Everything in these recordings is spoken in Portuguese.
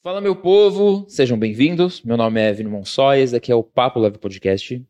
Fala, meu povo, sejam bem-vindos. Meu nome é Vino Monsói, esse daqui é o Papo Leve Podcast.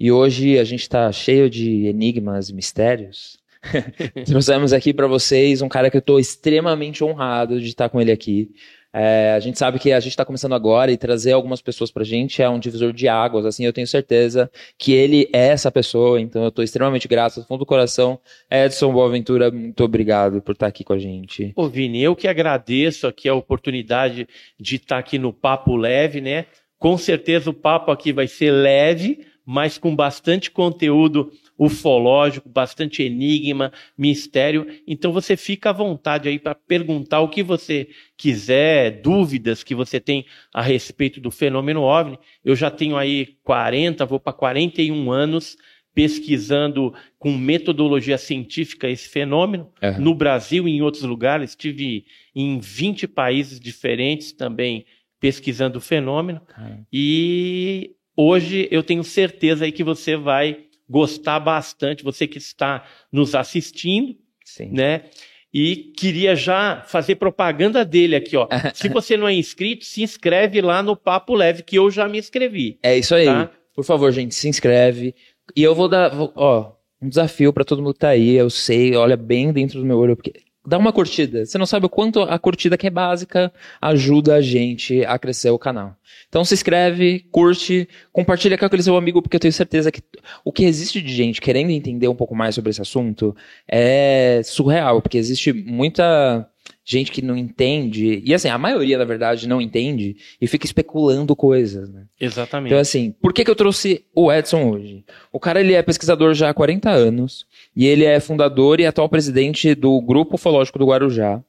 E hoje a gente está cheio de enigmas e mistérios. Trouxemos aqui para vocês um cara que eu estou extremamente honrado de estar com ele aqui. É, a gente sabe que a gente está começando agora e trazer algumas pessoas pra gente é um divisor de águas, assim, eu tenho certeza que ele é essa pessoa, então eu estou extremamente grato, do fundo do coração. Edson Boaventura, muito obrigado por estar aqui com a gente. Ô Vini, eu que agradeço aqui a oportunidade de estar aqui no Papo Leve, né? Com certeza o papo aqui vai ser leve, mas com bastante conteúdo ufológico, bastante enigma, mistério. Então você fica à vontade aí para perguntar o que você quiser, dúvidas que você tem a respeito do fenômeno OVNI. Eu já tenho aí 40, vou para 41 anos pesquisando com metodologia científica esse fenômeno. Uhum. No Brasil e em outros lugares, estive em 20 países diferentes também pesquisando o fenômeno. Uhum. E hoje eu tenho certeza aí que você vai gostar bastante, você que está nos assistindo, Sim. né? E queria já fazer propaganda dele aqui, ó. Se você não é inscrito, se inscreve lá no Papo Leve, que eu já me inscrevi. É isso aí. Tá. Por favor, gente, se inscreve. E eu vou dar, vou- ó, um desafio pra todo mundo que tá aí. Eu sei, olha bem dentro do meu olho, porque dá uma curtida. Você não sabe o quanto a curtida que é básica ajuda a gente a crescer o canal. Então se inscreve, curte, compartilha com aquele seu amigo, porque eu tenho certeza que o que existe de gente querendo entender um pouco mais sobre esse assunto é surreal, porque existe muita gente que não entende, e assim, a maioria, na verdade, não entende e fica especulando coisas, né? Exatamente. Então, assim, por que, que eu trouxe o Edson hoje? O cara, ele é pesquisador já há 40 anos, e ele é fundador e atual presidente do Grupo Ufológico do Guarujá.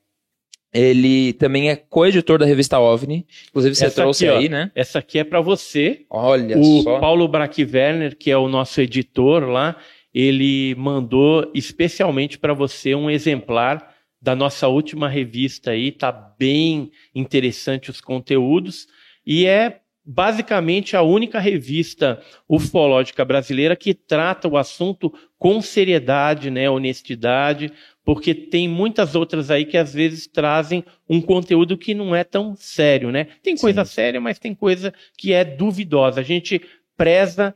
Ele também é coeditor da revista OVNI, inclusive você Essa trouxe aqui, ó. aí, né? Essa aqui é para você. Olha o só. Paulo Brachiwerner, que é o nosso editor lá, ele mandou especialmente para você um exemplar da nossa última revista aí, tá bem interessante os conteúdos e é basicamente a única revista ufológica brasileira que trata o assunto com seriedade, né, honestidade, porque tem muitas outras aí que às vezes trazem um conteúdo que não é tão sério, né? Tem coisa Sim. séria, mas tem coisa que é duvidosa. A gente preza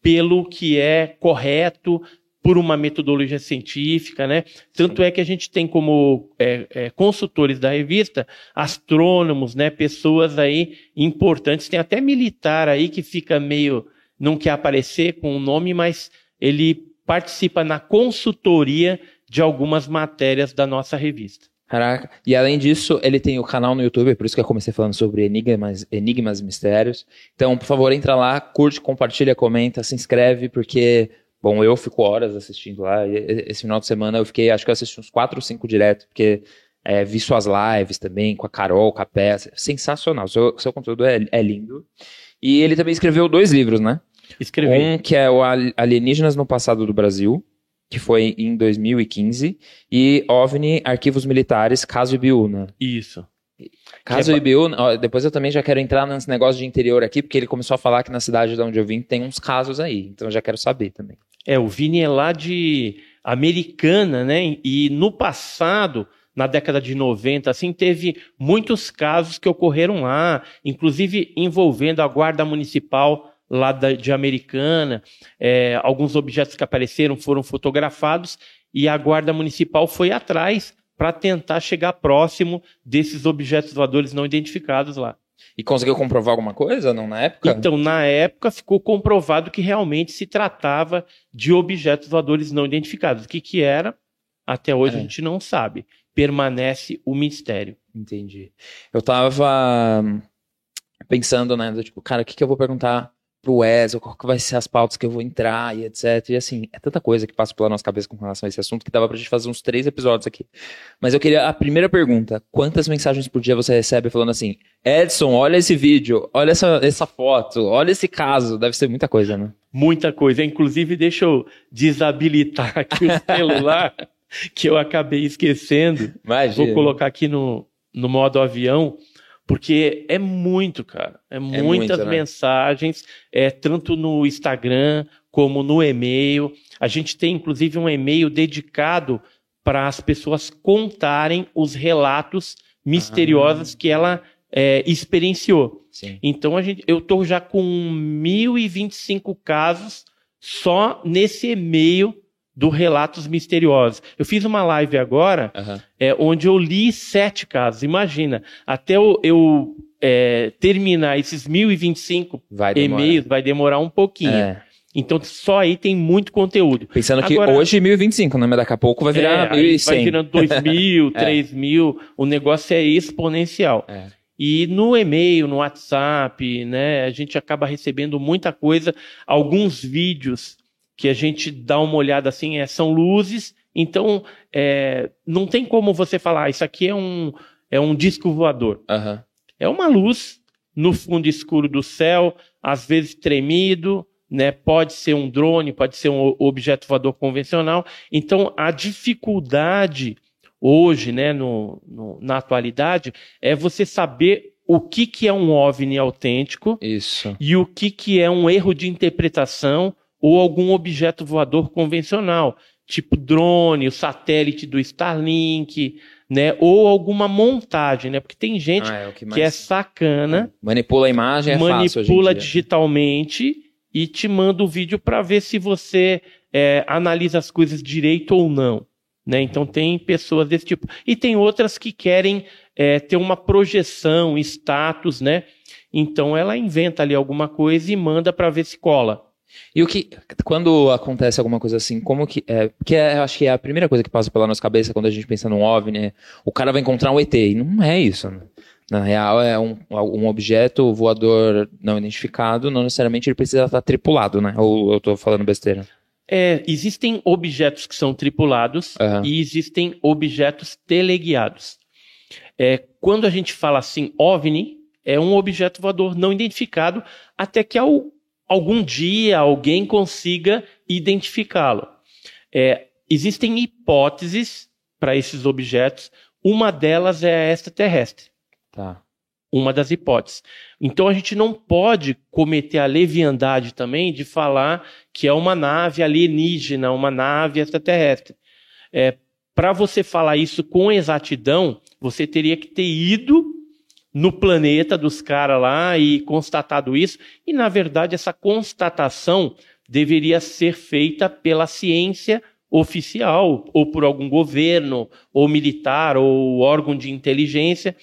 pelo que é correto, por uma metodologia científica, né? Tanto é que a gente tem como é, é, consultores da revista astrônomos, né? Pessoas aí importantes. Tem até militar aí que fica meio não quer aparecer com o nome, mas ele participa na consultoria de algumas matérias da nossa revista. Caraca. E além disso, ele tem o canal no YouTube, por isso que eu comecei falando sobre enigmas, enigmas e mistérios. Então, por favor, entra lá, curte, compartilha, comenta, se inscreve, porque, bom, eu fico horas assistindo lá. Esse final de semana eu fiquei, acho que eu assisti uns 4 ou 5 direto, porque é, vi suas lives também, com a Carol, com a Peça. Sensacional. Seu, seu conteúdo é, é lindo. E ele também escreveu dois livros, né? Escrevi. Um que é o Al- Alienígenas no Passado do Brasil, que foi em 2015, e OVNI Arquivos Militares, Caso Ibiúna. Isso. Caso é ó, depois eu também já quero entrar nesse negócio de interior aqui, porque ele começou a falar que na cidade de onde eu vim tem uns casos aí, então eu já quero saber também. É, o Vini é lá de Americana, né? E no passado, na década de 90, assim, teve muitos casos que ocorreram lá, inclusive envolvendo a Guarda Municipal lá da- de Americana. É, alguns objetos que apareceram foram fotografados e a Guarda Municipal foi atrás para tentar chegar próximo desses objetos voadores não identificados lá. E conseguiu comprovar alguma coisa, não, na época? Então, na época, ficou comprovado que realmente se tratava de objetos voadores não identificados. O que, que era? Até hoje É. a gente não sabe. Permanece o mistério. Entendi. Eu tava pensando, né, do tipo, cara, o que que eu vou perguntar pro Wes, ou qual que vai ser as pautas que eu vou entrar e etc. E assim, é tanta coisa que passa pela nossa cabeça com relação a esse assunto que dava pra gente fazer uns três episódios aqui. Mas eu queria, a primeira pergunta, quantas mensagens por dia você recebe falando assim, Edson, olha esse vídeo, olha essa, essa foto, olha esse caso, deve ser muita coisa, né? Muita coisa. Inclusive, deixa eu desabilitar aqui o celular, que eu acabei esquecendo. Imagina. Vou colocar aqui no, no modo avião, porque é muito, cara. É, muitas muito, né? mensagens, é, tanto no Instagram como no e-mail. A gente tem, inclusive, um e-mail dedicado para as pessoas contarem os relatos misteriosos que ela é, experienciou. Sim. Então a gente, eu estou já com 1.025 casos só nesse e-mail do Relatos Misteriosos. Eu fiz uma live agora Aham. é, onde eu li sete casos. Imagina, até eu, eu, é, terminar esses 1.025 Vai e-mails vai demorar um pouquinho. É. Então só aí tem muito conteúdo. Pensando que Agora- hoje 1025, né? Mas daqui a pouco vai virar É, aí 1.100. vai virando 2.000, É. 3.000, o negócio é exponencial. É. E no e-mail, no WhatsApp, né, a gente acaba recebendo muita coisa. Alguns vídeos que a gente dá uma olhada assim, é, são luzes, então é, não tem como você falar, "Ah, isso aqui é um, é um disco voador. Aham. É uma luz no fundo escuro do céu, às vezes tremido, né? Pode ser um drone, pode ser um objeto voador convencional. Então, a dificuldade hoje, né, no, no- na atualidade, é você saber o que, que é um OVNI autêntico Isso. e o que, que é um erro de interpretação ou algum objeto voador convencional, tipo drone, o satélite do Starlink, né, ou alguma montagem, né? Porque tem gente Ah, é que mais... que é sacana, Manipula a imagem, é manipula digitalmente e te manda o vídeo para ver se você é, analisa as coisas direito ou não. Né? Então tem pessoas desse tipo. E tem outras que querem é, ter uma projeção, status, né? Então ela inventa ali alguma coisa e manda para ver se cola. E o que, quando acontece alguma coisa assim, como que é? Porque é, eu acho que é a primeira coisa que passa pela nossa cabeça quando a gente pensa num OVNI, é, o cara vai encontrar um ET, e não é isso. né? Na real, é um, um objeto voador não identificado, não necessariamente ele precisa estar tripulado, né? Ou eu tô falando besteira. É, existem objetos que são tripulados Aham. e existem objetos teleguiados. É, quando a gente fala assim, OVNI, é um objeto voador não identificado até que ao- algum dia alguém consiga identificá-lo. É, existem hipóteses para esses objetos, uma delas é a extraterrestre Tá. uma das hipóteses. Então a gente não pode cometer a leviandade também de falar que é uma nave alienígena, uma nave extraterrestre. É, Para você falar isso com exatidão, você teria que ter ido no planeta dos caras lá e constatado isso. E na verdade essa constatação deveria ser feita pela ciência oficial ou por algum governo ou militar ou órgão de inteligência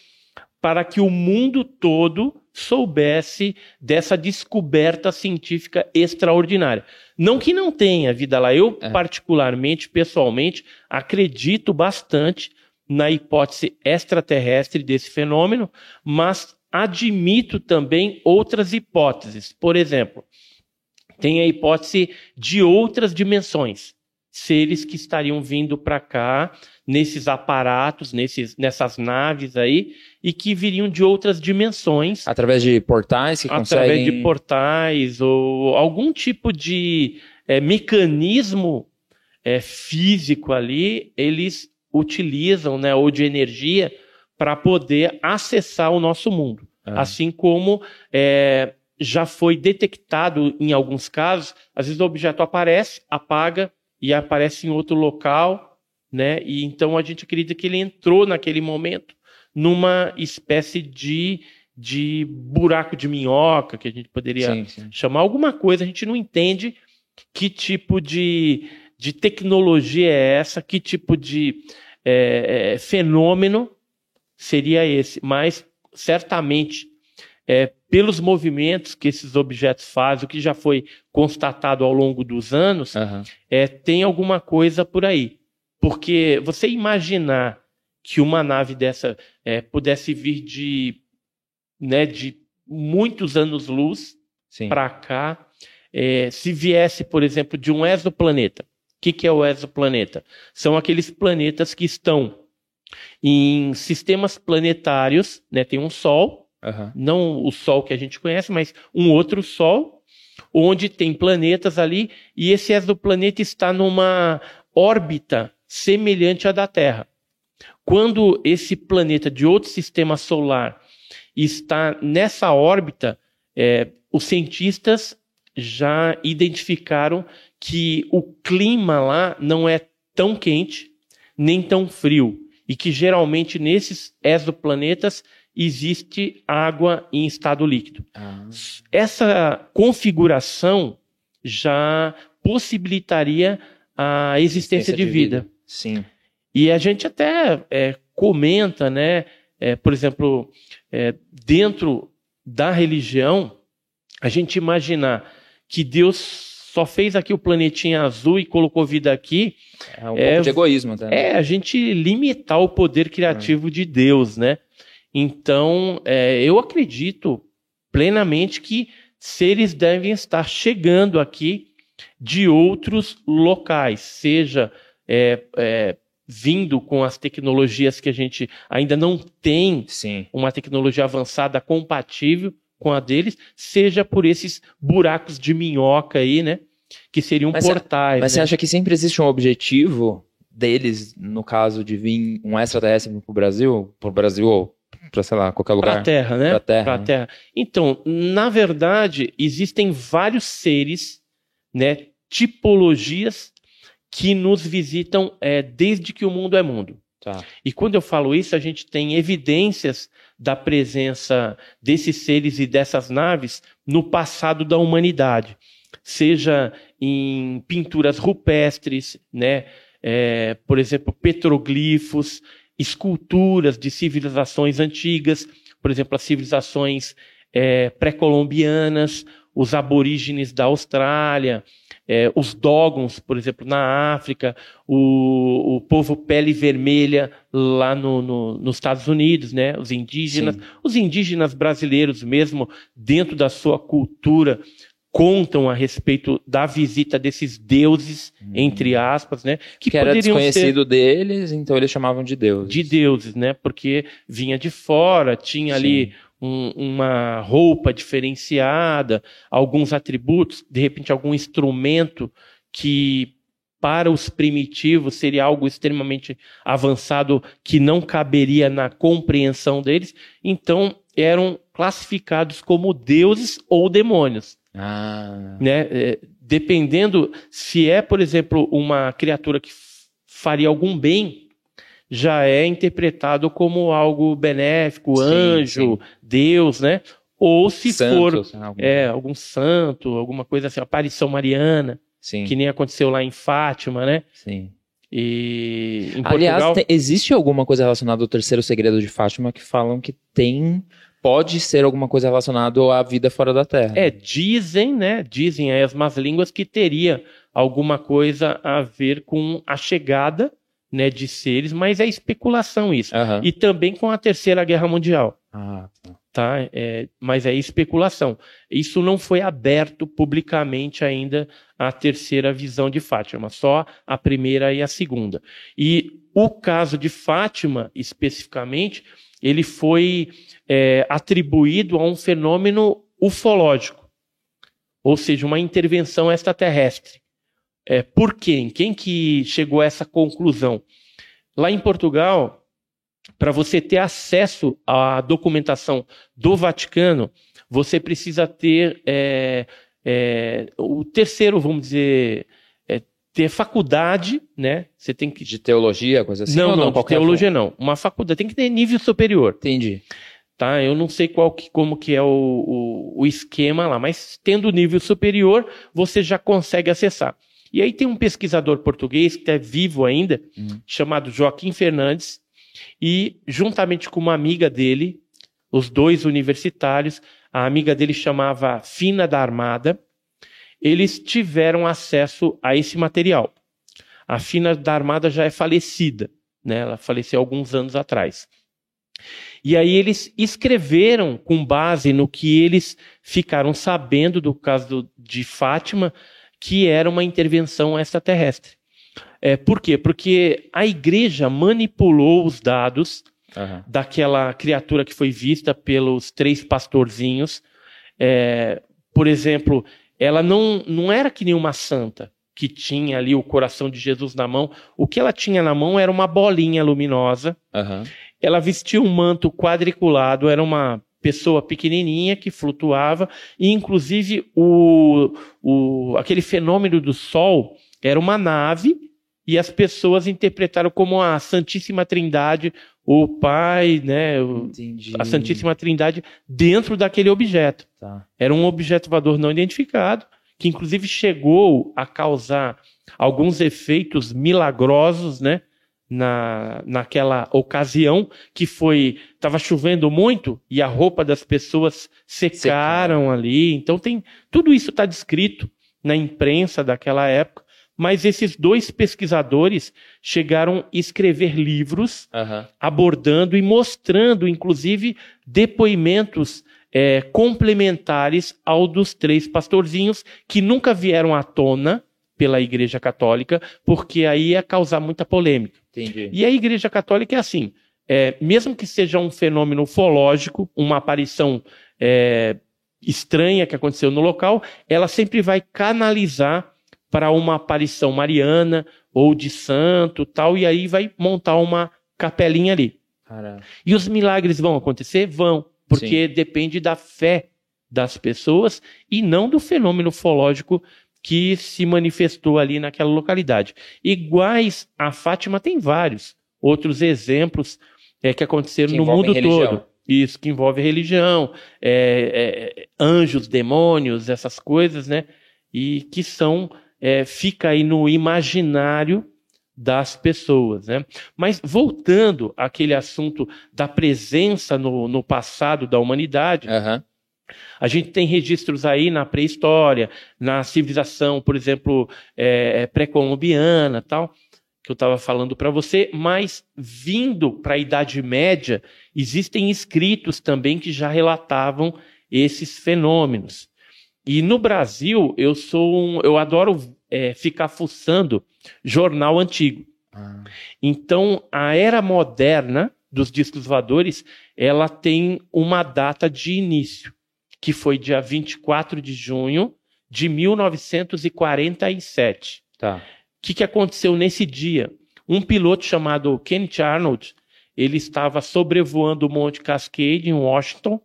para que o mundo todo soubesse dessa descoberta científica extraordinária. Não que não tenha vida lá. Eu, É. particularmente, pessoalmente, acredito bastante na hipótese extraterrestre desse fenômeno, mas admito também outras hipóteses. Por exemplo, tem a hipótese de outras dimensões. Seres que estariam vindo para cá nesses aparatos, nesses, nessas naves aí, e que viriam de outras dimensões, Através de portais que através conseguem... de portais ou algum tipo de eh, mecanismo eh, físico ali, eles utilizam, né, ou de energia, para poder acessar o nosso mundo. Ah, Assim como eh, já foi detectado em alguns casos, às vezes o objeto aparece, apaga e aparece em outro local, né? E então a gente acredita que ele entrou naquele momento numa espécie de, de buraco de minhoca, que a gente poderia sim, sim. chamar alguma coisa, a gente não entende que tipo de, de tecnologia é essa, que tipo de é, é, fenômeno seria esse, mas certamente é, pelos movimentos que esses objetos fazem, o que já foi constatado ao longo dos anos, Aham. é, tem alguma coisa por aí. Porque você imaginar que uma nave dessa é, pudesse vir de, né, de muitos anos-luz para cá, é, se viesse, por exemplo, de um exoplaneta. O que, que é o exoplaneta? São aqueles planetas que estão em sistemas planetários, né, tem um Sol, Aham. não o Sol que a gente conhece, mas um outro Sol, onde tem planetas ali, e esse exoplaneta está numa órbita semelhante à da Terra. Quando esse planeta de outro sistema solar está nessa órbita, é, os cientistas já identificaram que o clima lá não é tão quente nem tão frio e que geralmente nesses exoplanetas existe água em estado líquido. Ah, Essa configuração já possibilitaria a existência de vida. Sim. E a gente até é, comenta, né? é, por exemplo, é, dentro da religião, a gente imaginar que Deus só fez aqui o planetinha azul e colocou vida aqui, É um É, pouco de egoísmo, tá? é a gente limitar o poder criativo de Deus, né? Então, é, eu acredito plenamente que seres devem estar chegando aqui de outros locais, seja é, é, vindo com as tecnologias que a gente ainda não tem Sim. uma tecnologia avançada compatível com a deles, seja por esses buracos de minhoca aí, né? Que seriam Mas cê- portais. Mas né? você acha que sempre existe um objetivo deles, no caso de vir um extraterrestre pro Brasil, pro Brasil ou pra, sei lá, qualquer Para a lugar? Terra, né? Pra Terra, Pra né? Terra. Então, na verdade, existem vários seres, né? Tipologias que nos visitam é, desde que o mundo é mundo. Tá. E quando eu falo isso, a gente tem evidências da presença desses seres e dessas naves no passado da humanidade, seja em pinturas rupestres, né? É, por exemplo, petroglifos, esculturas de civilizações antigas, por exemplo, as civilizações é, pré-colombianas, os aborígenes da Austrália, é, os Dogons, por exemplo, na África, o, o povo pele vermelha lá no, no- nos Estados Unidos, né? Os indígenas, Sim. os indígenas brasileiros mesmo, dentro da sua cultura, contam a respeito da visita desses deuses, entre aspas, né? Que, era desconhecido deles, então eles chamavam de Deus. de deuses, né? Porque vinha de fora, tinha ali um- uma roupa diferenciada, alguns atributos, de repente algum instrumento que para os primitivos seria algo extremamente avançado que não caberia na compreensão deles, então eram classificados como deuses ou demônios. Ah, né? É, dependendo se é, por exemplo, uma criatura que faria algum bem, já é interpretado como algo benéfico, Sim, anjo, Deus, né? Ou se for santos, né, algum- é, algum santo, alguma coisa assim, aparição mariana, Sim, que nem aconteceu lá em Fátima, né? sim. E em Aliás, Portugal, existe alguma coisa relacionada ao terceiro segredo de Fátima que falam que tem. Pode ser alguma coisa relacionada à vida fora da Terra. é, dizem, né? Dizem aí as más línguas que teria alguma coisa a ver com a chegada, né, de seres, mas é especulação isso. Aham. E também com a Terceira Guerra Mundial, Ah, tá. Tá? É, mas é especulação. Isso não foi aberto publicamente ainda a terceira visão de Fátima, só a primeira e a segunda. E o caso de Fátima, especificamente, ele foi é, atribuído a um fenômeno ufológico, ou seja, uma intervenção extraterrestre. É, por quem? Quem que chegou a essa conclusão? Lá em Portugal, para você ter acesso à documentação do Vaticano, você precisa ter é, é, o terceiro, vamos dizer, é, ter faculdade, né? Você tem que De teologia, coisa assim? não, não, de qualquer teologia não. Uma faculdade tem que ter nível superior, Entendi. tá? Eu não sei qual que, como que é o, o, o esquema lá, mas tendo nível superior, você já consegue acessar. E aí tem um pesquisador português que é vivo ainda, Hum. chamado Joaquim Fernandes, e juntamente com uma amiga dele, os dois universitários, a amiga dele chamava Fina da Armada, eles tiveram acesso a esse material. A Fina da Armada já é falecida, né? Ela faleceu alguns anos atrás. E aí eles escreveram com base no que eles ficaram sabendo do caso de Fátima, que era uma intervenção extraterrestre. É, por quê? Porque a igreja manipulou os dados Aham. daquela criatura que foi vista pelos três pastorzinhos. É, por exemplo, ela não, não era que nem uma santa que tinha ali o coração de Jesus na mão. O que ela tinha na mão era uma bolinha luminosa. Aham. Ela vestia um manto quadriculado, era uma pessoa pequenininha que flutuava, e inclusive o, o, aquele fenômeno do sol era uma nave, e as pessoas interpretaram como a Santíssima Trindade, o Pai, né, o, a Santíssima Trindade dentro daquele objeto. Tá. Era um objeto voador não identificado, que inclusive chegou a causar alguns efeitos milagrosos, né? Na, naquela ocasião que foi estava chovendo muito e a roupa das pessoas secaram ali então tem tudo isso está descrito na imprensa daquela época mas esses dois pesquisadores chegaram a escrever livros abordando e mostrando, inclusive, depoimentos é, complementares ao dos três pastorzinhos que nunca vieram à tona pela Igreja Católica, porque aí ia causar muita polêmica. Entendi. E a Igreja Católica é assim: é, mesmo que seja um fenômeno ufológico, uma aparição é, estranha que aconteceu no local, ela sempre vai canalizar para uma aparição mariana ou de santo, tal, e aí vai montar uma capelinha ali. Cara, E os milagres vão acontecer? Vão, porque depende da fé das pessoas e não do fenômeno ufológico que se manifestou ali naquela localidade. Iguais a Fátima tem vários outros exemplos é, que aconteceram Que no mundo religião. todo. Isso que envolve religião, é, é, anjos, demônios, essas coisas, né? E que são é, fica aí no imaginário das pessoas, né? Mas voltando àquele assunto da presença no, no passado da humanidade, aham. a gente tem registros aí na pré-história, na civilização, por exemplo, é, é, pré-colombiana, tal, que eu estava falando para você, mas vindo para a Idade Média, existem escritos também que já relatavam esses fenômenos. E no Brasil, eu sou um, eu adoro é, ficar fuçando jornal antigo. Ah, Então, a era moderna dos discos voadores, ela tem uma data de início, que foi dia 24 de junho de 1947. tá. O que, que aconteceu nesse dia? Um piloto chamado Kenneth Arnold, ele estava sobrevoando o Monte Cascade em Washington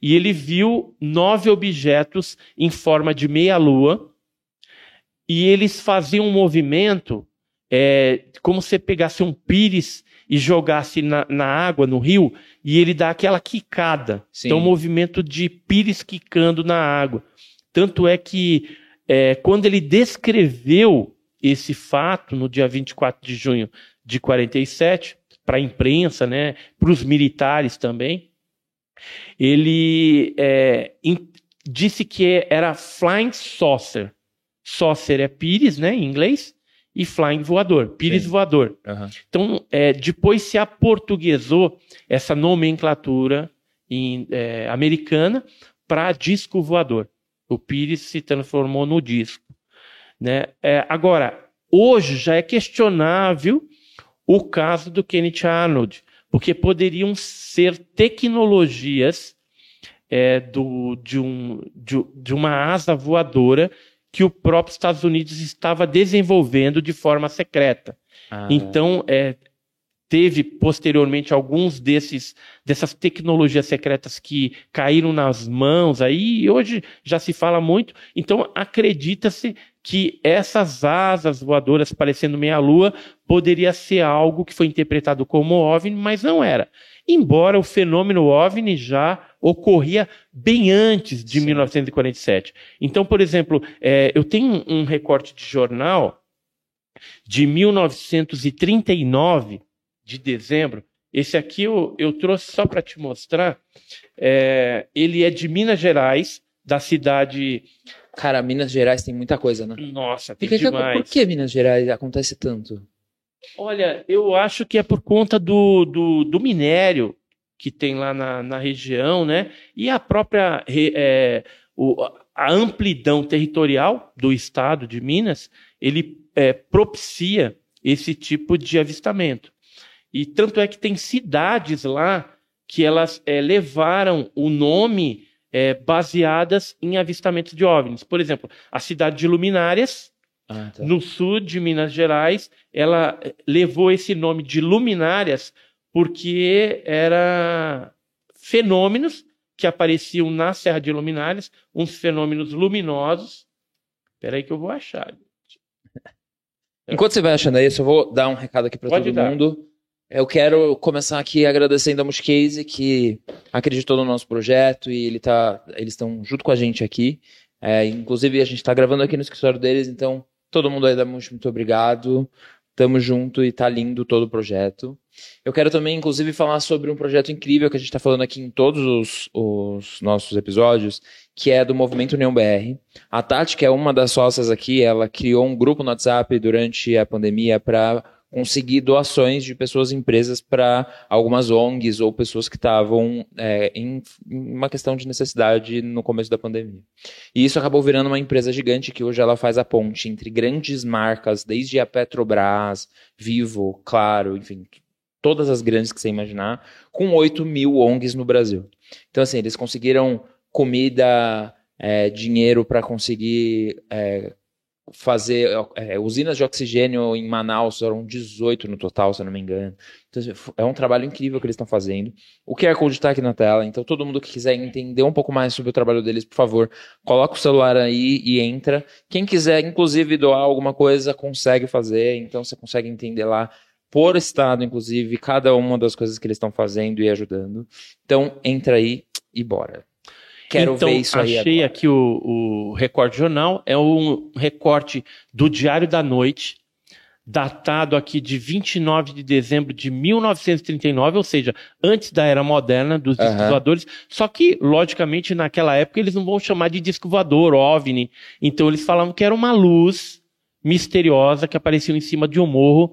e ele viu nove objetos em forma de meia-lua e eles faziam um movimento é, como se pegasse um pires e jogasse na, na água, no rio, e ele dá aquela quicada. Sim. Então, um movimento de pires quicando na água. Tanto é que é, quando ele descreveu esse fato no dia 24 de junho de 47, para a imprensa, né, para os militares também, ele é, in- disse que era flying saucer. Saucer é pires, né, em inglês, e flying voador, pires Sim. voador. Aham. Então, é, depois se aportuguesou essa nomenclatura em, é, americana para disco voador. O Pires se transformou no disco. Né? É, agora, hoje já é questionável o caso do Kenneth Arnold, porque poderiam ser tecnologias é, do, de, um, de, de uma asa voadora que o próprio Estados Unidos estava desenvolvendo de forma secreta. Ah, Então, é, teve posteriormente alguns desses dessas tecnologias secretas que caíram nas mãos aí, e hoje já se fala muito. Então, acredita-se que essas asas voadoras parecendo meia-lua poderia ser algo que foi interpretado como OVNI, mas não era. Embora o fenômeno OVNI já ocorria bem antes de Sim. 1947. Então, por exemplo, é, eu tenho um recorte de jornal de 1939, de dezembro. Esse aqui eu, eu trouxe só para te mostrar. É, ele é de Minas Gerais, da cidade. Cara, Minas Gerais tem muita coisa, né? Nossa, tem Por que, demais. por que Minas Gerais acontece tanto? Olha, eu acho que é por conta do, do, do minério que tem lá na, na região, né? E a própria é, o- a amplidão territorial do estado de Minas, ele é, propicia esse tipo de avistamento. E tanto é que tem cidades lá que elas é, levaram o nome é, baseadas em avistamentos de OVNIs. Por exemplo, a cidade de Luminárias, Ah, tá. no sul de Minas Gerais, ela eh, levou esse nome de luminárias porque era fenômenos que apareciam na Serra de Luminárias, uns fenômenos luminosos. Espera aí que eu vou achar. Enquanto você vai achando isso, eu vou dar um recado aqui para todo dar. mundo. Eu quero começar aqui agradecendo a Muscase, que acreditou no nosso projeto e ele tá, eles estão junto com a gente aqui. É, inclusive, a gente está gravando aqui no escritório deles, então todo mundo aí dá muito, muito obrigado. Tamo junto e tá lindo todo o projeto. Eu quero também, inclusive, falar sobre um projeto incrível que a gente está falando aqui em todos os, os, nossos episódios, que é do Movimento União BR. A Tati, que é uma das sócias aqui, ela criou um grupo no WhatsApp durante a pandemia para conseguir doações de pessoas e empresas para algumas ONGs ou pessoas que estavam é, em, em, uma questão de necessidade no começo da pandemia. E isso acabou virando uma empresa gigante que hoje ela faz a ponte entre grandes marcas, desde a Petrobras, Vivo, Claro, enfim, todas as grandes que você imaginar, com 8 mil ONGs no Brasil. Então, assim, eles conseguiram comida, é, dinheiro para conseguir é, fazer é, usinas de oxigênio em Manaus, eram 18 no total, se eu não me engano. Então, é um trabalho incrível que eles estão fazendo. O QR Code está aqui na tela, então todo mundo que quiser entender um pouco mais sobre o trabalho deles, por favor, coloca o celular aí e entra. Quem quiser, inclusive, doar alguma coisa, consegue fazer, então você consegue entender lá por estado, inclusive, cada uma das coisas que eles estão fazendo e ajudando. Então, entra aí e bora. Quero então, ver isso aí achei agora. aqui o, o recorte jornal, é um recorte do Diário da Noite, datado aqui de 29 de dezembro de 1939, ou seja, antes da era moderna dos discos Aham. voadores. Só que, logicamente, naquela época eles não vão chamar de disco voador, OVNI. Então eles falavam que era uma luz misteriosa que apareceu em cima de um morro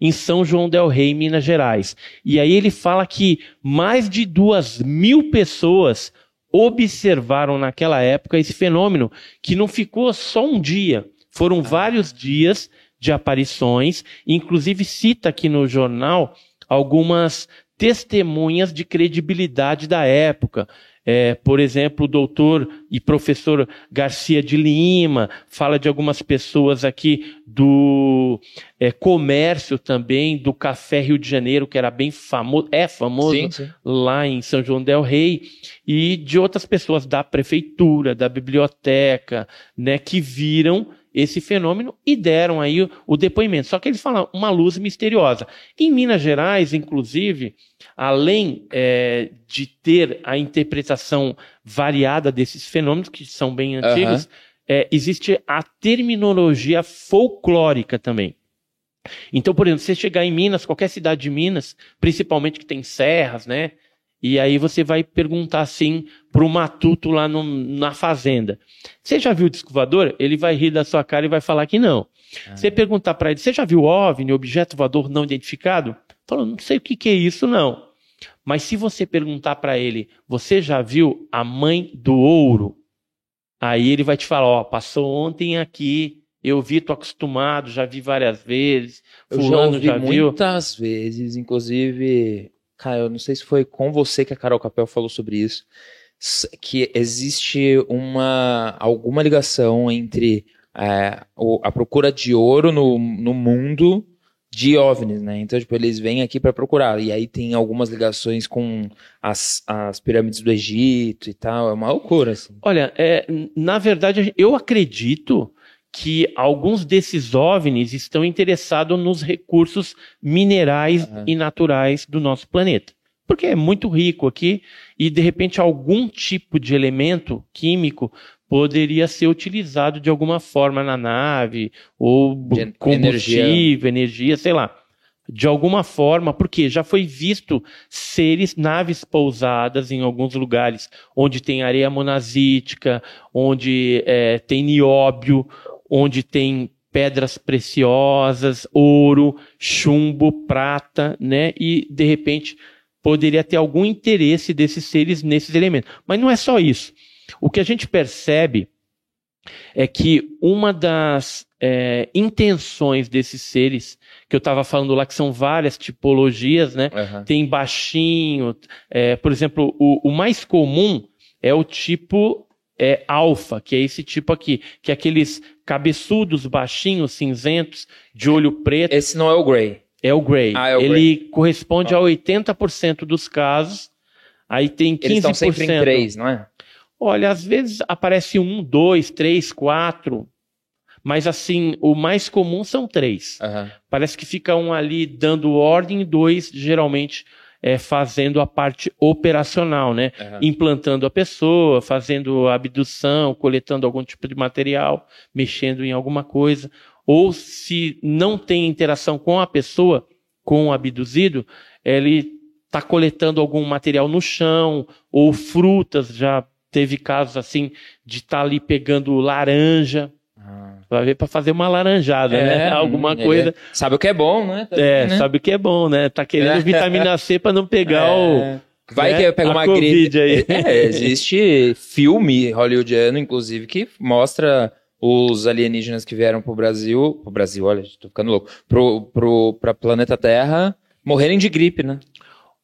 em São João del Rei, Minas Gerais. E aí ele fala que mais de duas mil pessoas observaram naquela época esse fenômeno, que não ficou só um dia, foram vários dias de aparições, inclusive cita aqui no jornal algumas testemunhas de credibilidade da época. É, por exemplo, o doutor e professor Garcia de Lima fala de algumas pessoas aqui do é, comércio também, do Café Rio de Janeiro, que era bem famoso, é famoso Sim, sim. lá em São João del Rei, e de outras pessoas da prefeitura, da biblioteca, né, que viram esse fenômeno e deram aí o, o depoimento. Só que eles falam uma luz misteriosa. Em Minas Gerais, inclusive, além é, de ter a interpretação variada desses fenômenos, que são bem antigos, é, existe a terminologia folclórica também. Então, por exemplo, você chegar em Minas, qualquer cidade de Minas, principalmente que tem serras, né? E aí você vai perguntar assim para o matuto lá no- na fazenda. Você já viu o disco voador? Ele vai rir da sua cara e vai falar que não. Você perguntar para ele, você já viu OVNI, objeto voador não identificado? Falou, não sei o que, que é isso não. Mas se você perguntar para ele, você já viu a mãe do ouro? Aí ele vai te falar, ó, passou ontem aqui, eu vi, tô acostumado, já vi várias vezes, Eu já fulano já, viu. muitas vezes, inclusive, cara, eu não sei se foi com você que a Carol Capel falou sobre isso, que existe uma alguma ligação entre é, a procura de ouro no, no mundo de OVNIs, né? Então, tipo, eles vêm aqui para procurar. E aí tem algumas ligações com as, as pirâmides do Egito e tal. É uma loucura, assim. Olha, é, na verdade, eu acredito que alguns desses OVNIs estão interessados nos recursos minerais Aham. e naturais do nosso planeta. Porque é muito rico aqui e, de repente, algum tipo de elemento químico poderia ser utilizado de alguma forma na nave, ou De combustível, energia, sei lá. De alguma forma, porque já foi visto seres, naves pousadas em alguns lugares onde tem areia monazítica, onde eh, tem nióbio, onde tem pedras preciosas, ouro, chumbo, prata, né? E de repente poderia ter algum interesse desses seres nesses elementos. Mas não é só isso. O que a gente percebe é que uma das eh, intenções desses seres, que eu estava falando lá, que são várias tipologias, né? tem baixinho. é, por exemplo, o, o mais comum é o tipo é, alfa, que é esse tipo aqui, que é aqueles cabeçudos, baixinhos, cinzentos, de olho preto, Esse não é o Grey. é o Grey. Ah, é o Ele corresponde a 80% dos casos. Aí tem 15%. Eles estão sempre em três, não é? Olha, às vezes aparece um, dois, três, quatro. Mas assim, o mais comum são três. Aham. Parece que fica um ali dando ordem e dois, geralmente, é, fazendo a parte operacional, né? aham. Implantando a pessoa, fazendo abdução, coletando algum tipo de material, mexendo em alguma coisa. Ou se não tem interação com a pessoa, com o abduzido, ele está coletando algum material no chão, ou frutas, já teve casos assim de estar ali pegando laranja. Vai ver para fazer uma laranjada, né? Alguma hum, coisa. Sabe o que é bom, né? Também, É, né? sabe o que é bom, né? Tá querendo É. vitamina C para não pegar o. É. Vai né, que pega uma Covid gripe. aí. É, existe filme hollywoodiano, inclusive, que mostra os alienígenas que vieram pro Brasil. Pro Brasil, olha, tô ficando louco. Pro, pro, pra planeta Terra morrerem de gripe, né?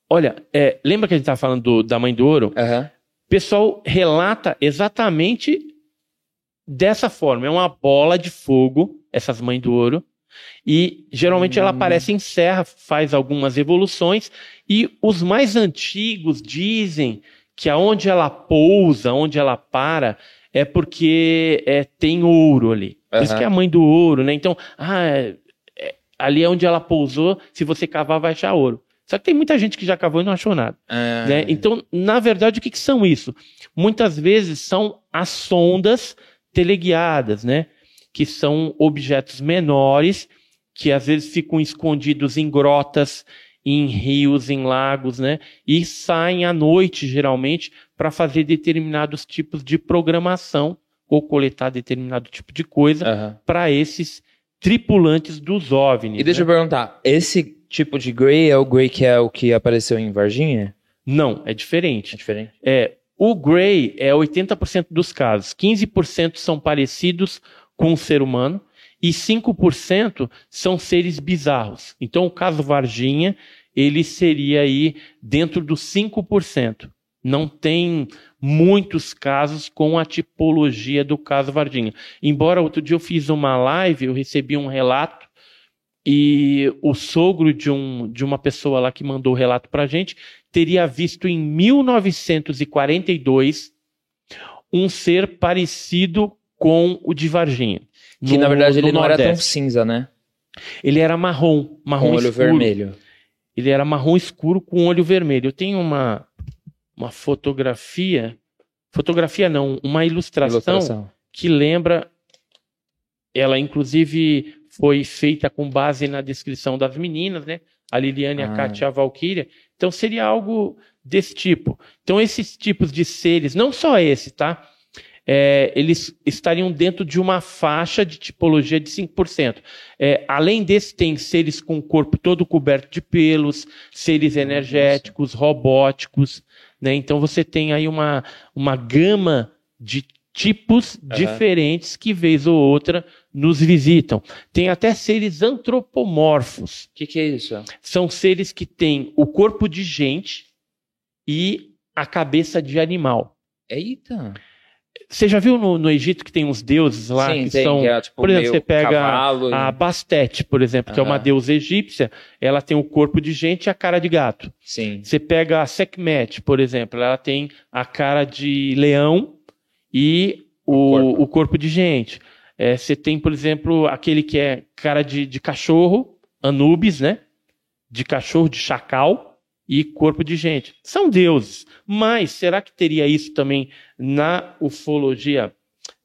Olha, é, lembra que a gente estava falando do- da mãe do ouro? Aham. O pessoal relata exatamente dessa forma. É uma bola de fogo, essas mães do ouro. E geralmente ela Hum. aparece em serra, faz algumas evoluções. E os mais antigos dizem que aonde ela pousa, onde ela para, é porque é, tem ouro ali. Por isso que é a mãe do ouro, né? Então, ah, é- é- ali é onde ela pousou, se você cavar, vai achar ouro. Só que tem muita gente que já cavou e não achou nada. Ah, né? Então, na verdade, o que, que são isso? Muitas vezes são as sondas teleguiadas, né? Que são objetos menores que às vezes ficam escondidos em grotas, em rios, em lagos, né? E saem à noite, geralmente, para fazer determinados tipos de programação ou coletar determinado tipo de coisa aham. para esses tripulantes dos OVNIs. E deixa né? eu perguntar, esse tipo de Grey é o Grey que é o que apareceu em Varginha? Não, é É diferente. diferente? É, o Gray é 80% dos casos. 15% são parecidos com o ser humano e 5% são seres bizarros. Então, o caso Varginha, ele seria aí dentro dos 5%. Não tem muitos casos com a tipologia do caso Varginha. Embora outro dia eu fiz uma live, eu recebi um relato e o sogro de, um, de uma pessoa lá que mandou o relato pra gente teria visto em 1942 um ser parecido com o de Varginha. Que no- na verdade ele não era tão Nordeste. cinza, né? Ele era marrom, marrom Com olho escuro. vermelho. Ele era marrom escuro com olho vermelho. Eu tenho uma, uma fotografia, fotografia não, uma ilustração, Ilustração. que lembra, ela inclusive foi feita com base na descrição das meninas, né? A Liliane, a Ah. Kátia e a Valkyria. Então seria algo desse tipo. Então esses tipos de seres, não só esse, tá? É, eles estariam dentro de uma faixa de tipologia de 5%. É, além desse, tem seres com o corpo todo coberto de pelos, seres energéticos, robóticos, né? Então você tem aí uma, uma gama de tipos diferentes que, vez ou outra, nos visitam. Tem até seres antropomorfos. O que, que é isso? São seres que têm o corpo de gente e a cabeça de animal. Eita! Você já viu no, no Egito que tem uns deuses lá Sim, que tem, são. que é, tipo, por exemplo, você pega e- A Bastet, por exemplo, que é uma deusa egípcia, ela tem o corpo de gente e a cara de gato. Sim. Você pega a Sekhmet, por exemplo, ela tem a cara de leão e o, corpo. o corpo de gente. É, você tem, por exemplo, aquele que é cara de, de cachorro, Anubis, né? De cachorro, de chacal e corpo de gente. São deuses. Mas será que teria isso também na ufologia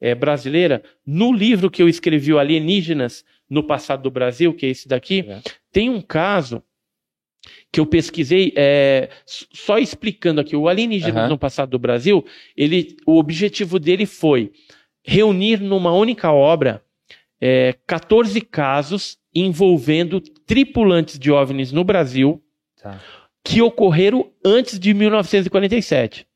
eh, brasileira? No livro que eu escrevi, o Alienígenas no Passado do Brasil, que é esse daqui, É. tem um caso que eu pesquisei, é, só explicando aqui, o Alienígenas Aham. no Passado do Brasil, ele, o objetivo dele foi reunir numa única obra é, 14 casos envolvendo tripulantes de OVNIs no Brasil Tá. que ocorreram antes de 1947,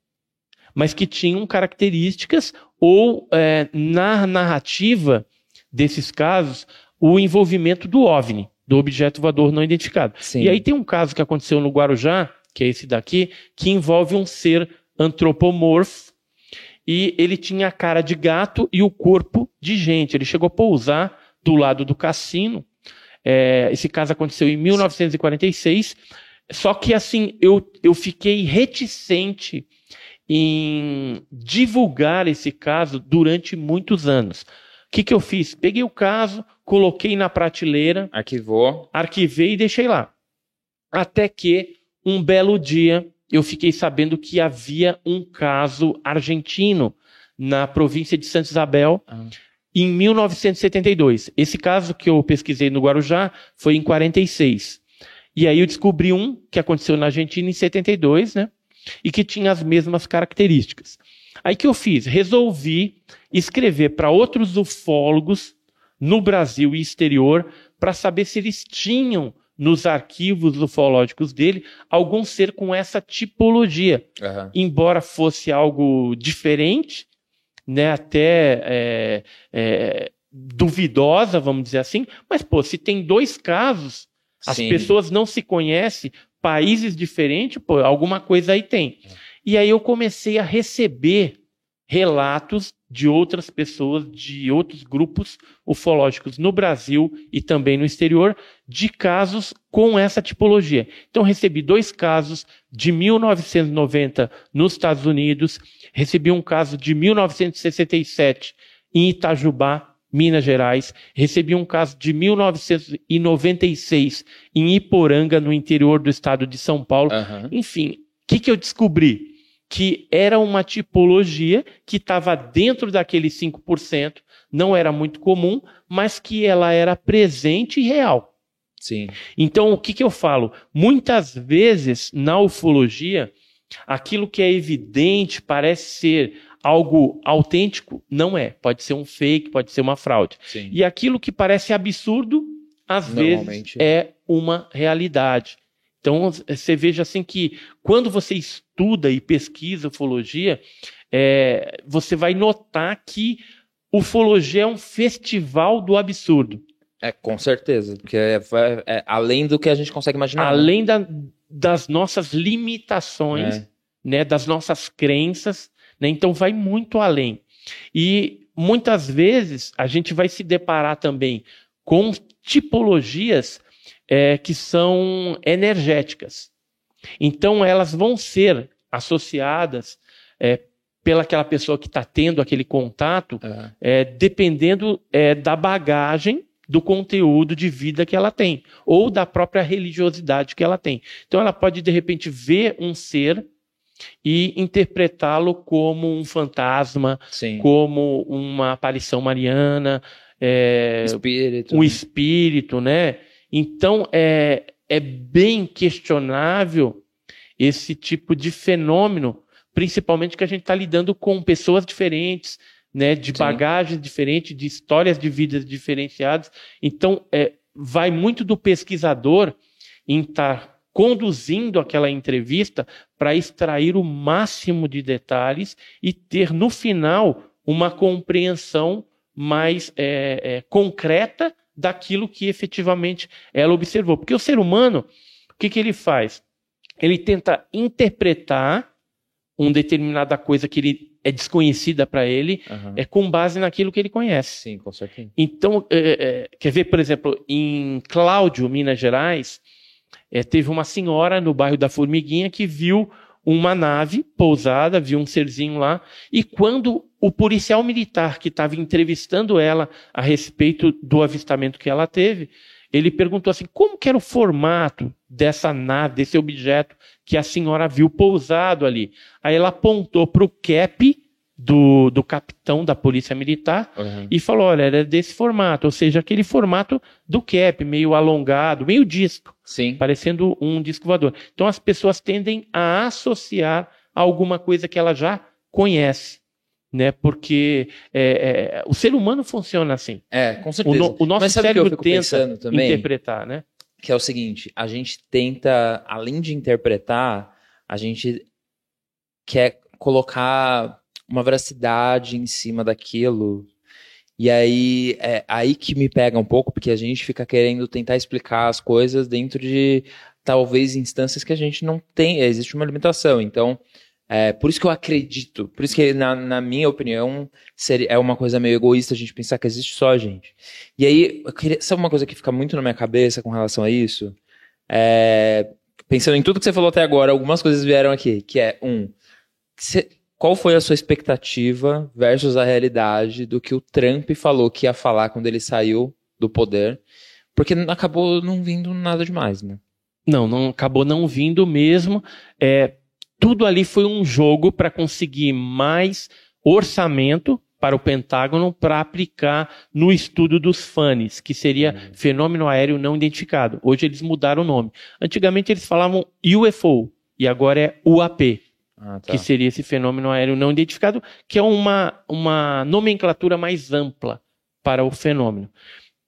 mas que tinham características ou é, na narrativa desses casos o envolvimento do OVNI, do objeto voador não identificado. Sim. E aí tem um caso que aconteceu no Guarujá, que é esse daqui, que envolve um ser antropomorfo e ele tinha a cara de gato e o corpo de gente. Ele chegou a pousar do lado do cassino. É, esse caso aconteceu em 1946. Só que assim, eu, eu fiquei reticente em divulgar esse caso durante muitos anos. que, que eu fiz? Peguei o caso, coloquei na prateleira, Arquivou. arquivei e deixei lá. Até que, um belo dia, eu fiquei sabendo que havia um caso argentino na província de Santa Isabel, Ah. em 1972. Esse caso que eu pesquisei no Guarujá foi em 46. E aí eu descobri um que aconteceu na Argentina em 72, né? E que tinha as mesmas características. Aí que eu fiz? Resolvi escrever para outros ufólogos no Brasil e exterior para saber se eles tinham nos arquivos ufológicos dele algum ser com essa tipologia Aham. embora fosse algo diferente, né, até é, é, duvidosa, vamos dizer assim, mas pô, se tem dois casos, as Sim. pessoas não se conhecem, países diferentes, pô, alguma coisa aí tem. E aí eu comecei a receber relatos de outras pessoas, de outros grupos ufológicos no Brasil e também no exterior, de casos com essa tipologia. Então, recebi dois casos de 1990 nos Estados Unidos, recebi um caso de 1967 em Itajubá, Minas Gerais, recebi um caso de 1996 em Iporanga, no interior do estado de São Paulo. Aham. Enfim, o que, que eu descobri? Que era uma tipologia que estava dentro daqueles 5%, não era muito comum, mas que ela era presente e real. Sim. Então, o que, que eu falo? Muitas vezes, na ufologia, aquilo que é evidente parece ser algo autêntico, não é. Pode ser um fake, pode ser uma fraude. Sim. E aquilo que parece absurdo, às vezes é uma realidade. Então, você veja assim que quando você estuda e pesquisa ufologia, é, você vai notar que ufologia é um festival do absurdo. É, com certeza. Porque é, é além do que a gente consegue imaginar. né? Além da- das nossas limitações, É. né, das nossas crenças, né, então vai muito além. E muitas vezes a gente vai se deparar também com tipologias é, que são energéticas. Então elas vão ser associadas é, pelaquela pessoa que está tendo aquele contato, É. é, dependendo é, da bagagem do conteúdo de vida que ela tem, ou da própria religiosidade que ela tem. Então ela pode, de repente, ver um ser e interpretá-lo como um fantasma, Sim. como uma aparição mariana, é, Espírito. um espírito, né? Então é, é bem questionável esse tipo de fenômeno, principalmente que a gente está lidando com pessoas diferentes, né? De Sim. bagagens diferentes, de histórias de vidas diferenciadas. Então é, vai muito do pesquisador em estar conduzindo aquela entrevista para extrair o máximo de detalhes e ter no final uma compreensão mais é, é, concreta daquilo que efetivamente ela observou. Porque o ser humano, o que, que ele faz? Ele tenta interpretar uma determinada coisa que ele é desconhecida para ele, Aham. é com base naquilo que ele conhece. Sim, com certeza. Então, é, é, quer ver, por exemplo, em Cláudio, Minas Gerais, é, teve uma senhora no bairro da Formiguinha que viu uma nave pousada, viu um serzinho lá, e quando o policial militar que estava entrevistando ela a respeito do avistamento que ela teve, ele perguntou assim, como que era o formato dessa nave, desse objeto que a senhora viu pousado ali? Aí ela apontou para o cap do, do capitão da polícia militar, Aham. e falou: olha, era desse formato, ou seja, aquele formato do cap, meio alongado, meio disco, Sim. parecendo um disco voador. Então as pessoas tendem a associar a alguma coisa que ela já conhece, né? Porque é, é, o ser humano funciona assim. É, com O, certeza. no- o nosso sabe o que eu cérebro tenta também? interpretar, né? Que é o seguinte, a gente tenta, além de interpretar, a gente quer colocar uma veracidade em cima daquilo. E aí é aí que me pega um pouco, porque a gente fica querendo tentar explicar as coisas dentro de talvez instâncias que a gente não tem, existe uma limitação. Então, é, por isso que eu acredito, por isso que, na, na minha opinião, seria, é uma coisa meio egoísta a gente pensar que existe só a gente. E aí, eu queria, sabe uma coisa que fica muito na minha cabeça com relação a isso? É, pensando em tudo que você falou até agora, algumas coisas vieram aqui, que é, um, cê- qual foi a sua expectativa versus a realidade do que o Trump falou que ia falar quando ele saiu do poder? Porque acabou não vindo nada demais, né? Não, não acabou não vindo mesmo. É, tudo ali foi um jogo para conseguir mais orçamento para o Pentágono para aplicar no estudo dos FANES, que seria uhum. fenômeno aéreo não identificado. Hoje eles mudaram o nome. Antigamente eles falavam UFO e agora é UAP, ah, tá. que seria esse fenômeno aéreo não identificado, que é uma, uma nomenclatura mais ampla para o fenômeno.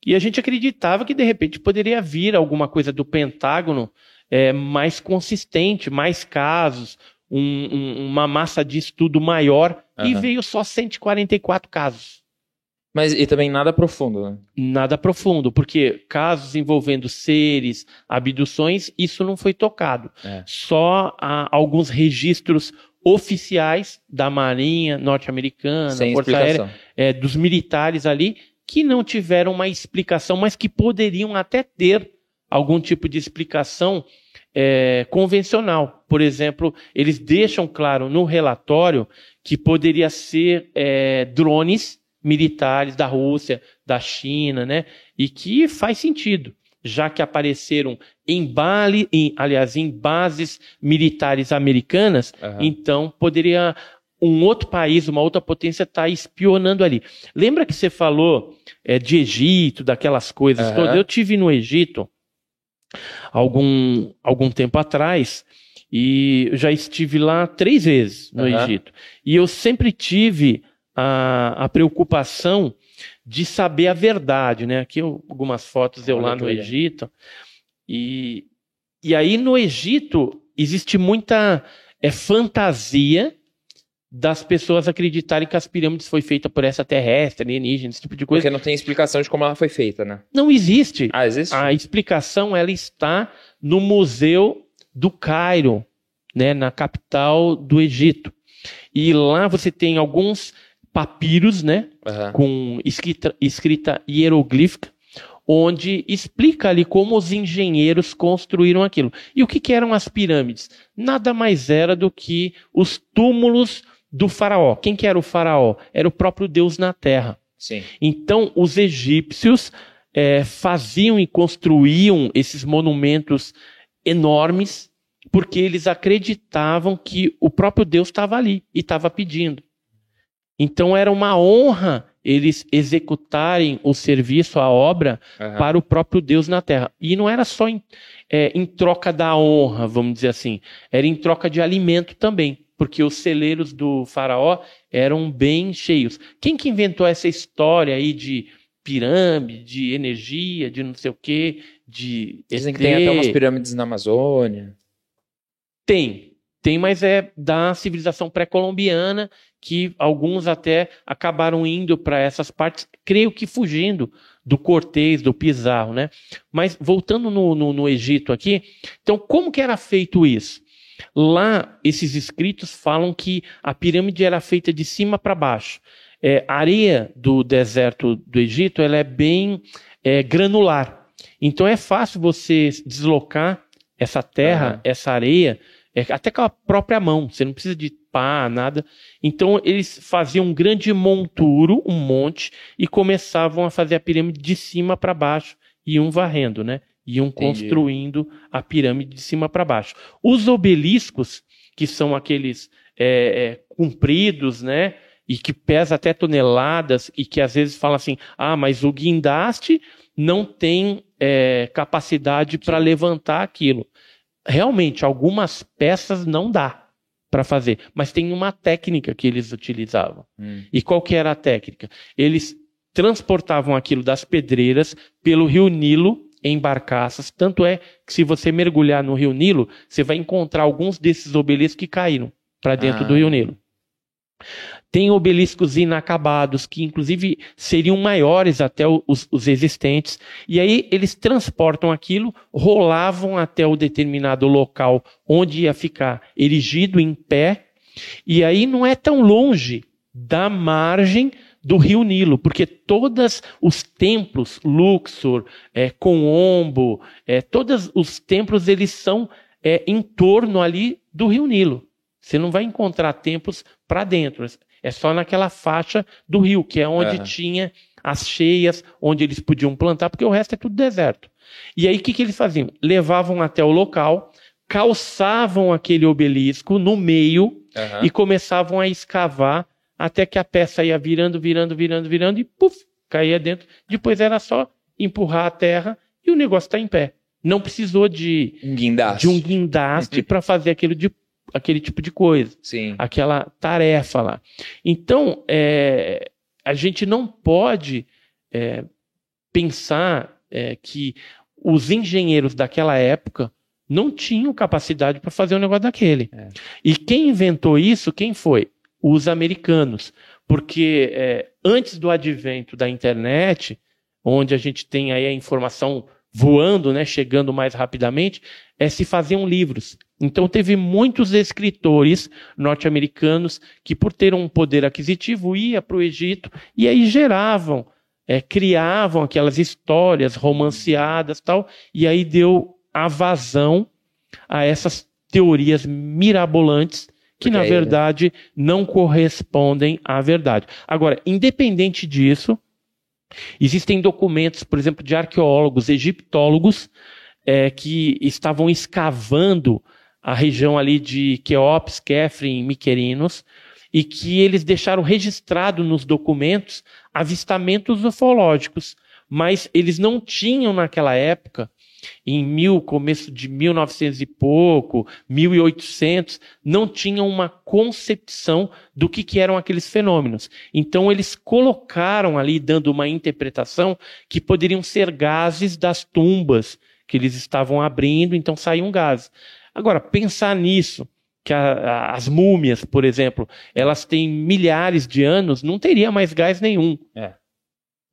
E a gente acreditava que de repente poderia vir alguma coisa do Pentágono é, mais consistente, mais casos, um, um, uma massa de estudo maior, uhum. e veio só 144 casos. Mas e também nada profundo, né? Nada profundo, porque casos envolvendo seres, abduções, isso não foi tocado. É. Só há alguns registros oficiais da Marinha norte-americana, Força Aérea, é, dos militares ali, que não tiveram uma explicação, mas que poderiam até ter algum tipo de explicação é, convencional. Por exemplo, eles deixam claro no relatório que poderia ser é, drones militares da Rússia, da China, né? E que faz sentido, já que apareceram em Bali, em, aliás, em bases militares americanas, uhum. então poderia um outro país, uma outra potência estar tá espionando ali. Lembra que você falou é, de Egito, daquelas coisas uhum. todas? Eu tive no Egito algum, algum tempo atrás e já estive lá três vezes no uhum. Egito. E eu sempre tive a, a preocupação de saber a verdade, né? Aqui eu, algumas fotos eu Olha lá no Egito. E, e aí no Egito existe muita é, fantasia das pessoas acreditarem que as pirâmides foi feita por essa terrestre, alienígena, esse tipo de coisa. Porque não tem explicação de como ela foi feita, né? Não existe. Ah, existe? A explicação ela está no Museu do Cairo, né, na capital do Egito. E lá você tem alguns papiros, né, uhum. com escrita, escrita hieroglífica, onde explica ali como os engenheiros construíram aquilo. E o que, que eram as pirâmides? Nada mais era do que os túmulos do faraó. Quem que era o faraó? Era o próprio Deus na terra. Sim. Então, os egípcios é, faziam e construíam esses monumentos enormes porque eles acreditavam que o próprio Deus estava ali e estava pedindo. Então era uma honra eles executarem o serviço, a obra, uhum. para o próprio Deus na terra. E não era só em, é, em troca da honra, vamos dizer assim, era em troca de alimento também porque os celeiros do faraó eram bem cheios. Quem que inventou essa história aí de pirâmide, de energia, de não sei o quê, de Dizem ET? que tem até umas pirâmides na Amazônia. Tem, tem, mas é da civilização pré-colombiana que alguns até acabaram indo para essas partes, creio que fugindo do Cortês, do Pizarro, né? Mas voltando no, no, no Egito aqui, então como que era feito isso? Lá, esses escritos falam que a pirâmide era feita de cima para baixo. É, a areia do deserto do Egito ela é bem é, granular. Então é fácil você deslocar essa terra, uhum. essa areia, é, até com a própria mão. Você não precisa de pá, nada. Então eles faziam um grande monturo, um monte, e começavam a fazer a pirâmide de cima para baixo, e um varrendo, né? iam Entendi. construindo a pirâmide de cima para baixo. Os obeliscos, que são aqueles é, é, compridos, né? E que pesa até toneladas e que às vezes fala assim, ah, mas o guindaste não tem é, capacidade para levantar aquilo. Realmente, algumas peças não dá para fazer, mas tem uma técnica que eles utilizavam. Hum. E qual que era a técnica? Eles transportavam aquilo das pedreiras pelo rio Nilo em barcaças. Tanto é que se você mergulhar no Rio Nilo, você vai encontrar alguns desses obeliscos que caíram para dentro ah. do Rio Nilo. Tem obeliscos inacabados, que inclusive seriam maiores até os, os, existentes. E aí eles transportam aquilo, rolavam até o determinado local onde ia ficar erigido em pé. E aí não é tão longe da margem do rio Nilo, porque todos os templos, Luxor, é, Comombo, é, todos os templos eles são é, em torno ali do rio Nilo. Você não vai encontrar templos para dentro. É só naquela faixa do rio, que é onde Aham. tinha as cheias, onde eles podiam plantar, porque o resto é tudo deserto. E aí o que, que eles faziam? Levavam até o local, calçavam aquele obelisco no meio Aham. e começavam a escavar até que a peça ia virando, virando, virando, virando e puf, caía dentro. Depois era só empurrar a terra e o negócio está em pé. Não precisou de, Um guindaste. de um guindaste para fazer aquele, de- aquele tipo de coisa, Sim. aquela tarefa lá. Então, é, a gente não pode é, pensar é, que os engenheiros daquela época não tinham capacidade para fazer um negócio daquele. É. E quem inventou isso, quem foi? Os americanos. Porque é, antes do advento da internet, onde a gente tem aí a informação voando, né, chegando mais rapidamente, é, se faziam livros. Então teve muitos escritores norte-americanos que, por ter um poder aquisitivo, ia para o Egito e aí geravam, é, criavam aquelas histórias romanceadas tal, e aí deu a vazão a essas teorias mirabolantes que, Porque na aí, né? verdade, não correspondem à verdade. Agora, independente disso, existem documentos, por exemplo, de arqueólogos, egiptólogos, é, que estavam escavando a região ali de Queops, Kefren, Miquerinos, e que eles deixaram registrado nos documentos avistamentos ufológicos, mas eles não tinham naquela época, em mil, começo de 1900 e pouco, 1800, não tinham uma concepção do que, que eram aqueles fenômenos. Então eles colocaram ali, dando uma interpretação, que poderiam ser gases das tumbas que eles estavam abrindo, então saíam gases. Agora, pensar nisso, que a- a- as múmias, por exemplo, elas têm milhares de anos, não teria mais gás nenhum. É.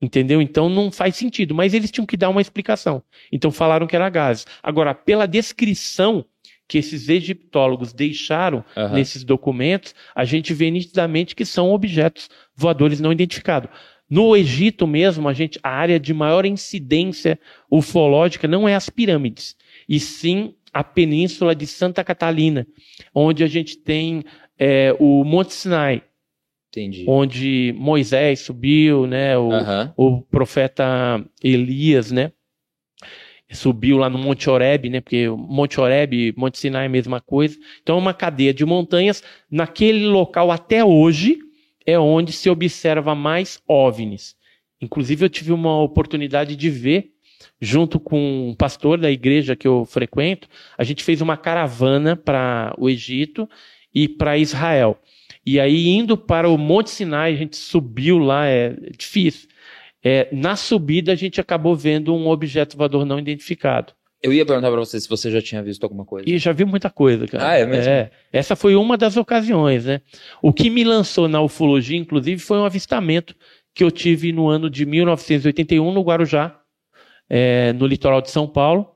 Entendeu? Então não faz sentido. Mas eles tinham que dar uma explicação. Então falaram que era gases. Agora, pela descrição que esses egiptólogos deixaram Aham. nesses documentos, a gente vê nitidamente que são objetos voadores não identificados. No Egito mesmo, a, gente, a área de maior incidência ufológica não é as pirâmides, e sim a península de Santa Catalina, onde a gente tem é, o Monte Sinai, Entendi. onde Moisés subiu, né, o, o profeta Elias, né? Subiu lá no Monte Oreb, né? Porque Monte Oreb, Monte Sinai é a mesma coisa. Então, é uma cadeia de montanhas. Naquele local, até hoje, é onde se observa mais OVNIs. Inclusive, eu tive uma oportunidade de ver, junto com um pastor da igreja que eu frequento, a gente fez uma caravana para o Egito e para Israel. E aí, indo para o Monte Sinai, a gente subiu lá, é difícil. É, na subida, a gente acabou vendo um objeto voador não identificado. Eu ia perguntar pra você se você já tinha visto alguma coisa. E já vi muita coisa, cara. Ah, é mesmo? essa foi uma das ocasiões, né? O que me lançou na ufologia, inclusive, foi um avistamento que eu tive no ano de 1981 no Guarujá, é, no litoral de São Paulo,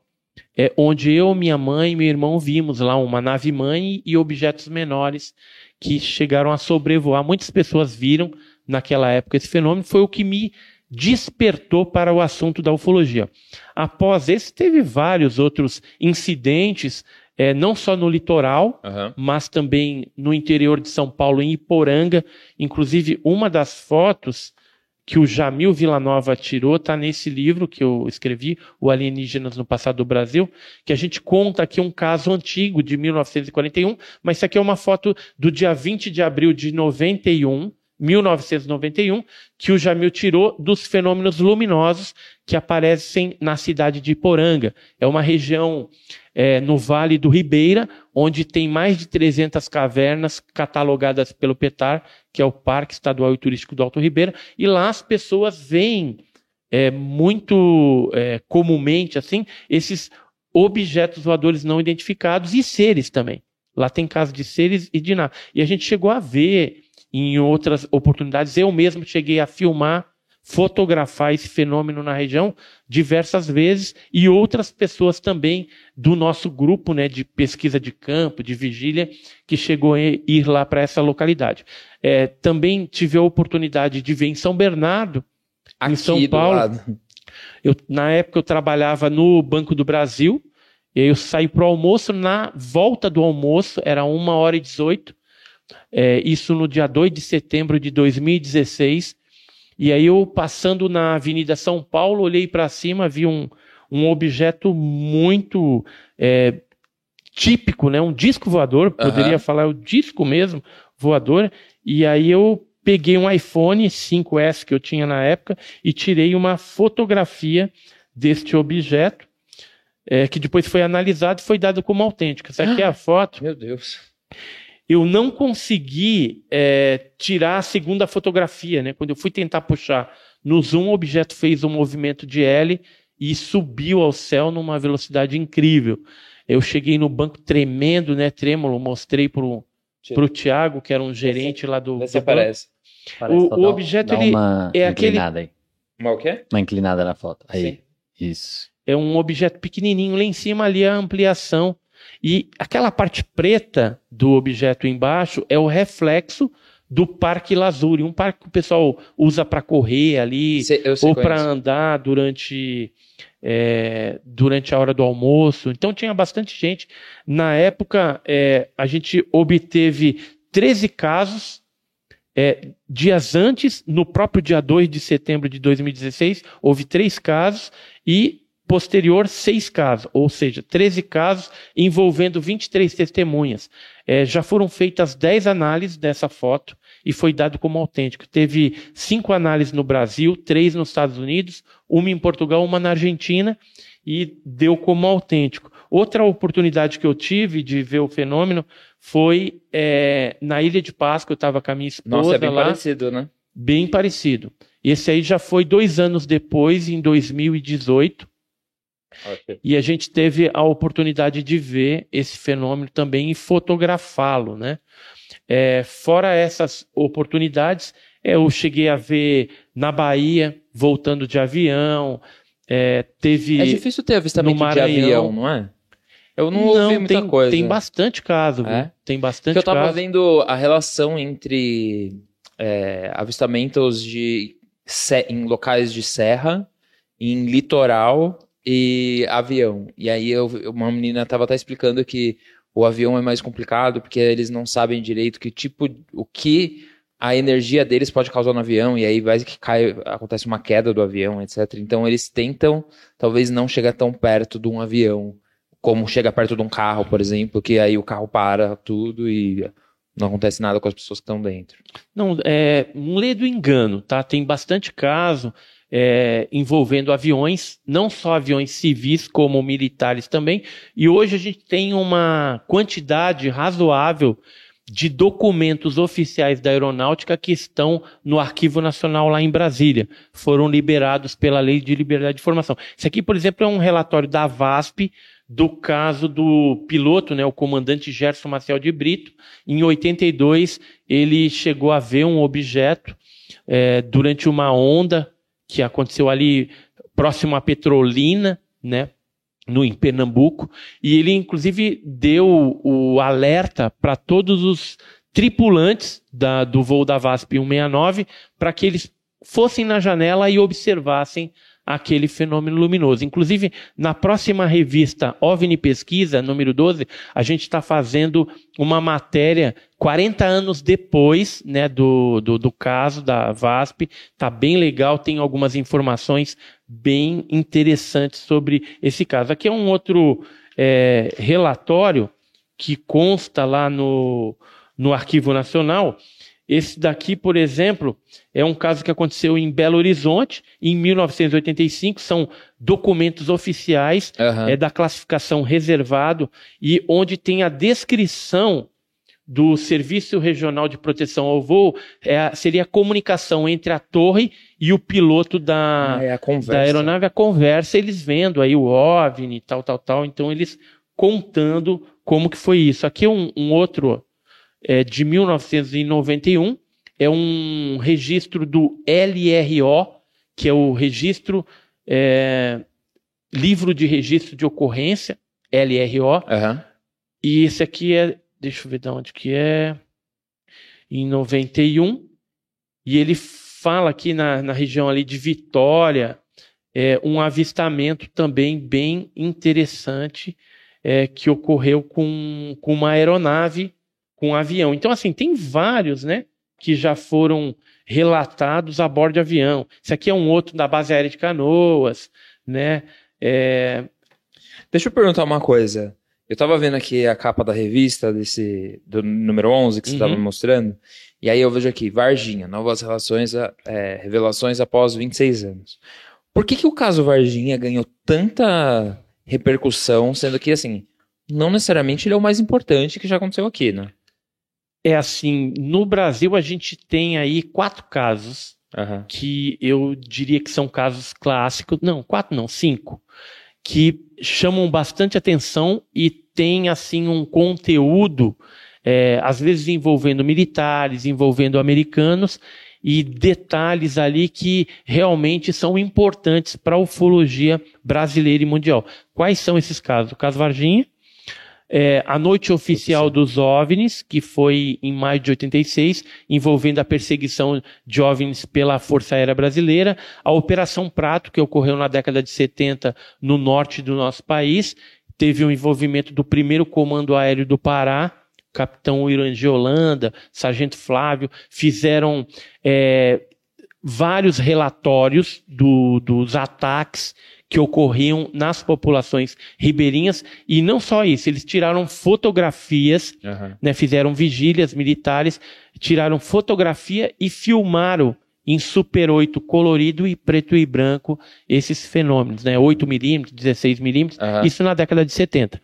é, onde eu, minha mãe e meu irmão vimos lá uma nave-mãe e objetos menores que chegaram a sobrevoar. Muitas pessoas viram naquela época esse fenômeno. Foi o que me despertou para o assunto da ufologia. Após esse, teve vários outros incidentes, é, não só no litoral, Aham. mas também no interior de São Paulo, em Iporanga. Inclusive, uma das fotos que o Jamil Villanova tirou está nesse livro que eu escrevi, O Alienígenas no Passado do Brasil, que a gente conta aqui um caso antigo de 1941, mas isso aqui é uma foto do dia 20 de abril de 91, 1991, que o Jamil tirou dos fenômenos luminosos que aparecem na cidade de Iporanga. É uma região é, no Vale do Ribeira, onde tem mais de 300 cavernas catalogadas pelo PETAR, que é o Parque Estadual e Turístico do Alto Ribeira, e lá as pessoas veem é, muito é, comumente assim esses objetos voadores não identificados e seres também. Lá tem casos de seres e de nada. E a gente chegou a ver em outras oportunidades, eu mesmo cheguei a filmar, fotografar esse fenômeno na região diversas vezes e outras pessoas também do nosso grupo né, de pesquisa de campo, de vigília, que chegou a ir lá para essa localidade. É, também tive a oportunidade de ver em São Bernardo, Aqui São do Paulo. eu, na época eu trabalhava no Banco do Brasil E aí eu saí pro almoço, na volta do almoço, era uma hora e 18, é, isso no dia 2 de setembro de 2016. E aí eu passando na Avenida São Paulo, olhei para cima, vi um, um objeto muito é, típico, né? Um disco voador, poderia falar o disco mesmo voador. E aí eu peguei um iPhone 5S que eu tinha na época e tirei uma fotografia deste objeto, é, que depois foi analisado e foi dado como autêntico. Essa aqui é a foto Meu Deus. Eu não consegui é, tirar a segunda fotografia, né? Quando eu fui tentar puxar no zoom, o objeto fez um movimento de L e subiu ao céu numa velocidade incrível. Eu cheguei no banco tremendo, né? Trêmulo, mostrei pro, pro Tiago, que era um gerente lá do, banco. aparece. Parece, O- o dá- objeto, dá ele uma é aquele- inclinada aí. Mas o quê? Uma inclinada na foto. Aí. Sim. Isso. É um objeto pequenininho, lá em cima ali é a ampliação. E aquela parte preta do objeto embaixo é o reflexo do Parque Lazuri, um parque que o pessoal usa para correr ali, sei ou conheço. para andar durante, é, durante a hora do almoço. Então tinha bastante gente. Na época, é, a gente obteve 13 casos. é, dias antes, no próprio dia 2 de setembro de 2016, houve três casos e posterior seis casos, ou seja, 13 casos envolvendo 23 testemunhas. É, já foram feitas 10 análises dessa foto e foi dado como autêntico. Teve cinco análises no Brasil, três nos Estados Unidos, uma em Portugal, uma na Argentina e deu como autêntico. Outra oportunidade que eu tive de ver o fenômeno foi é, na Ilha de Páscoa, eu estava com a minha esposa Nossa, é bem lá, parecido, né? bem parecido. Esse aí já foi dois anos depois, em 2018, e a gente teve a oportunidade de ver esse fenômeno também e fotografá-lo, né? É, fora essas oportunidades, é, eu cheguei a ver na Bahia, voltando de avião, é, teve... É difícil ter avistamento no de Maranhão. avião, não é? Eu não, ouvi muita tem, coisa. tem bastante caso, viu? É? Tem bastante Porque eu tava caso. vendo a relação entre é, avistamentos de se- em locais de serra, em litoral e avião. E aí eu, uma menina tava até explicando que o avião é mais complicado porque eles não sabem direito que tipo, o que a energia deles pode causar no avião e aí vai que cai, acontece uma queda do avião, etc. Então eles tentam talvez não chegar tão perto de um avião como chega perto de um carro, por exemplo, que aí o carro para tudo e não acontece nada com as pessoas que estão dentro. Não, é um lê do engano, tá? Tem bastante caso é, envolvendo aviões, não só aviões civis, como militares também. E hoje a gente tem uma quantidade razoável de documentos oficiais da aeronáutica que estão no Arquivo Nacional lá em Brasília. Foram liberados pela Lei de Liberdade de Informação. Isso aqui, por exemplo, é um relatório da VASP do caso do piloto, né, o comandante Gerson Maciel de Brito. Em 82, ele chegou a ver um objeto é, durante uma onda que aconteceu ali próximo à Petrolina, né, no, em Pernambuco, e ele inclusive deu o alerta para todos os tripulantes da, do voo da VASP 169 para que eles fossem na janela e observassem aquele fenômeno luminoso. Inclusive, na próxima revista OVNI Pesquisa, número 12, a gente está fazendo uma matéria 40 anos depois né, do, do, do caso da VASP. Está bem legal, tem algumas informações bem interessantes sobre esse caso. Aqui é um outro é, relatório que consta lá no, no Arquivo Nacional. Esse daqui, por exemplo, é um caso que aconteceu em Belo Horizonte, em 1985. São documentos oficiais Aham. é da classificação reservado e onde tem a descrição do Serviço Regional de Proteção ao Voo, é, seria a comunicação entre a torre e o piloto da, Ah, é da aeronave, a conversa, eles vendo aí o OVNI, tal, tal, tal. Então, eles contando como que foi isso. Aqui um, um outro é, de 1991, é um registro do LRO, que é o registro, é, livro de registro de ocorrência, LRO, Aham. e esse aqui é, deixa eu ver de onde que é, em 91, e ele fala aqui na, na região ali de Vitória, é, um avistamento também bem interessante é, que ocorreu com, com uma aeronave, com um avião. Então, assim, tem vários, né, que já foram relatados a bordo de avião. Esse aqui é um outro da base aérea de Canoas, né? É... Deixa eu perguntar uma coisa. Eu estava vendo aqui a capa da revista desse do número 11 que você estava Uhum. me mostrando, e aí eu vejo aqui Varginha, novas relações, é, revelações após 26 anos. Por que que o caso Varginha ganhou tanta repercussão, sendo que assim, não necessariamente ele é o mais importante que já aconteceu aqui, né? É assim, no Brasil a gente tem aí quatro casos Aham. que eu diria que são casos clássicos, não, quatro não, cinco, que chamam bastante atenção e tem assim um conteúdo, é, às vezes envolvendo militares, envolvendo americanos e detalhes ali que realmente são importantes para a ufologia brasileira e mundial. Quais são esses casos? O caso Varginha, é, a noite oficial dos OVNIs, que foi em maio de 86, envolvendo a perseguição de OVNIs pela Força Aérea Brasileira, a Operação Prato, que ocorreu na década de 70 no norte do nosso país, teve o envolvimento do primeiro Comando Aéreo do Pará, capitão Irangi Holanda, sargento Flávio, fizeram é, vários relatórios do- dos ataques que ocorriam nas populações ribeirinhas e não só isso, eles tiraram fotografias Aham. né, fizeram vigílias militares, tiraram fotografia e filmaram em Super 8 colorido e preto e branco esses fenômenos, né, 8 milímetros, 16 milímetros, Aham. isso na década de 70.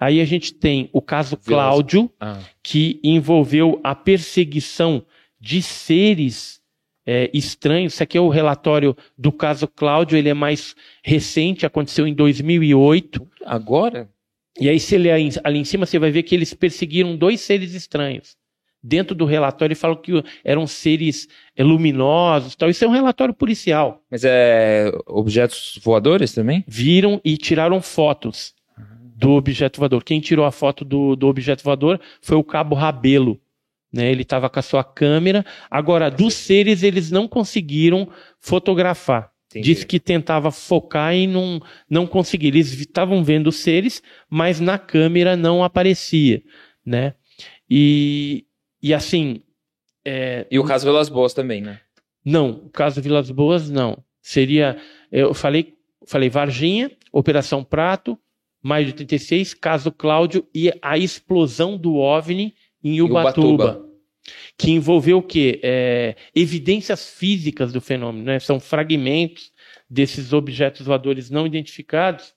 Aí a gente tem o caso. Cláudio, Ah. que envolveu a perseguição de seres é, estranhos. Isso aqui é o relatório do caso Cláudio, ele é mais recente, aconteceu em 2008. Agora? E aí, se ler aí- ali em cima, você vai ver que eles perseguiram dois seres estranhos. Dentro do relatório, ele fala que eram seres eh, luminosos. Tal. Isso é um relatório policial. Mas é objetos voadores também? Viram e tiraram fotos do objeto voador. Quem tirou a foto do, do objeto voador foi o Cabo Rabelo. Né? Ele estava com a sua câmera. Agora, dos seres, eles não conseguiram fotografar. Entendi. Disse que tentava focar e não, não conseguia. Eles estavam vendo os seres, mas na câmera não aparecia, né? E, e assim, é, E o caso Velas Boas também, né? não, o caso Vilas Boas não. Seria, eu falei, falei Varginha, Operação Prato, maio de 86, caso Cláudio e a explosão do OVNI em Ubatuba. Ubatuba. Que envolveu o quê? É, evidências físicas do fenômeno, né? São fragmentos desses objetos voadores não identificados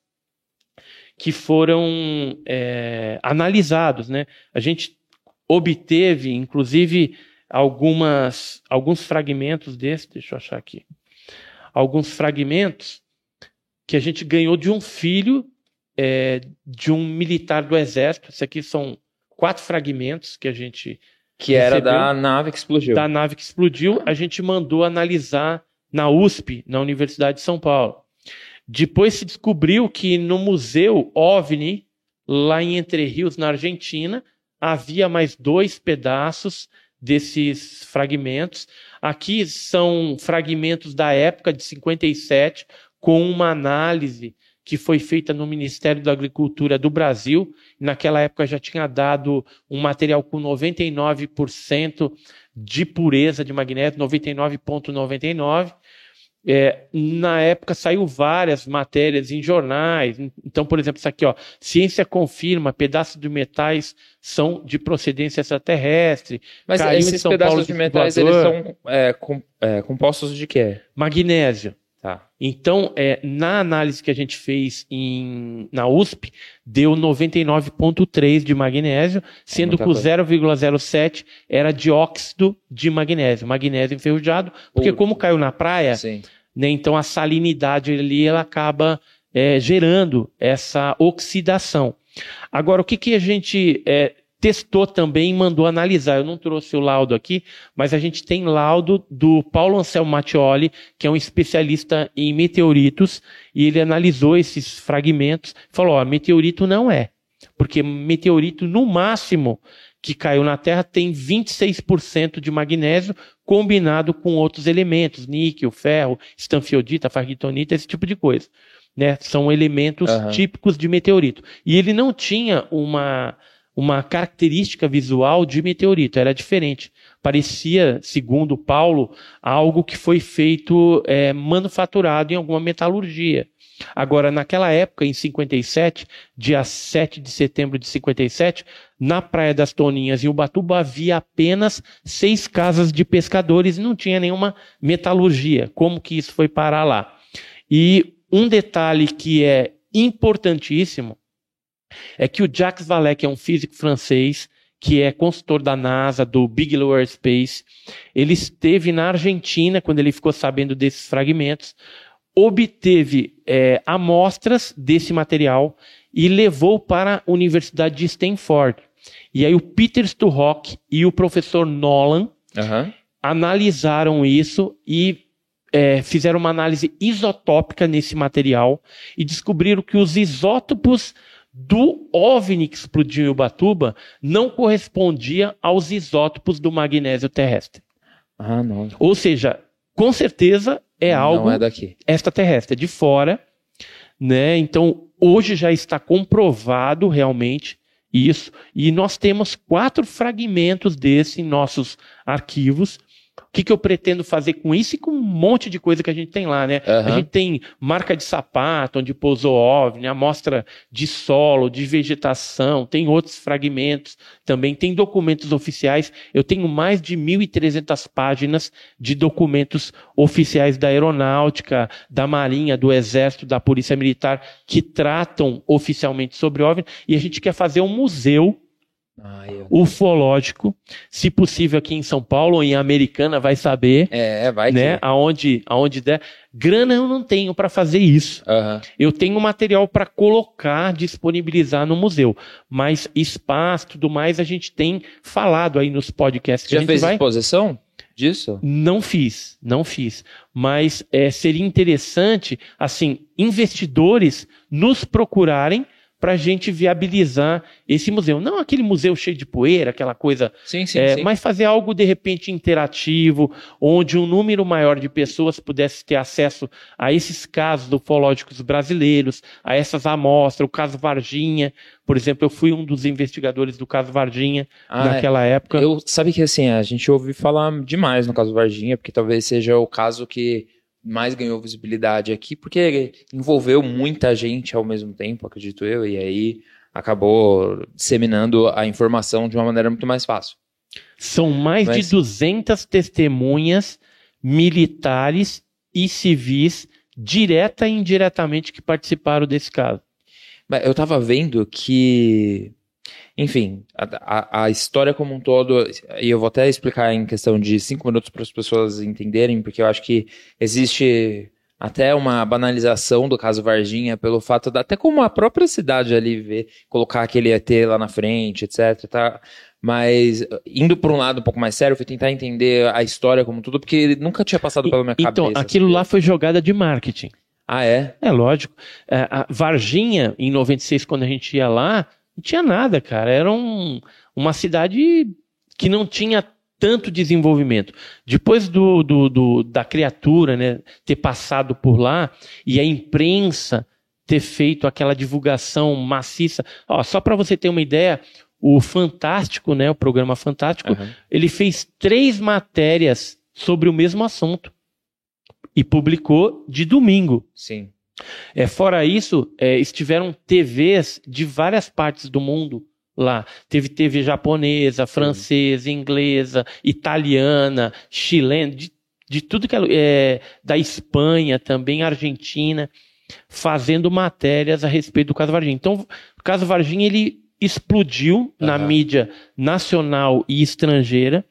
que foram é, analisados, né? A gente obteve, inclusive, algumas, alguns fragmentos desses, deixa eu achar aqui, alguns fragmentos que a gente ganhou de um filho é, de um militar do exército. Isso aqui são quatro fragmentos que a gente Que era Recebeu. da nave que explodiu. da nave que explodiu, a gente mandou analisar na USP, na Universidade de São Paulo. Depois se descobriu que no Museu OVNI, lá em Entre Rios, na Argentina, havia mais dois pedaços desses fragmentos. Aqui são fragmentos da época de 57, com uma análise que foi feita no Ministério da Agricultura do Brasil. Naquela época já tinha dado um material com 99% de pureza de magnésio, 99,99. É, na época saiu várias matérias em jornais. Então, por exemplo, isso aqui, ó, ciência confirma pedaços de metais são de procedência extraterrestre. Mas esses pedaços Paulo de metais, eles são é, com- é, compostos de quê? Magnésio. Tá. Então, é, na análise que a gente fez em, na USP, deu 99,3 de magnésio, sendo muita que o coisa. 0,07 era dióxido de magnésio, magnésio enferrujado, porque como caiu na praia, né, então a salinidade ali ela acaba é, gerando essa oxidação. Agora, o que, que a gente é, testou também e mandou analisar? Eu não trouxe o laudo aqui, mas a gente tem laudo do Paulo Anselmo Mattioli, que é um especialista em meteoritos, e ele analisou esses fragmentos e falou: ó, meteorito não é. Porque meteorito, no máximo, que caiu na Terra tem 26% de magnésio combinado com outros elementos, níquel, ferro, estanfiodita, fargitonita, esse tipo de coisa. né? São elementos Aham. típicos de meteorito. E ele não tinha uma, uma característica visual de meteorito, era diferente. Parecia, segundo Paulo, algo que foi feito é, manufaturado em alguma metalurgia. Agora, naquela época, em 57, dia 7 de setembro de 57, na Praia das Toninhas, em Ubatuba, havia apenas seis casas de pescadores e não tinha nenhuma metalurgia. Como que isso foi parar lá? E um detalhe que é importantíssimo é que o Jacques Vallée, que é um físico francês, que é consultor da NASA, do Bigelow Aerospace, ele esteve na Argentina quando ele ficou sabendo desses fragmentos, obteve é, amostras desse material e levou para a Universidade de Stanford. E aí o Peter Sturrock e o professor Nolan Aham. analisaram isso e é, fizeram uma análise isotópica nesse material e descobriram que os isótopos do OVNI que explodiu em Ubatuba não correspondia aos isótopos do magnésio terrestre. Ah, não. Ou seja, com certeza é algo Não é daqui. extraterrestre, é de fora, né? Então, hoje já está comprovado realmente isso, e nós temos quatro fragmentos desse em nossos arquivos. O que, que eu pretendo fazer com isso e com um monte de coisa que a gente tem lá, né? A Aham. gente tem marca de sapato, onde pousou OVNI, amostra de solo, de vegetação, tem outros fragmentos também, tem documentos oficiais. Eu tenho mais de 1.300 páginas de documentos oficiais da aeronáutica, da marinha, do exército, da polícia militar, que tratam oficialmente sobre OVNI, e a gente quer fazer um museu Ah, eu- ufológico, se possível aqui em São Paulo ou em Americana, vai saber, É, vai né? Aonde, aonde der. Grana eu não tenho para fazer isso. Aham. Eu tenho material para colocar, disponibilizar no museu, mas espaço, tudo mais, a gente tem falado aí nos podcasts. que a Já gente fez vai... exposição disso? Não fiz, não fiz. Mas é, seria interessante, assim, investidores nos procurarem para a gente viabilizar esse museu. Não aquele museu cheio de poeira, aquela coisa Sim, sim, é, sim. mas fazer algo de repente interativo, onde um número maior de pessoas pudesse ter acesso a esses casos ufológicos brasileiros, a essas amostras, o caso Varginha, por exemplo, eu fui um dos investigadores do caso Varginha Ah, é. naquela época. Eu, sabe que assim, a gente ouve falar demais no caso Varginha, porque talvez seja o caso que mais ganhou visibilidade aqui, porque envolveu muita gente ao mesmo tempo, acredito eu, e aí acabou disseminando a informação de uma maneira muito mais fácil. São mais Mas- de 200 testemunhas militares e civis, direta e indiretamente, que participaram desse caso. Eu tava vendo que, enfim, a, a- a história como um todo, e eu vou até explicar em questão de cinco minutos para as pessoas entenderem, porque eu acho que existe até uma banalização do caso Varginha pelo fato da, até como a própria cidade ali vê, colocar aquele ET lá na frente, etc, tá? Mas indo por um lado um pouco mais sério, fui tentar entender a história como um todo, porque nunca tinha passado pela minha Então, cabeça. aquilo assim. lá foi jogada de marketing. Ah, é? É lógico. É, a Varginha, em 96, quando a gente ia lá, não tinha nada, cara. Era um- uma cidade que não tinha tanto desenvolvimento. Depois do, do- do- da criatura né, ter passado por lá e a imprensa ter feito aquela divulgação maciça. Ó, só para você ter uma ideia, o Fantástico, né, o programa Fantástico, Aham. ele fez três matérias sobre o mesmo assunto e publicou de domingo. Sim. É, fora isso, é, estiveram TVs de várias partes do mundo lá. Teve TV japonesa, francesa, inglesa, italiana, chilena, de, de tudo que é, é, da Espanha também, Argentina, fazendo matérias a respeito do caso Varginha. Então, o caso Varginha ele explodiu na Aham. mídia nacional e estrangeira.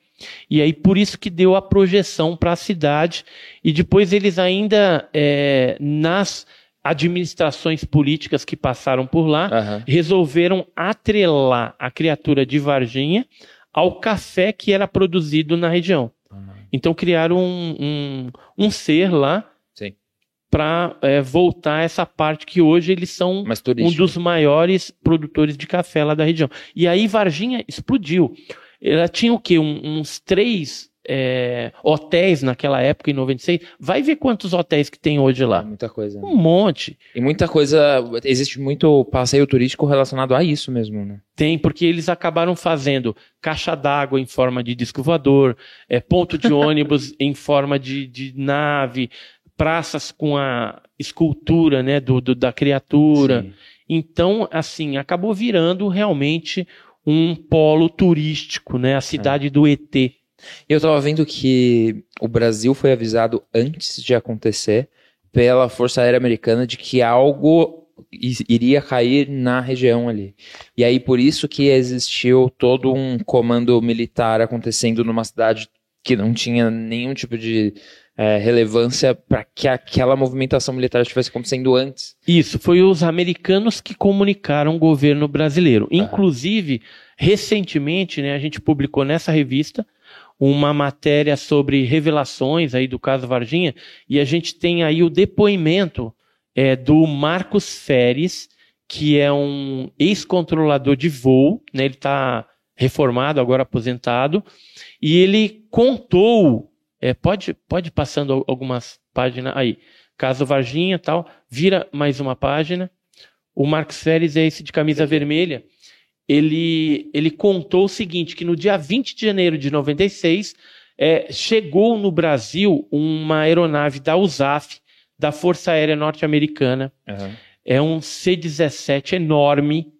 E aí, por isso que deu a projeção para a cidade. E depois eles ainda, é, nas administrações políticas que passaram por lá, Aham. resolveram atrelar a criatura de Varginha ao café que era produzido na região. Então criaram um, um, um ser lá para voltar essa parte que hoje eles são um dos maiores produtores de café lá da região. E aí Varginha explodiu. Ela tinha o quê? Um- uns três é, hotéis naquela época, em 96. Vai ver quantos hotéis que tem hoje lá. Muita coisa. Um monte. E muita coisa. Existe muito passeio turístico relacionado a isso mesmo, né? Tem, porque eles acabaram fazendo caixa d'água em forma de disco voador, é, ponto de ônibus em forma de, de nave, praças com a escultura né, do, do da criatura. Sim. Então, assim, acabou virando realmente um polo turístico, né? A cidade do ET. Eu tava vendo que o Brasil foi avisado antes de acontecer pela Força Aérea Americana de que algo iria cair na região ali. E aí por isso que existiu todo um comando militar acontecendo numa cidade que não tinha nenhum tipo de eh, relevância para que aquela movimentação militar estivesse acontecendo antes. Isso, foi os americanos que comunicaram o governo brasileiro. Inclusive, recentemente, né, a gente publicou nessa revista uma matéria sobre revelações aí do caso Varginha, e a gente tem aí o depoimento é, do Marcos Feres, que é um ex-controlador de voo, né, ele está reformado, agora aposentado, e ele contou, é, pode, pode ir passando al- algumas páginas aí, caso Varginha tal, vira mais uma página. O Marcos Feres é esse de camisa vermelha. Ele, ele contou o seguinte, que no dia 20 de janeiro de 96, é, chegou no Brasil uma aeronave da USAF, da Força Aérea Norte-Americana. É um C-17 enorme.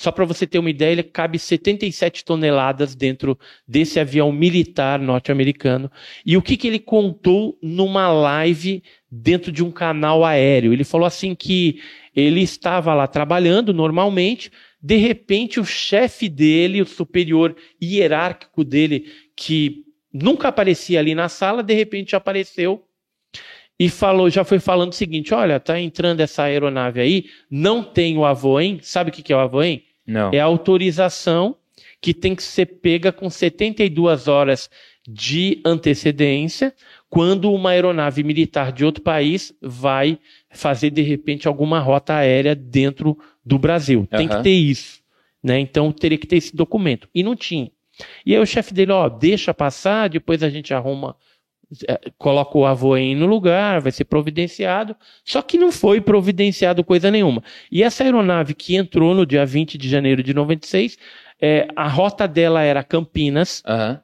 Só para você ter uma ideia, ele cabe 77 toneladas dentro desse avião militar norte-americano. E o que, que ele contou numa live dentro de um canal aéreo? Ele falou assim que ele estava lá trabalhando normalmente, de repente o chefe dele, o superior hierárquico dele, que nunca aparecia ali na sala, de repente apareceu e falou, já foi falando o seguinte: olha, tá entrando essa aeronave aí, não tem o avoem. Sabe o que que é o avoem? Não. É a autorização que tem que ser pega com 72 horas de antecedência, quando uma aeronave militar de outro país vai fazer de repente alguma rota aérea dentro do Brasil. Tem que ter isso, né? Então teria que ter esse documento. E não tinha. E aí o chefe dele, ó, deixa passar, depois a gente arruma coloca o avoem no lugar, vai ser providenciado. Só que não foi providenciado coisa nenhuma. E essa aeronave que entrou no dia 20 de janeiro de 96, é, a rota dela era Campinas, Aham.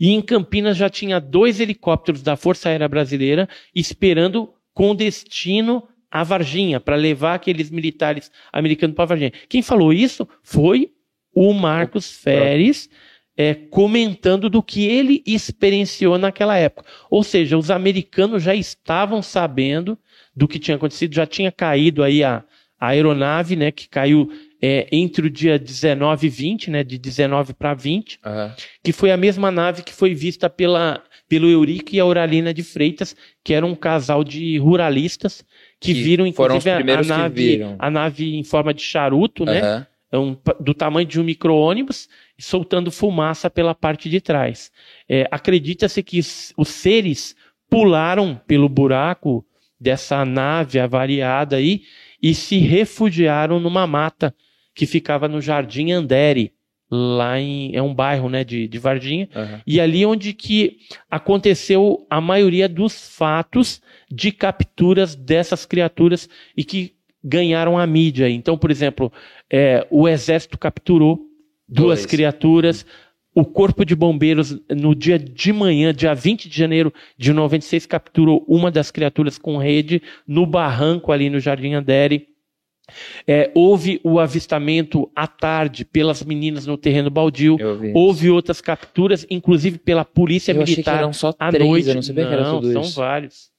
e em Campinas já tinha dois helicópteros da Força Aérea Brasileira esperando com destino a Varginha, para levar aqueles militares americanos para Varginha. Quem falou isso foi o Marcos Feres, é, comentando do que ele experienciou naquela época. Ou seja, os americanos já estavam sabendo do que tinha acontecido, já tinha caído aí a, a aeronave, né, que caiu é, entre o dia 19 e 20, né, de 19 para 20 Aham. que foi a mesma nave que foi vista pela, pelo Eurico e a Auralina de Freitas, que era um casal de ruralistas que, Que viram inclusive a, a nave, a nave em forma de charuto, né? É um do tamanho de um micro-ônibus, soltando fumaça pela parte de trás. É, Acredita-se que os, seres pularam pelo buraco dessa nave avariada aí e se refugiaram numa mata que ficava no Jardim Andere, lá em. É um bairro né, de, de Varginha. Aham. E ali onde que aconteceu a maioria dos fatos de capturas dessas criaturas e que ganharam a mídia. Então, por exemplo, é, o exército capturou duas Dois. criaturas. O Corpo de Bombeiros, no dia de manhã, dia 20 de janeiro de 96, capturou uma das criaturas com rede no barranco ali no Jardim Andere. É, houve o avistamento à tarde pelas meninas no terreno baldio. Houve outras capturas, inclusive pela polícia eu achei que militar eram só à três, noite. eu não sabia que era Não, tudo são isso. vários.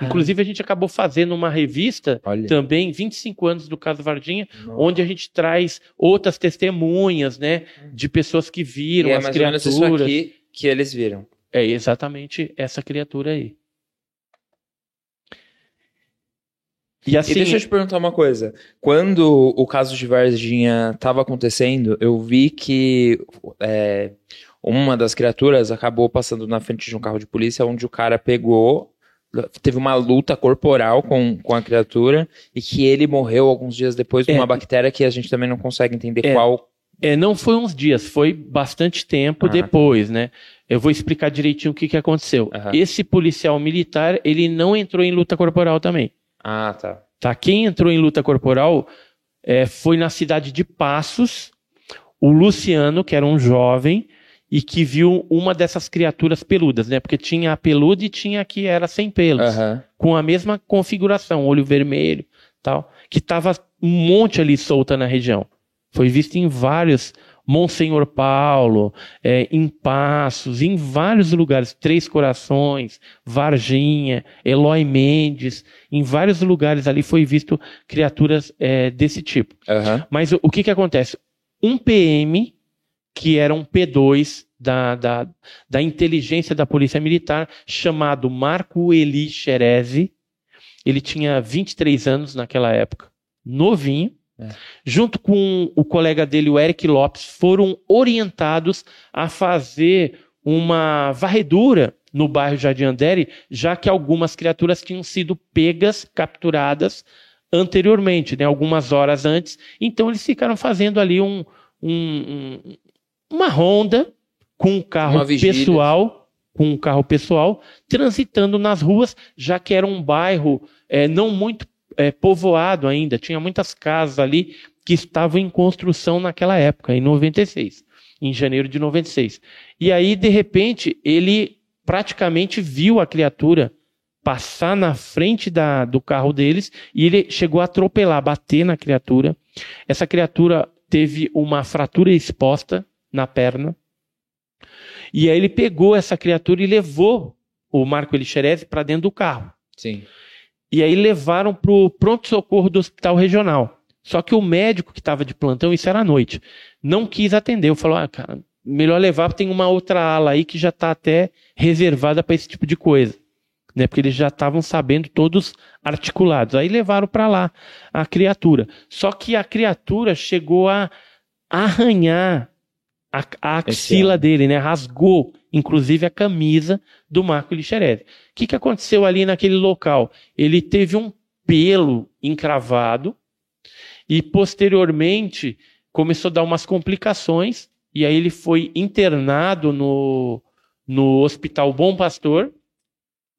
Ah. Inclusive, a gente acabou fazendo uma revista Olha. também, 25 anos do caso Varginha, Nossa. onde a gente traz outras testemunhas, né, de pessoas que viram E é as mais ou menos isso criaturas. aqui que eles viram. É exatamente essa criatura aí. E assim, E deixa eu te perguntar uma coisa. Quando o caso de Varginha estava acontecendo, eu vi que é, uma das criaturas acabou passando na frente de um carro de polícia, onde o cara pegou, teve uma luta corporal com, com a criatura, e que ele morreu alguns dias depois de É. uma bactéria que a gente também não consegue entender É. qual É, não foi uns dias, foi bastante tempo Ah. depois, né? Eu vou explicar direitinho o que, que aconteceu. Aham. Esse policial militar, ele não entrou em luta corporal também. Ah, tá. Tá? Quem entrou em luta corporal é, foi na cidade de Passos, o Luciano, que era um jovem, e que viu uma dessas criaturas peludas, né? Porque tinha a peluda e tinha a que era sem pelos Aham. com a mesma configuração, olho vermelho, tal, que estava um monte ali solta na região. Foi visto em vários, Monsenhor Paulo, é, em Passos, em vários lugares, Três Corações, Varginha, Eloy Mendes, em vários lugares ali foi visto criaturas é, desse tipo. Aham. Mas o, o que que acontece? Um PM, que era um P2 da, da, da inteligência da Polícia Militar, chamado Marco Eli Xerezi, ele tinha 23 anos naquela época, novinho, É. junto com o colega dele, o Eric Lopes, foram orientados a fazer uma varredura no bairro Jardim Andere, já que algumas criaturas tinham sido pegas, capturadas anteriormente, né, algumas horas antes. Então eles ficaram fazendo ali um, um- um- uma ronda com um carro pessoal, com um carro pessoal, transitando nas ruas, já que era um bairro eh, não muito eh, povoado ainda, tinha muitas casas ali que estavam em construção naquela época, em 96, em janeiro de 96. E aí, de repente, ele praticamente viu a criatura passar na frente da, do carro deles e ele chegou a atropelar, bater na criatura. Essa criatura teve uma fratura exposta na perna. E aí ele pegou essa criatura e levou o Marco Elixerese para dentro do carro. Sim. E aí levaram para o pronto-socorro do hospital regional. Só que o médico que estava de plantão, isso era à noite, não quis atender. Falou, ah, cara, melhor levar, tem uma outra ala aí que já está até reservada para esse tipo de coisa. Né? Porque eles já estavam sabendo, todos articulados. Aí levaram para lá a criatura. Só que a criatura chegou a arranhar a, a axila dele, né? Rasgou, inclusive, a camisa do Marco Lixerese. O que, que aconteceu ali naquele local? Ele teve um pelo encravado e, posteriormente, começou a dar umas complicações e aí ele foi internado no, no Hospital Bom Pastor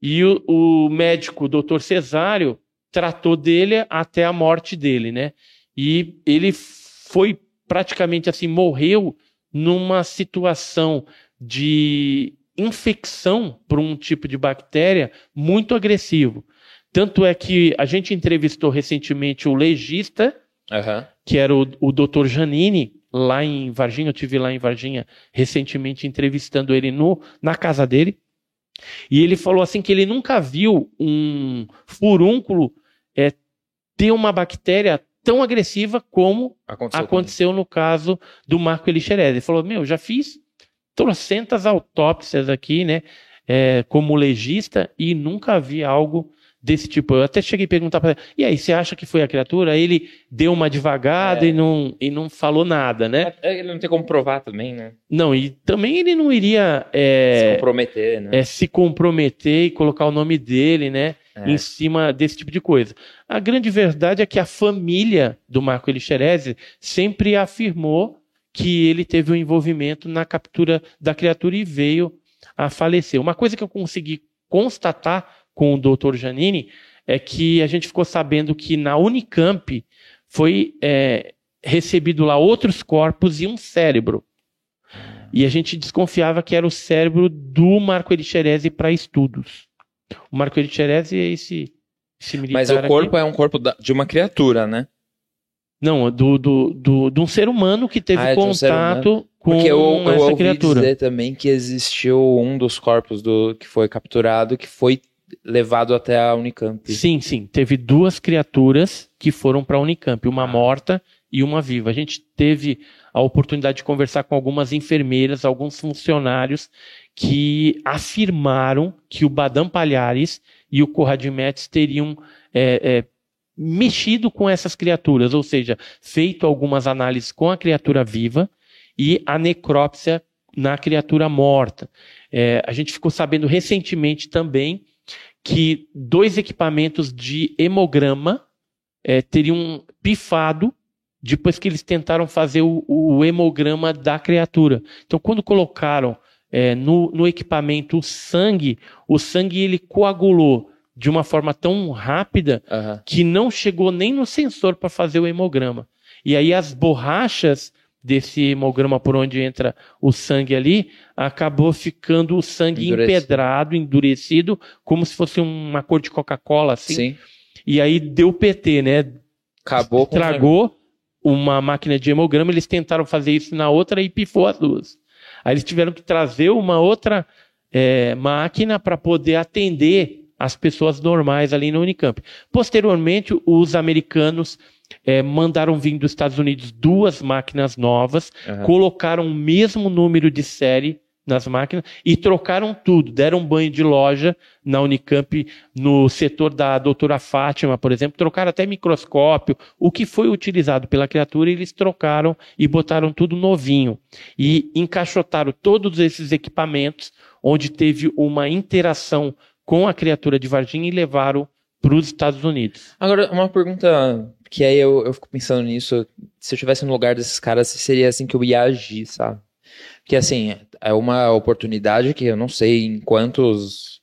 e o, o médico, o doutor Cesário, tratou dele até a morte dele, né? E ele foi praticamente assim, morreu numa situação de infecção por um tipo de bactéria muito agressivo. Tanto é que a gente entrevistou recentemente o legista, Aham. que era o, o Dr. Janine, lá em Varginha. Eu tive lá em Varginha recentemente entrevistando ele no, na casa dele. E ele falou assim que ele nunca viu um furúnculo é, ter uma bactéria tão agressiva como Aconteceu. aconteceu no caso do Marco Elixerez. Ele falou: Meu, já fiz trocentas autópsias aqui, né, é, como legista, e nunca vi algo desse tipo. Eu até cheguei a perguntar para ele: E aí, você acha que foi a criatura? Aí ele deu uma devagada É. e, não, e não falou nada, né? É, Ele não tem como provar também, né? Não, e também ele não iria Se é, comprometer, né? é, se comprometer e colocar o nome dele, né? É. em cima desse tipo de coisa. A grande verdade é que a família do Marco Elixerese sempre afirmou que ele teve um envolvimento na captura da criatura e veio a falecer. Uma coisa que eu consegui constatar com o Dr. Janine é que a gente ficou sabendo que na Unicamp foi é, recebido lá outros corpos e um cérebro. E a gente desconfiava que era o cérebro do Marco Elixerese para estudos. O Marco Elixerese é esse, esse militar Mas o aqui. corpo é um corpo de uma criatura, né? Não, do, do, do, de um ser humano que teve Ah, é de um contato com Porque eu, eu essa ouvi criatura. dizer também que existiu um dos corpos do que foi capturado que foi levado até a Unicamp. Sim, sim. Teve duas criaturas que foram para a Unicamp, uma Ah. morta e uma viva. A gente teve a oportunidade de conversar com algumas enfermeiras, alguns funcionários que afirmaram que o Badam Palhares e o Corradimetes teriam é, é, mexido com essas criaturas, ou seja, feito algumas análises com a criatura viva e a necrópsia na criatura morta. É, a gente ficou sabendo recentemente também que dois equipamentos de hemograma é, teriam pifado depois que eles tentaram fazer o, o hemograma da criatura. Então, quando colocaram é, no, no equipamento o sangue, o sangue ele coagulou de uma forma tão rápida Aham. que não chegou nem no sensor para fazer o hemograma. E aí as borrachas desse hemograma por onde entra o sangue ali, acabou ficando o sangue Endurecido. empedrado, endurecido, como se fosse uma cor de Coca-Cola, assim. Sim. E aí deu PT, né? Acabou com Tragou uma máquina de hemograma, eles tentaram fazer isso na outra e pifou as duas. Aí eles tiveram que trazer uma outra é, máquina para poder atender as pessoas normais ali na Unicamp. Posteriormente, os americanos é, mandaram vir dos Estados Unidos duas máquinas novas, Aham. colocaram o mesmo número de série nas máquinas e trocaram tudo, deram banho de loja na Unicamp, no setor da doutora Fátima, por exemplo, trocaram até microscópio, o que foi utilizado pela criatura, eles trocaram e botaram tudo novinho. E encaixotaram todos esses equipamentos, onde teve uma interação com a criatura de Varginha e levaram para os Estados Unidos. Agora, uma pergunta que aí eu, eu fico pensando nisso. Se eu estivesse no lugar desses caras, seria assim que eu ia agir, sabe? Porque assim, é uma oportunidade que eu não sei em quantos.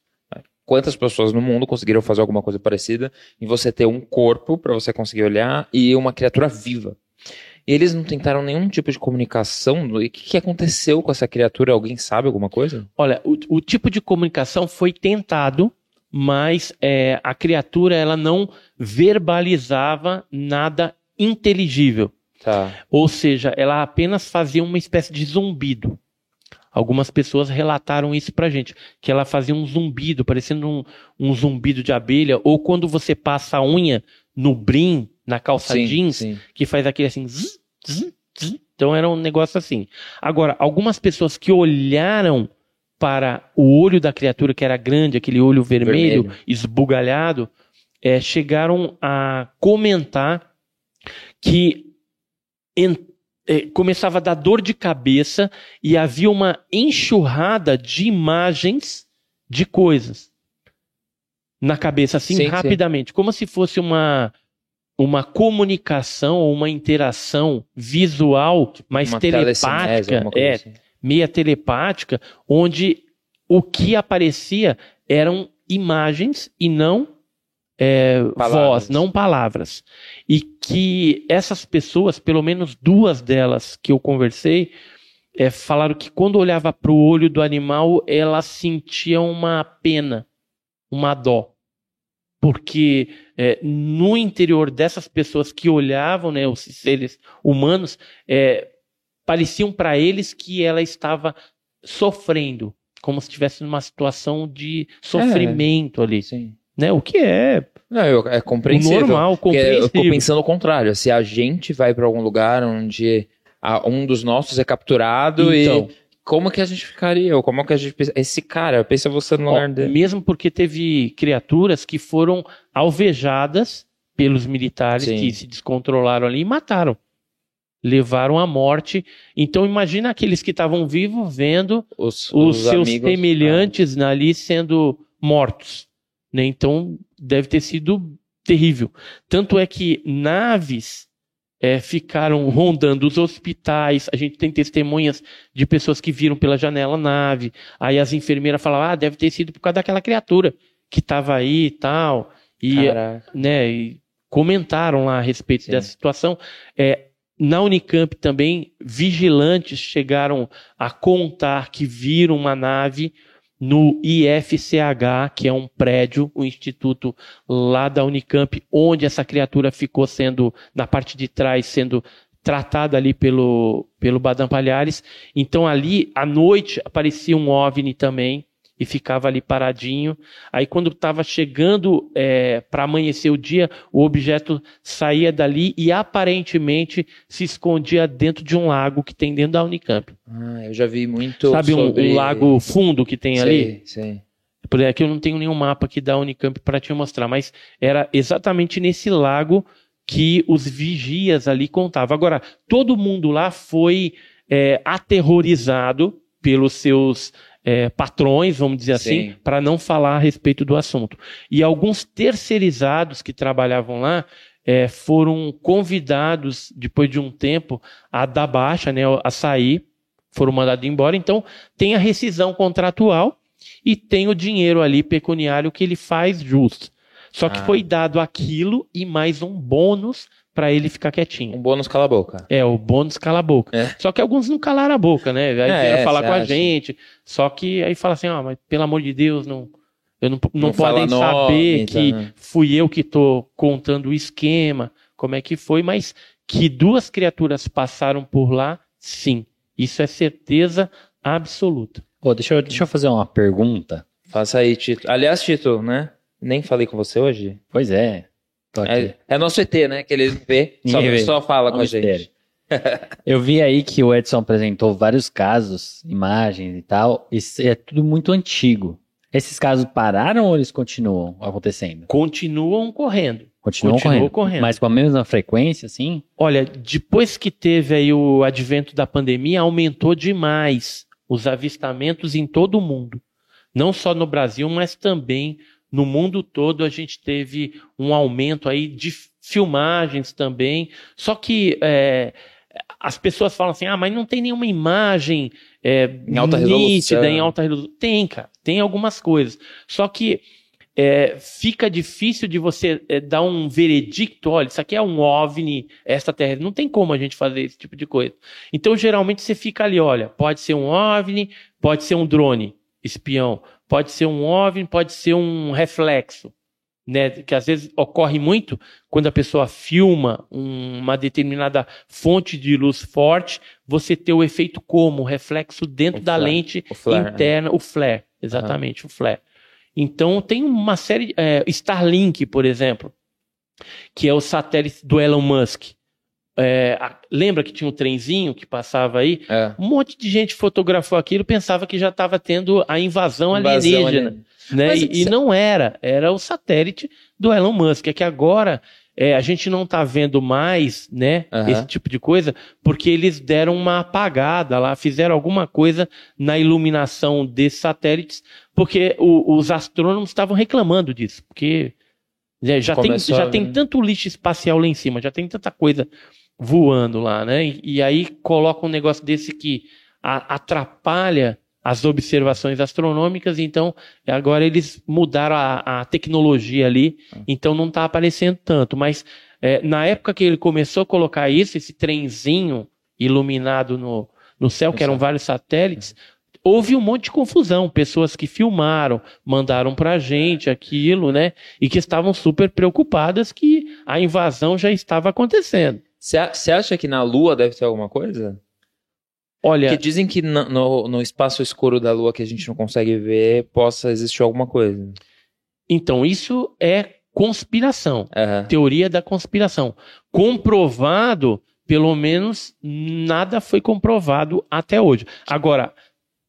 Quantas pessoas no mundo conseguiram fazer alguma coisa parecida em você ter um corpo para você conseguir olhar e uma criatura viva. E eles não tentaram nenhum tipo de comunicação. E o que, que aconteceu com essa criatura? Alguém sabe alguma coisa? Olha, o, o tipo de comunicação foi tentado, mas é, a criatura ela não verbalizava nada inteligível. Tá. Ou seja, ela apenas fazia uma espécie de zumbido. Algumas pessoas relataram isso pra gente, que ela fazia um zumbido, parecendo um, um zumbido de abelha, ou quando você passa a unha no brim, na calça jeans, sim. que faz aquele assim. zzz, zzz, zzz. Então era um negócio assim. Agora, algumas pessoas que olharam para o olho da criatura, que era grande, aquele olho vermelho, Vermelho. esbugalhado, eh, chegaram a comentar que começava a dar dor de cabeça e havia uma enxurrada de imagens de coisas na cabeça, assim, Sim, sim. rapidamente, como se fosse uma uma comunicação ou uma interação visual, mas Uma telepática, é, assim. meia telepática, onde o que aparecia eram imagens e não é, voz, não palavras. E que essas pessoas, pelo menos duas delas que eu conversei, é, falaram que quando olhava para o olho do animal, ela sentia uma pena, uma dó. Porque é, no interior dessas pessoas que olhavam, né, os seres humanos, é, pareciam para eles que ela estava sofrendo, como se estivesse numa situação de sofrimento ali, Sim. Né? O que é Não, eu- é o compreensível. normal, Porque eu compreensível. fico pensando o contrário. Se a gente vai pra algum lugar onde a- um dos nossos é capturado Então, e como que a gente ficaria? Ou como que a gente? Esse cara, pensa você no ó, lugar dele. mesmo porque teve criaturas que foram alvejadas pelos militares Sim. que se descontrolaram ali e mataram. Levaram à morte. Então imagina aqueles que estavam vivos vendo Os, os, os seus amigos- semelhantes ali sendo mortos. Né? Então deve ter sido terrível. Tanto é que naves é, ficaram rondando os hospitais. A gente tem testemunhas de pessoas que viram pela janela a nave. Aí as enfermeiras falavam, ah, deve ter sido por causa daquela criatura que estava aí e tal. E, Caraca. né, e comentaram lá a respeito Sim. dessa situação. É, na Unicamp também, vigilantes chegaram a contar que viram uma nave no IFCH, que é um prédio, o instituto lá da Unicamp, onde essa criatura ficou sendo, na parte de trás, sendo tratada ali pelo, pelo Badam Palhares. Então ali, à noite, aparecia um OVNI também, e ficava ali paradinho. Aí quando estava chegando para amanhecer o dia, o objeto saía dali e aparentemente se escondia dentro de um lago que tem dentro da Unicamp. Ah, eu já vi muito Sabe um, sobre... um lago fundo que tem ali? Sei. Por aqui eu não tenho nenhum mapa aqui da Unicamp para te mostrar, mas era exatamente nesse lago que os vigias ali contavam. Agora, todo mundo lá foi é, aterrorizado pelos seus é, patrões, vamos dizer assim, Sim. para não falar a respeito do assunto. E alguns terceirizados que trabalhavam lá é, foram convidados, depois de um tempo, a dar baixa, né, a sair, foram mandados embora. Então, tem a rescisão contratual e tem o dinheiro ali pecuniário que ele faz justo. Só que Ah. foi dado aquilo e mais um bônus para ele ficar quietinho. Um bônus cala a boca. É, o bônus cala a boca. É. Só que alguns não calaram a boca, né? Aí É, vieram é, falar com a acha? gente. Só que aí fala assim, ah, mas pelo amor de Deus, não, eu não, não, Não podem nome, saber que tá, né? fui eu que tô contando o esquema, como é que foi, mas que duas criaturas passaram por lá, sim. Isso é certeza absoluta. Pô, deixa, eu, deixa eu fazer uma pergunta. Faça aí, Tito. Aliás, Tito, né? Nem falei com você hoje. Pois é. Tô aqui. É, é nosso ET, né? Que ele vê, só, vê. só fala É um com a gente. Eu vi aí que o Edson apresentou vários casos, imagens e tal. Isso é tudo muito antigo. Esses casos pararam ou eles continuam acontecendo? Continuam correndo. Continuam Continuam correndo. correndo. Mas com a mesma frequência, assim? Olha, depois que teve aí o advento da pandemia, aumentou demais os avistamentos em todo o mundo. Não só no Brasil, mas também no mundo todo a gente teve um aumento aí de filmagens também. Só que é, as pessoas falam assim, ah, mas não tem nenhuma imagem é, Em alta nítida, resolução. em alta resolução. Tem, cara, tem algumas coisas. Só que é, fica difícil de você é, dar um veredicto, olha, isso aqui é um OVNI extraterrestre. Não tem como a gente fazer esse tipo de coisa. Então, geralmente, você fica ali, olha, pode ser um OVNI, pode ser um drone espião, pode ser um OVNI, pode ser um reflexo. Né, que às vezes ocorre muito quando a pessoa filma um- uma determinada fonte de luz forte, você ter o efeito como, o reflexo dentro O da flare, lente flare, né? interna, o flare, exatamente, o flare. Então tem uma série, é, Starlink, por exemplo, que é o satélite do Elon Musk. É, a- lembra que tinha um trenzinho que passava aí? É. Um monte de gente fotografou aquilo, pensava que já estava tendo a invasão, Invasão alienígena. alienígena. Né? Mas E, e não era, era o satélite do Elon Musk. É que agora é, a gente não está vendo mais né, esse tipo de coisa, porque eles deram uma apagada lá, fizeram alguma coisa na iluminação desses satélites, porque o- os astrônomos estavam reclamando disso, porque né, já, tem, já tem tanto lixo espacial lá em cima, já tem tanta coisa voando lá, né? E, e aí coloca um negócio desse que a- atrapalha as observações astronômicas, então agora eles mudaram a, a tecnologia ali, então não está aparecendo tanto. Mas é, na época que ele começou a colocar isso, esse trenzinho iluminado no, no céu, que eram vários satélites, houve um monte de confusão. Pessoas que filmaram, mandaram pra gente aquilo, né? E que estavam super preocupadas que a invasão já estava acontecendo. Você acha que na Lua deve ter alguma coisa? Olha, Porque dizem que no, no- no espaço escuro da Lua que a gente não consegue ver, possa existir alguma coisa. então isso é conspiração. Aham. teoria da conspiração. Comprovado, pelo menos nada foi comprovado até hoje. Agora,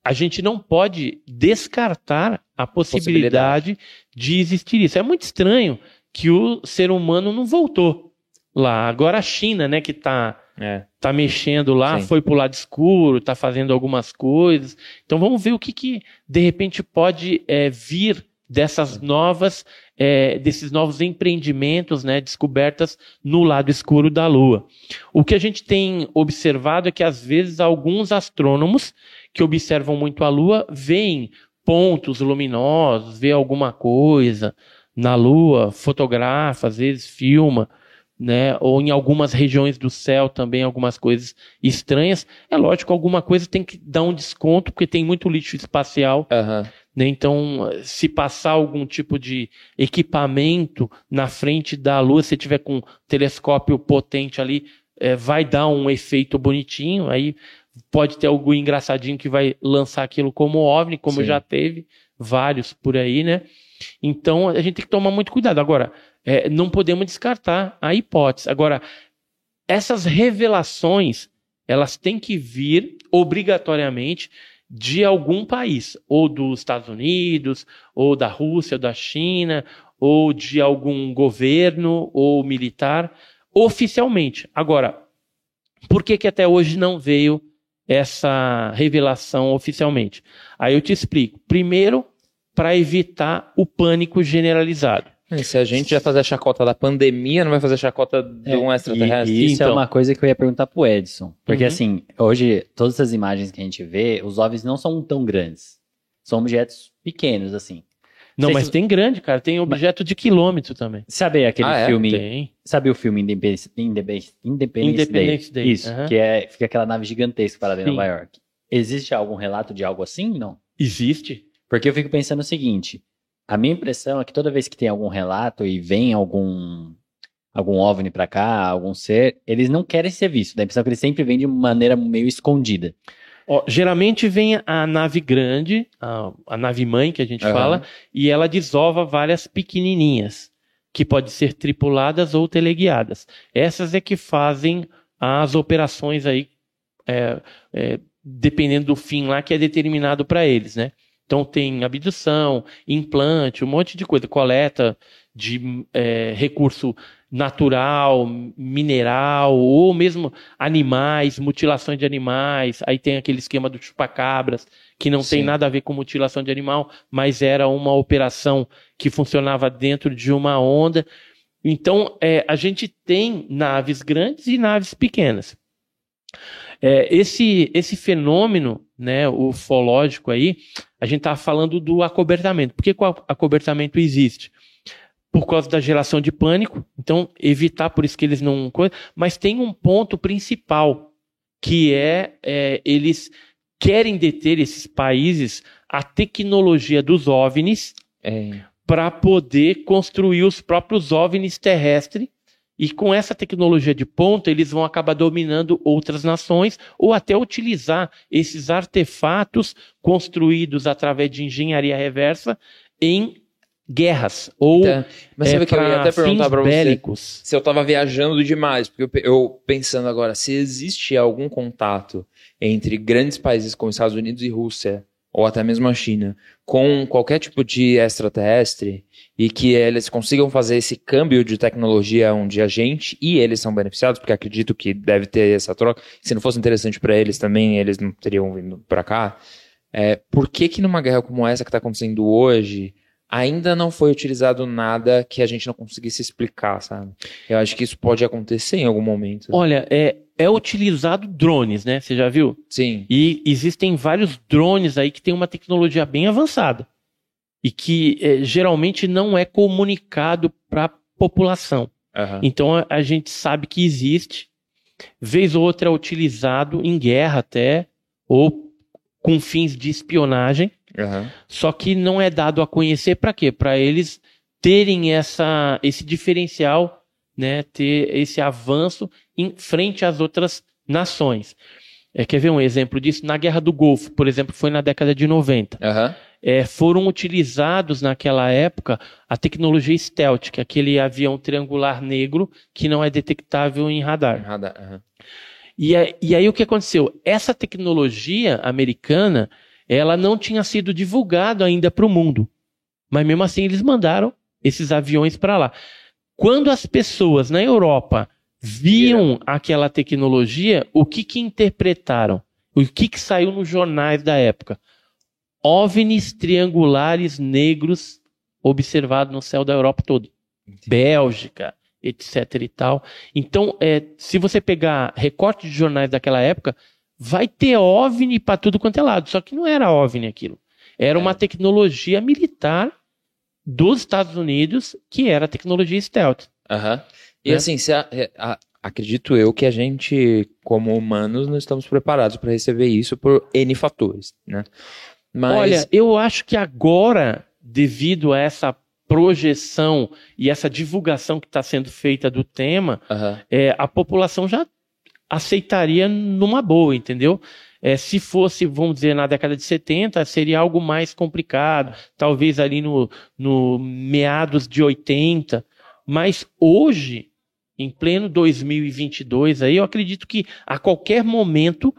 a gente não pode descartar a possibilidade, de existir isso. É muito estranho que o ser humano não voltou lá. Agora a China, né, que está É. tá mexendo lá, Sim. foi pro lado escuro, tá fazendo algumas coisas. Então vamos ver o que, que de repente pode é, vir dessas novas, é, desses novos empreendimentos, né, descobertas no lado escuro da Lua. O que a gente tem observado é que às vezes alguns astrônomos que observam muito a Lua veem pontos luminosos, vê alguma coisa na Lua, fotografa, às vezes filma né? Ou em algumas regiões do céu também algumas coisas estranhas. É lógico, alguma coisa tem que dar um desconto porque tem muito lixo espacial, Aham. né? Então, se passar algum tipo de equipamento na frente da Lua, se tiver com um telescópio potente ali, eh, vai dar um efeito bonitinho. Aí pode ter algo engraçadinho que vai lançar aquilo como OVNI, como Sim. já teve vários por aí, né? Então a gente tem que tomar muito cuidado. Agora, é, não podemos descartar a hipótese. Agora, essas revelações, elas têm que vir obrigatoriamente de algum país, ou dos Estados Unidos, ou da Rússia, ou da China, ou de algum governo ou militar, oficialmente. Agora, por que, que até hoje não veio essa revelação oficialmente? Aí eu te explico. Primeiro, para evitar o pânico generalizado. E se a gente já fazer a chacota da pandemia, não vai fazer a chacota de É, um extraterrestre? E isso é Então. uma coisa que eu ia perguntar pro Edson. Porque Uhum. assim, hoje, todas essas imagens que a gente vê, os OVNIs não são tão grandes. São objetos pequenos, assim. Não, Sei mas se- tem grande, cara. Tem objeto de quilômetro também. Sabe aquele Ah, é? filme. Tem. Sabe o filme Independence, Independence, Independence, Independence Day? Day, Isso, aham. que é fica aquela nave gigantesca parada em Sim. Nova York. Existe algum relato de algo assim? Não. Existe. Porque eu fico pensando o seguinte: a minha impressão é que toda vez que tem algum relato e vem algum algum OVNI pra cá, algum ser, eles não querem ser vistos. Dá a impressão que eles sempre vêm de maneira meio escondida. Ó, geralmente vem a nave grande, a, a nave mãe que a gente Aham. fala, e ela desova várias pequenininhas, que podem ser tripuladas ou teleguiadas. Essas é que fazem as operações aí, é, é, dependendo do fim lá que é determinado para eles, né? Então tem abdução, implante, um monte de coisa, coleta de é, recurso natural, mineral, ou mesmo animais, mutilações de animais. Aí tem aquele esquema do chupacabras, que não tem Sim. nada a ver com mutilação de animal, mas era uma operação que funcionava dentro de uma onda. Então, é, a gente tem naves grandes e naves pequenas. É, esse, esse fenômeno, né, ufológico aí, a gente está falando do acobertamento. Por que, o acobertamento existe? Por causa da geração de pânico, então evitar por isso que eles não. Mas tem um ponto principal, que é, é eles querem deter esses países a tecnologia dos OVNIs É. para poder construir os próprios OVNIs terrestres. E com essa tecnologia de ponta, eles vão acabar dominando outras nações ou até utilizar esses artefatos construídos através de engenharia reversa em guerras ou Tá. Mas é, sabe que eu ia até perguntar pra você bélicos. se eu tava viajando demais, porque eu, eu pensando agora, se existe algum contato entre grandes países como Estados Unidos e Rússia, ou até mesmo a China, com qualquer tipo de extraterrestre, e que eles consigam fazer esse câmbio de tecnologia onde a gente e eles são beneficiados, porque acredito que deve ter essa troca. Se não fosse interessante para eles também, eles não teriam vindo para cá. É, por que que numa guerra como essa que está acontecendo hoje, ainda não foi utilizado nada que a gente não conseguisse explicar, sabe? Eu acho que isso pode acontecer em algum momento. Olha, é, é utilizado drones, né? Você já viu? Sim. E existem vários drones aí que têm uma tecnologia bem avançada e que eh, geralmente não é comunicado para a população. Aham. Então a, a gente sabe que existe, vez ou outra é utilizado em guerra até, ou com fins de espionagem, Aham. só que não é dado a conhecer para quê? Para eles terem essa, esse diferencial, né? ter esse avanço em frente às outras nações. É, quer ver um exemplo disso? Na Guerra do Golfo, por exemplo, foi na década de 90 Aham. é, foram utilizados naquela época a tecnologia stealth, que é aquele avião triangular negro que não é detectável em radar. Radar, aham. E, a- e aí o que aconteceu? Essa tecnologia americana, ela não tinha sido divulgada ainda para o mundo. Mas mesmo assim eles mandaram esses aviões para lá. Quando as pessoas na Europa viam aquela tecnologia, o que que interpretaram? O que que saiu nos jornais da época? OVNIs triangulares negros observados no céu da Europa todo. Bélgica, etc e tal. Então, é, se você pegar recortes de jornais daquela época, vai ter OVNI para tudo quanto é lado. Só que não era OVNI aquilo. Era uma tecnologia militar dos Estados Unidos, que era tecnologia stealth. Aham. E Né? assim, se a- é, a- acredito eu que a gente, como humanos, não estamos preparados para receber isso por N fatores, né? Mas, Olha, eu acho que agora, devido a essa projeção e essa divulgação que está sendo feita do tema, Aham. é, a população já aceitaria numa boa, entendeu? É, se fosse, vamos dizer, na década de 70, seria algo mais complicado, talvez ali no, no meados de 80, mas hoje, em pleno 2022, aí eu acredito que a qualquer momento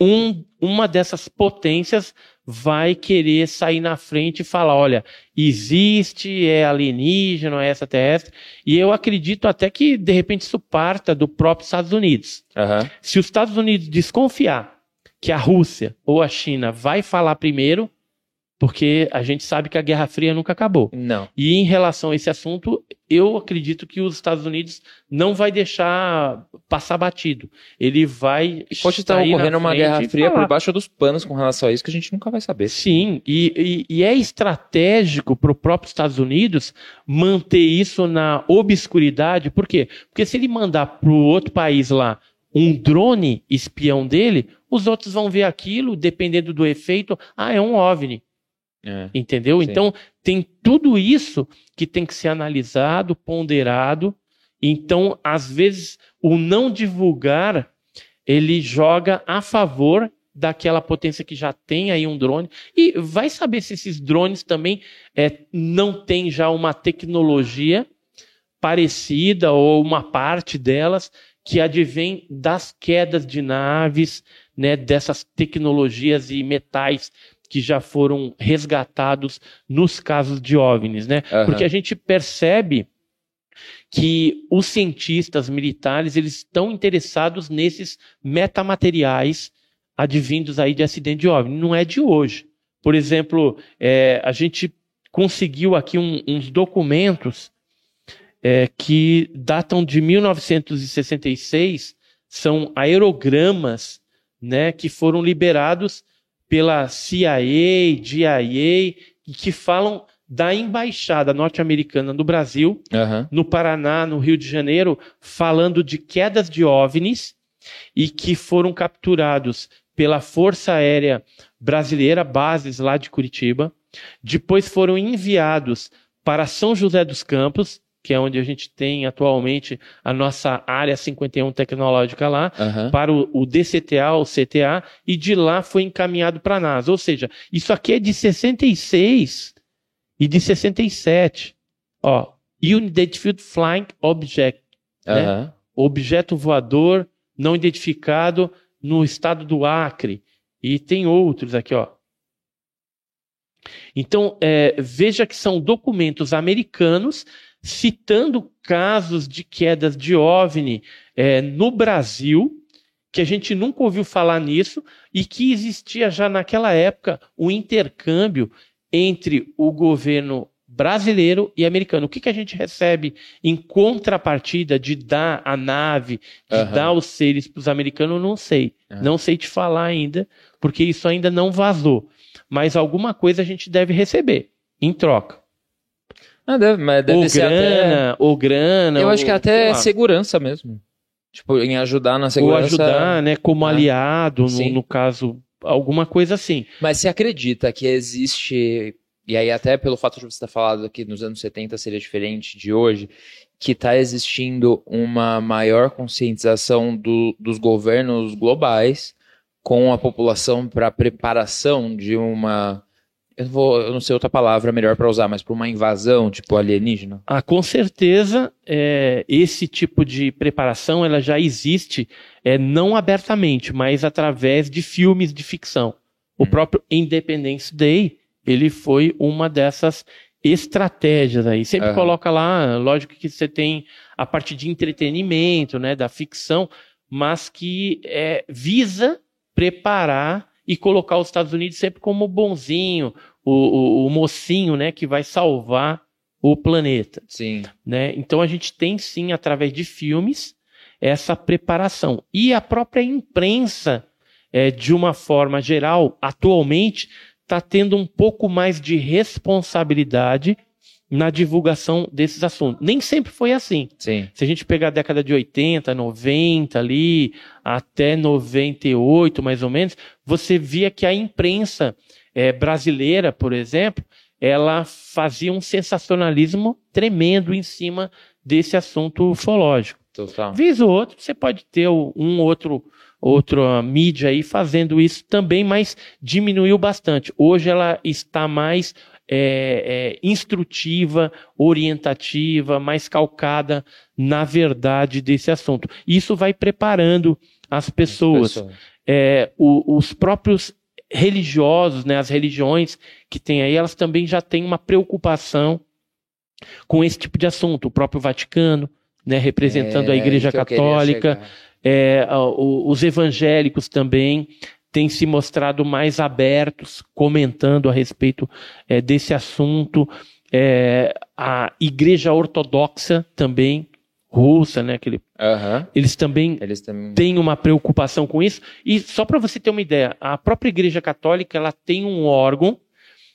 um, uma dessas potências vai querer sair na frente e falar, olha, existe, é alienígena, é extraterrestre, e eu acredito até que, de repente, isso parta do próprio Estados Unidos. Aham. Se os Estados Unidos desconfiar que a Rússia ou a China vai falar primeiro, porque a gente sabe que a Guerra Fria nunca acabou. Não. E em relação a esse assunto, eu acredito que os Estados Unidos não vai deixar passar batido. Ele vai. E pode estar ocorrendo uma guerra fria por baixo dos panos com relação a isso que a gente nunca vai saber. Sim, e, e- e é estratégico para o próprio Estados Unidos manter isso na obscuridade. Por quê? Porque se ele mandar para o outro país lá um drone espião dele, os outros vão ver aquilo, dependendo do efeito, ah, é um OVNI. É. Entendeu? Sim. Então, tem tudo isso que tem que ser analisado, ponderado. Então, às vezes, o não divulgar, ele joga a favor daquela potência que já tem aí um drone. E vai saber se esses drones também é, não tem já uma tecnologia parecida ou uma parte delas que advém das quedas de naves, né, dessas tecnologias e metais que já foram resgatados nos casos de OVNIs, né? Aham. Porque a gente percebe que os cientistas militares eles estão interessados nesses metamateriais advindos aí de acidente de OVNI. Não é de hoje. Por exemplo, é, a gente conseguiu aqui um- uns documentos é, que datam de 1966, são aerogramas né, que foram liberados pela CIA, DIA, e que falam da embaixada norte-americana no Brasil, Aham. no Paraná, no Rio de Janeiro, falando de quedas de OVNIs e que foram capturados pela Força Aérea Brasileira, bases lá de Curitiba. Depois foram enviados para São José dos Campos, que é onde a gente tem atualmente a nossa área 51 tecnológica lá, Aham. para o, o DCTA, o CTA, e de lá foi encaminhado para a NASA. Ou seja, isso aqui é de 66 e de 67. Ó, Unidentified Flying Object, né? Aham. objeto voador não identificado no estado do Acre. E tem outros aqui, ó. Então, é, veja que são documentos americanos citando casos de quedas de OVNI é, no Brasil, que a gente nunca ouviu falar nisso, e que existia já naquela época o intercâmbio entre o governo brasileiro e americano. O que, que a gente recebe em contrapartida de dar a nave, de Aham. dar os seres para os americanos, eu não sei. Aham. Não sei te falar ainda, porque isso ainda não vazou. Mas alguma coisa a gente deve receber em troca. Ah, deve, mas deve ou ser até... grana, ou grana. Eu acho que ou, até segurança mesmo. Tipo, em ajudar na ou segurança. ajudar, né, como Ah, aliado, no, no caso, alguma coisa assim. Mas você acredita que existe, e aí até pelo fato de você ter falado que nos anos 70 seria diferente de hoje, que está existindo uma maior conscientização do- dos governos globais com a população para preparação de uma. Eu, não vou, eu não sei outra palavra melhor para usar, mas para uma invasão, tipo alienígena. Ah, com certeza, é, esse tipo de preparação ela já existe, é, não abertamente, mas através de filmes de ficção. O Hum. próprio Independence Day, ele foi uma dessas estratégias aí. Sempre Aham. coloca lá, lógico que você tem a parte de entretenimento, né, da ficção, mas que é, visa preparar e colocar os Estados Unidos sempre como bonzinho, o, o, o mocinho, né, que vai salvar o planeta Sim. né? Então a gente tem sim, através de filmes, essa preparação. E a própria imprensa, é, de uma forma geral, atualmente, está tendo um pouco mais de responsabilidade na divulgação desses assuntos. Nem sempre foi assim. Sim. Se a gente pegar a década de 80, 90 ali, até 98 mais ou menos, você via que a imprensa eh, brasileira, por exemplo, ela fazia um sensacionalismo tremendo em cima desse assunto ufológico. Total. Vez ou outro, você pode ter um outro outra mídia aí fazendo isso também, mas diminuiu bastante. Hoje ela está mais é, é, instrutiva, orientativa, mais calcada na verdade desse assunto. Isso vai preparando as pessoas. É, o- os próprios religiosos, né, as religiões que tem aí, elas também já têm uma preocupação com esse tipo de assunto. O próprio Vaticano, né, representando a É, Igreja que eu queria Católica, é, a- os evangélicos também têm se mostrado mais abertos, comentando a respeito é, desse assunto. É, a Igreja Ortodoxa também, russa, né? Aquele, Aham. eles também Eles também. têm uma preocupação com isso. E só para você ter uma ideia, a própria Igreja Católica ela tem um órgão,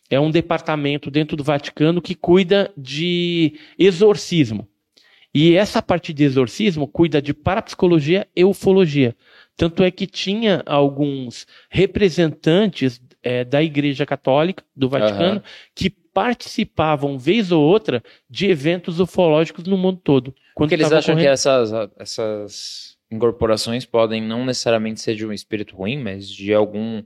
é um departamento dentro do Vaticano que cuida de exorcismo. E essa parte de exorcismo cuida de parapsicologia e ufologia. Tanto é que tinha alguns representantes eh, da Igreja Católica do Vaticano Aham. que participavam, vez ou outra, de eventos ufológicos no mundo todo. Porque eles acham que ocorrendo- essas, essas incorporações podem não necessariamente ser de um espírito ruim, mas de algum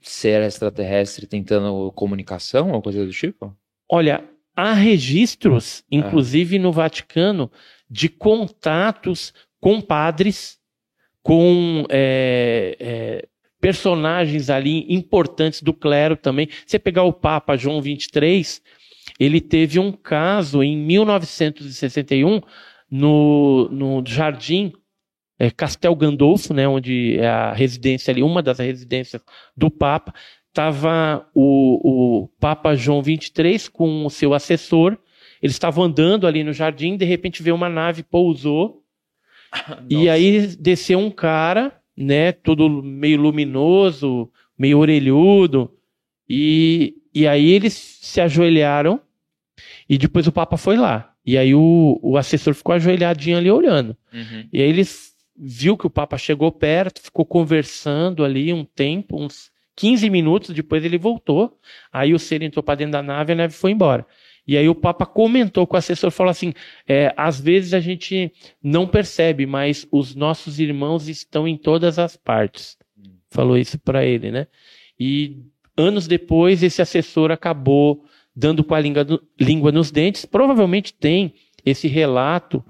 ser extraterrestre tentando comunicação ou coisa do tipo? Olha, há registros, inclusive no Vaticano, de contatos com padres, com é, é, personagens ali importantes do clero também. Você pegar o Papa João 23, ele teve um caso em 1961 no, no jardim é, Castel Gandolfo, né, onde é a residência ali, uma das residências do Papa, estava o, o Papa João 23 com o seu assessor. Eles estavam andando ali no jardim, de repente veio uma nave, pousou, e Nossa. aí desceu um cara, né, todo meio luminoso, meio orelhudo, e, e aí eles se ajoelharam, e depois o Papa foi lá. E aí o, o assessor ficou ajoelhadinho ali olhando. Uhum. E aí ele f- viu que o Papa chegou perto, ficou conversando ali um tempo, uns 15 minutos, depois ele voltou. Aí o ser entrou para dentro da nave e a nave foi embora. E aí o Papa comentou com o assessor, falou assim, é, às vezes a gente não percebe, mas os nossos irmãos estão em todas as partes. Falou isso para ele, né? E anos depois esse assessor acabou dando com a língua, língua nos dentes. Provavelmente tem esse relato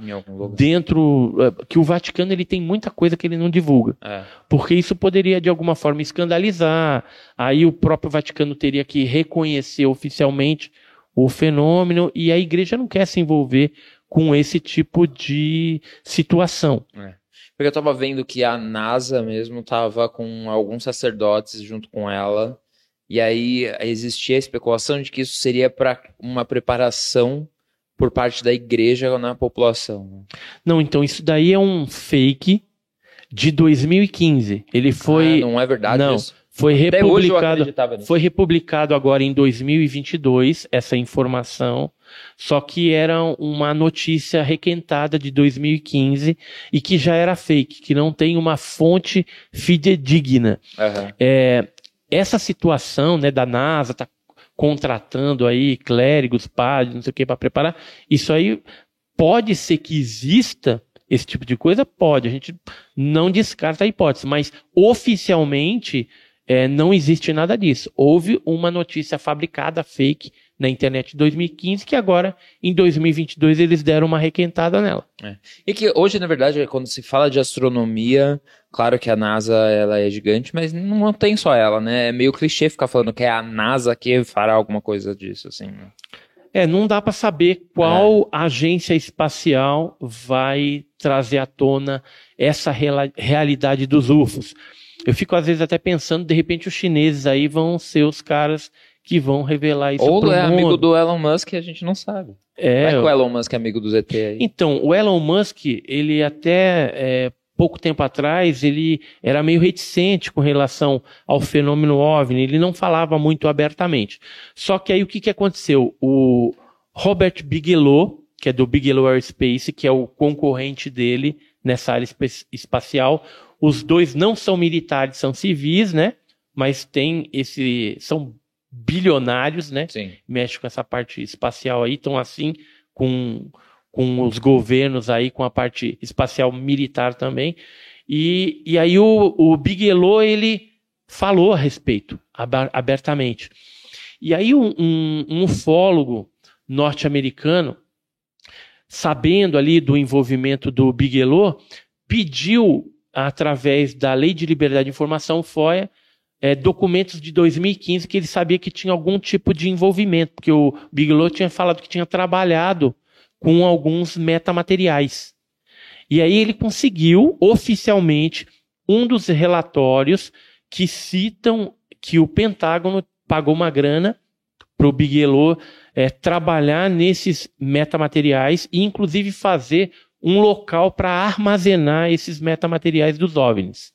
dentro eh, que o Vaticano ele tem muita coisa que ele não divulga, É. porque isso poderia de alguma forma escandalizar. Aí o próprio Vaticano teria que reconhecer oficialmente o fenômeno e a igreja não quer se envolver com esse tipo de situação. Porque eu tava vendo que a NASA mesmo tava com alguns sacerdotes junto com ela. E aí existia a especulação de que isso seria para uma preparação por parte da igreja na população. Não, então isso daí é um fake de 2015. Ele foi Ah, não é verdade não. isso? Foi republicado. Foi republicado agora em 2022 essa informação, só que era uma notícia requentada de 2015 e que já era fake, que não tem uma fonte fidedigna. Aham. É, essa situação né, da NASA tá contratando aí clérigos, padres, não sei o que para preparar, isso aí pode ser que exista esse tipo de coisa? Pode, a gente não descarta a hipótese, mas oficialmente é, não existe nada disso. Houve uma notícia fabricada, fake, na internet em 2015, que agora, em 2022, eles deram uma requentada nela. E que hoje, na verdade, quando se fala de astronomia, claro que a NASA ela é gigante, mas não tem só ela, né? É meio clichê ficar falando que é a NASA que fará alguma coisa disso, assim. né? É, não dá para saber qual agência espacial vai trazer à tona essa realidade dos UFOs. Eu fico às vezes até pensando, de repente os chineses aí vão ser os caras que vão revelar isso Ou é amigo mundo. do Elon Musk e a gente não sabe. É, Vai que o Elon Musk é amigo do ZT aí. Então, o Elon Musk, ele até é, pouco tempo atrás, ele era meio reticente com relação ao fenômeno OVNI, ele não falava muito abertamente. Só que aí o que, que aconteceu? O Robert Bigelow, que é do Bigelow Aerospace, que é o concorrente dele nessa área espa- espacial, os dois não são militares, são civis, né? Mas tem esse, são bilionários, né? Sim. mexe com essa parte espacial aí, estão assim com, com os governos aí, com a parte espacial militar também. E, e aí o, o Bigelow, ele falou a respeito, abertamente. E aí um, um, um ufólogo norte-americano, sabendo ali do envolvimento do Bigelow, pediu, através da Lei de Liberdade de Informação, FOIA, é, documentos de 2015 que ele sabia que tinha algum tipo de envolvimento, porque o Bigelow tinha falado que tinha trabalhado com alguns metamateriais. E aí ele conseguiu, oficialmente, um dos relatórios que citam que o Pentágono pagou uma grana para o Bigelow é, trabalhar nesses metamateriais e, inclusive, fazer um local para armazenar esses metamateriais dos OVNIs.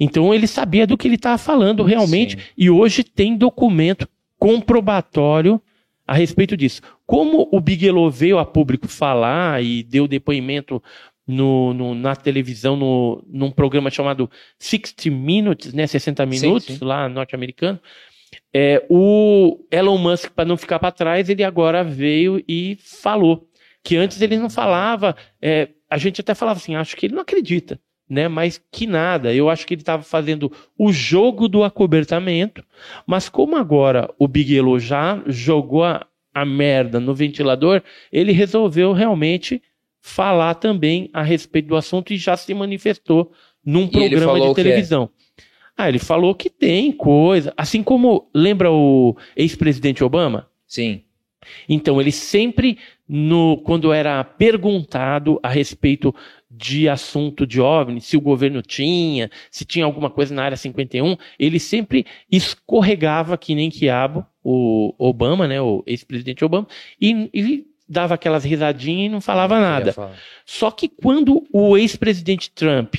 Então ele sabia do que ele estava falando realmente Sim. e hoje tem documento comprobatório a respeito disso. Como o Bigelow veio a público falar e deu depoimento no, no, na televisão, no, num programa chamado 60 Minutes, né, 60 Minutos, sim, sim. lá norte-americano, é, o Elon Musk, para não ficar para trás, ele agora veio e falou. Que antes ele não falava, é, a gente até falava assim, acho que ele não acredita, né? Mas que nada. Eu acho que ele estava fazendo o jogo do acobertamento, mas como agora o Bigelow já jogou a, a merda no ventilador, ele resolveu realmente falar também a respeito do assunto e já se manifestou num e programa de televisão. Ah, ele falou que tem coisa. Assim como lembra o ex-presidente Obama? Sim. Então, ele sempre, no, quando era perguntado a respeito de assunto de OVNI, se o governo tinha, se tinha alguma coisa na área 51, ele sempre escorregava que nem quiabo, o Obama, né, o ex-presidente Obama, e, e, dava aquelas risadinhas e não falava nada. Só que quando o ex-presidente Trump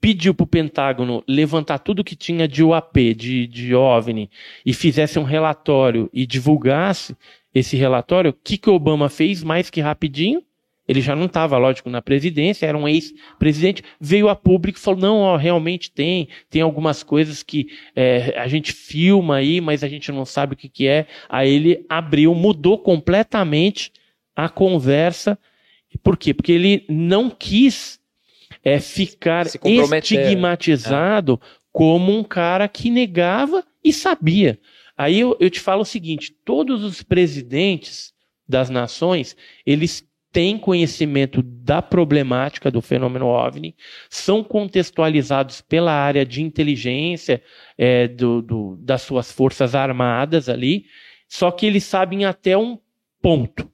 pediu para o Pentágono levantar tudo que tinha de UAP, de, de OVNI, e fizesse um relatório e divulgasse esse relatório, o que, que o Obama fez mais que rapidinho? Ele já não estava, lógico, na presidência, era um ex-presidente, veio a público e falou: não, ó, realmente tem, tem algumas coisas que é, a gente filma aí, mas a gente não sabe o que, que é. Aí ele abriu, mudou completamente a conversa. Por quê? Porque ele não quis é ficar estigmatizado é. como um cara que negava e sabia. Aí eu, eu te falo o seguinte: todos os presidentes das nações, eles têm conhecimento da problemática do fenômeno OVNI, são contextualizados pela área de inteligência é, do, do, das suas forças armadas ali, só que eles sabem até um ponto.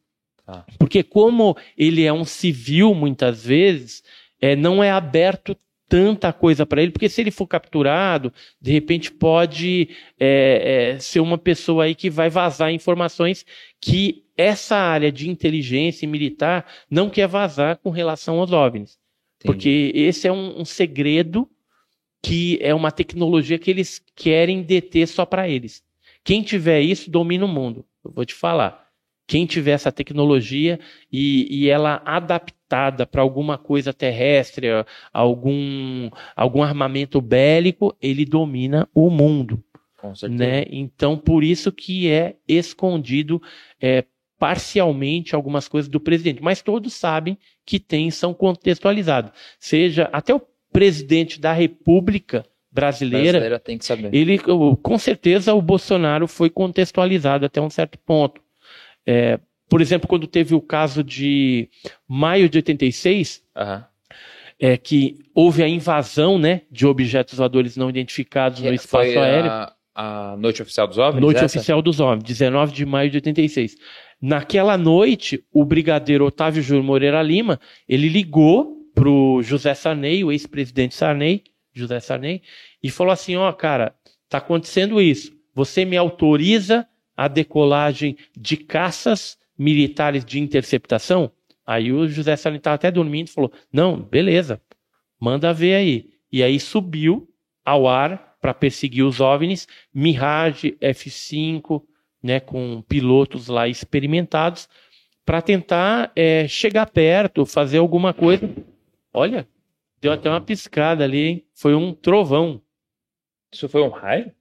Ah. Porque como ele é um civil muitas vezes, é, não é aberto tanta coisa para ele, porque se ele for capturado, de repente pode é, é, ser uma pessoa aí que vai vazar informações que essa área de inteligência militar não quer vazar com relação aos OVNIs. Entendi. Porque esse é um, um segredo que é uma tecnologia que eles querem deter só para eles. Quem tiver isso domina o mundo. Eu vou te falar. Quem tiver essa tecnologia e, e ela adaptada para alguma coisa terrestre, algum, algum armamento bélico, ele domina o mundo. Com certeza. Né? Então, por isso que é escondido é, parcialmente algumas coisas do presidente. Mas todos sabem que tem, são contextualizados. Seja até o presidente da República brasileira, brasileira tem que saber. ele com certeza o Bolsonaro foi contextualizado até um certo ponto. É, por exemplo, quando teve o caso de maio de 86, uhum. é, que houve a invasão né, de objetos voadores não identificados no espaço aéreo. A, a noite oficial dos OVNIs? Noite essa? oficial dos OVNIs, 19 de maio de 86. Naquela noite, o brigadeiro Otávio Júnior Moreira Lima, ele ligou para o José Sarney, o ex-presidente Sarney, José Sarney, e falou assim, ó, oh, cara, tá acontecendo isso. Você me autoriza a decolagem de caças militares de interceptação? Aí o José Salim estava até dormindo e falou: Não, beleza, manda ver aí. E aí subiu ao ar para perseguir os OVNIs, Mirage F5, né, com pilotos lá experimentados, para tentar é, chegar perto, fazer alguma coisa. Olha, deu até uma piscada ali, hein? Foi um trovão. Isso foi um raio?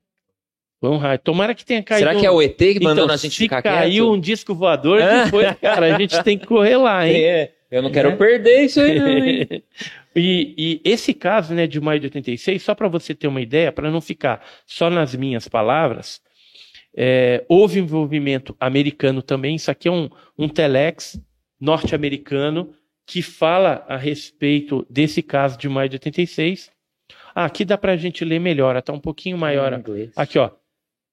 Foi um raio. Tomara que tenha caído. Será que é o ET que mandou então, a gente se ficar caiu quieto? um disco voador, que foi, cara, a gente tem que correr lá, hein? É, eu não quero é. perder isso aí, não, hein? e, e, esse caso, né, de maio de 86, só para você ter uma ideia, para não ficar só nas minhas palavras, é, houve envolvimento americano também. Isso aqui é um, um telex norte-americano que fala a respeito desse caso de maio de 86. Ah, aqui dá para a gente ler melhor, está um pouquinho maior. Aqui, ó.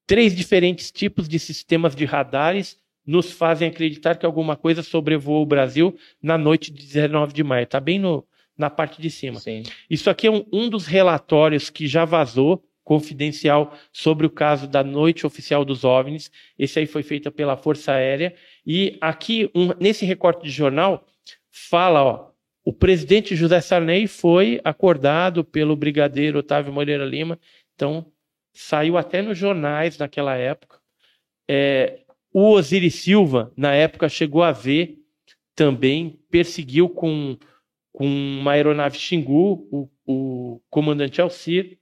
Três diferentes tipos de sistemas de radares nos fazem acreditar que alguma coisa sobrevoou o Brasil na noite de 19 de maio. Está bem no, na parte de cima. Sim. Isso aqui é um, um dos relatórios que já vazou confidencial sobre o caso da noite oficial dos OVNIs. Esse aí foi feito pela Força Aérea. E aqui, um, nesse recorte de jornal, fala, ó, o presidente José Sarney foi acordado pelo brigadeiro Otávio Moreira Lima. Então, saiu até nos jornais naquela época. É, o Osiris Silva, na época, chegou a ver também, perseguiu com, com uma aeronave Xingu, o, o comandante Alcir.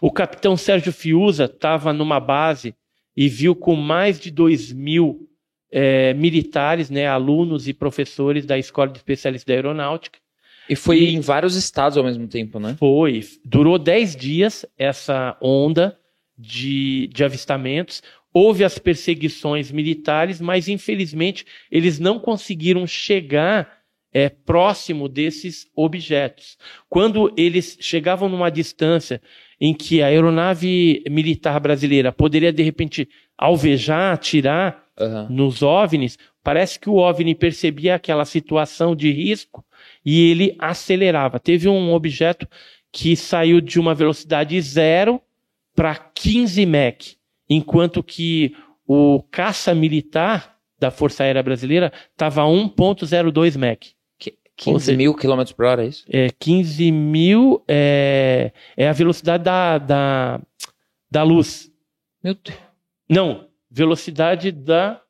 O capitão Sérgio Fiuza estava numa base e viu com mais de 2 mil é, militares, né, alunos e professores da Escola de Especialistas da Aeronáutica. E foi e, em vários estados ao mesmo tempo, né? Foi. Durou 10 dias essa onda de, de avistamentos. Houve as perseguições militares, mas infelizmente eles não conseguiram chegar é, próximo desses objetos. Quando eles chegavam numa distância em que a aeronave militar brasileira poderia de repente alvejar, atirar uhum. nos OVNIs, parece que o OVNI percebia aquela situação de risco e ele acelerava. Teve um objeto que saiu de uma velocidade zero para 15 Mach enquanto que o caça militar da Força Aérea Brasileira estava a 1.02 Mach. 15 seja, mil quilômetros por hora, é isso? É, 15 mil é, é a velocidade da, da, da luz. Meu Deus. Não, velocidade da,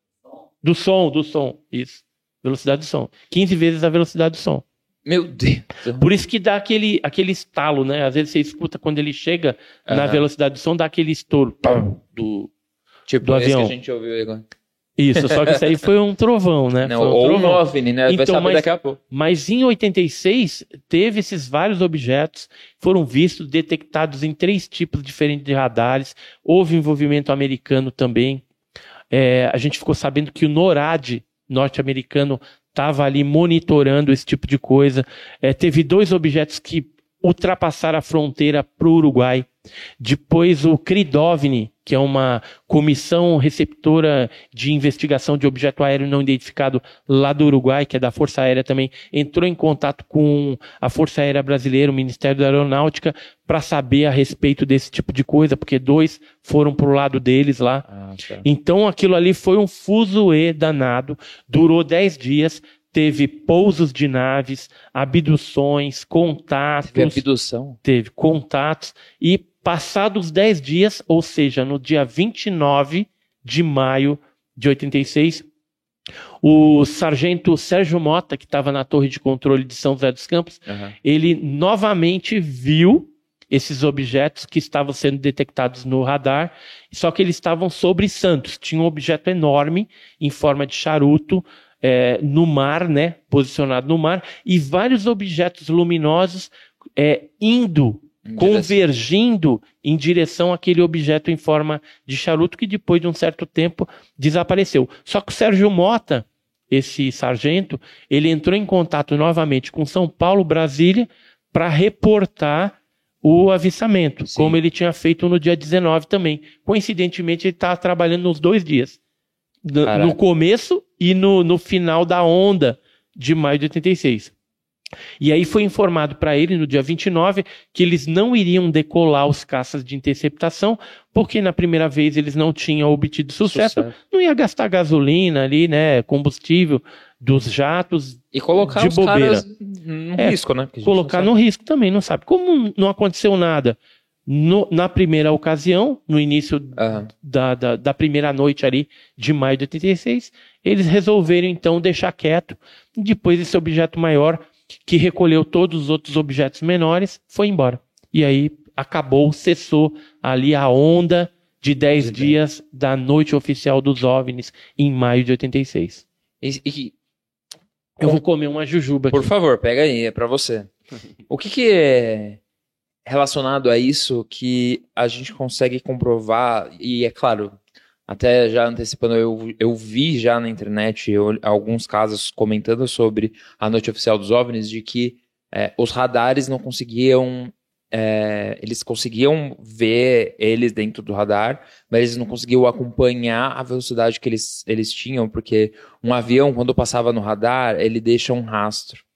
do som, do som, isso. Velocidade do som. 15 vezes a velocidade do som. Meu Deus. Por isso que dá aquele, aquele estalo, né? Às vezes você escuta quando ele chega uhum. na velocidade do som, dá aquele estouro do, tipo do avião. que a gente ouviu agora. Isso, só que isso aí foi um trovão, né? Não, um ou trovão. um OVNI, né? Vai então, saber mas, daqui a pouco. Mas em 86, teve esses vários objetos, foram vistos, detectados em três tipos diferentes de radares. Houve envolvimento americano também. É, a gente ficou sabendo que o NORAD norte-americano estava ali monitorando esse tipo de coisa. É, teve dois objetos que ultrapassaram a fronteira para o Uruguai. Depois o CRIDOVNI, que é uma comissão receptora de investigação de objeto aéreo não identificado lá do Uruguai, que é da Força Aérea também, entrou em contato com a Força Aérea Brasileira, o Ministério da Aeronáutica, para saber a respeito desse tipo de coisa, porque dois foram para o lado deles lá. Ah, tá. Então aquilo ali foi um fuzuê danado, durou dez dias, teve pousos de naves, abduções, contatos. Teve abdução? Teve contatos. E passados 10 dias, ou seja, no dia 29 de maio de 86, o sargento Sérgio Mota, que estava na torre de controle de São José dos Campos, uhum. ele novamente viu esses objetos que estavam sendo detectados no radar, só que eles estavam sobre Santos. Tinha um objeto enorme em forma de charuto, é, no mar, né, posicionado no mar, e vários objetos luminosos é, indo, em convergindo direção. em direção àquele objeto em forma de charuto que depois de um certo tempo desapareceu. Só que o Sérgio Mota, esse sargento, ele entrou em contato novamente com São Paulo, Brasília, para reportar o avistamento, Sim. como ele tinha feito no dia 19 também. Coincidentemente, ele estava trabalhando nos dois dias. No, no começo e no, no final da onda de maio de 86. E aí foi informado para ele no dia 29 que eles não iriam decolar os caças de interceptação, porque na primeira vez eles não tinham obtido sucesso, sucesso. não ia gastar gasolina ali, né, combustível dos jatos e colocar de os bobeira. no é, risco, né? Colocar no risco também, não sabe. Como não aconteceu nada no, na primeira ocasião, no início uhum. da, da, da, primeira noite ali de maio de 86, eles resolveram então deixar quieto. Depois esse objeto maior, que recolheu todos os outros objetos menores, foi embora. E aí acabou, cessou ali a onda de 10 dias da noite oficial dos OVNIs em maio de 86. E, e, Eu vou comer uma jujuba Por favor, pega aí, é para você. O que, que é relacionado a isso que a gente consegue comprovar, e é claro, até já antecipando, eu, eu vi já na internet eu, alguns casos comentando sobre a noite oficial dos OVNIs de que é, os radares não conseguiam. É, eles conseguiam ver eles dentro do radar, mas eles não conseguiam acompanhar a velocidade que eles, eles tinham, porque um avião, quando passava no radar, ele deixa um rastro.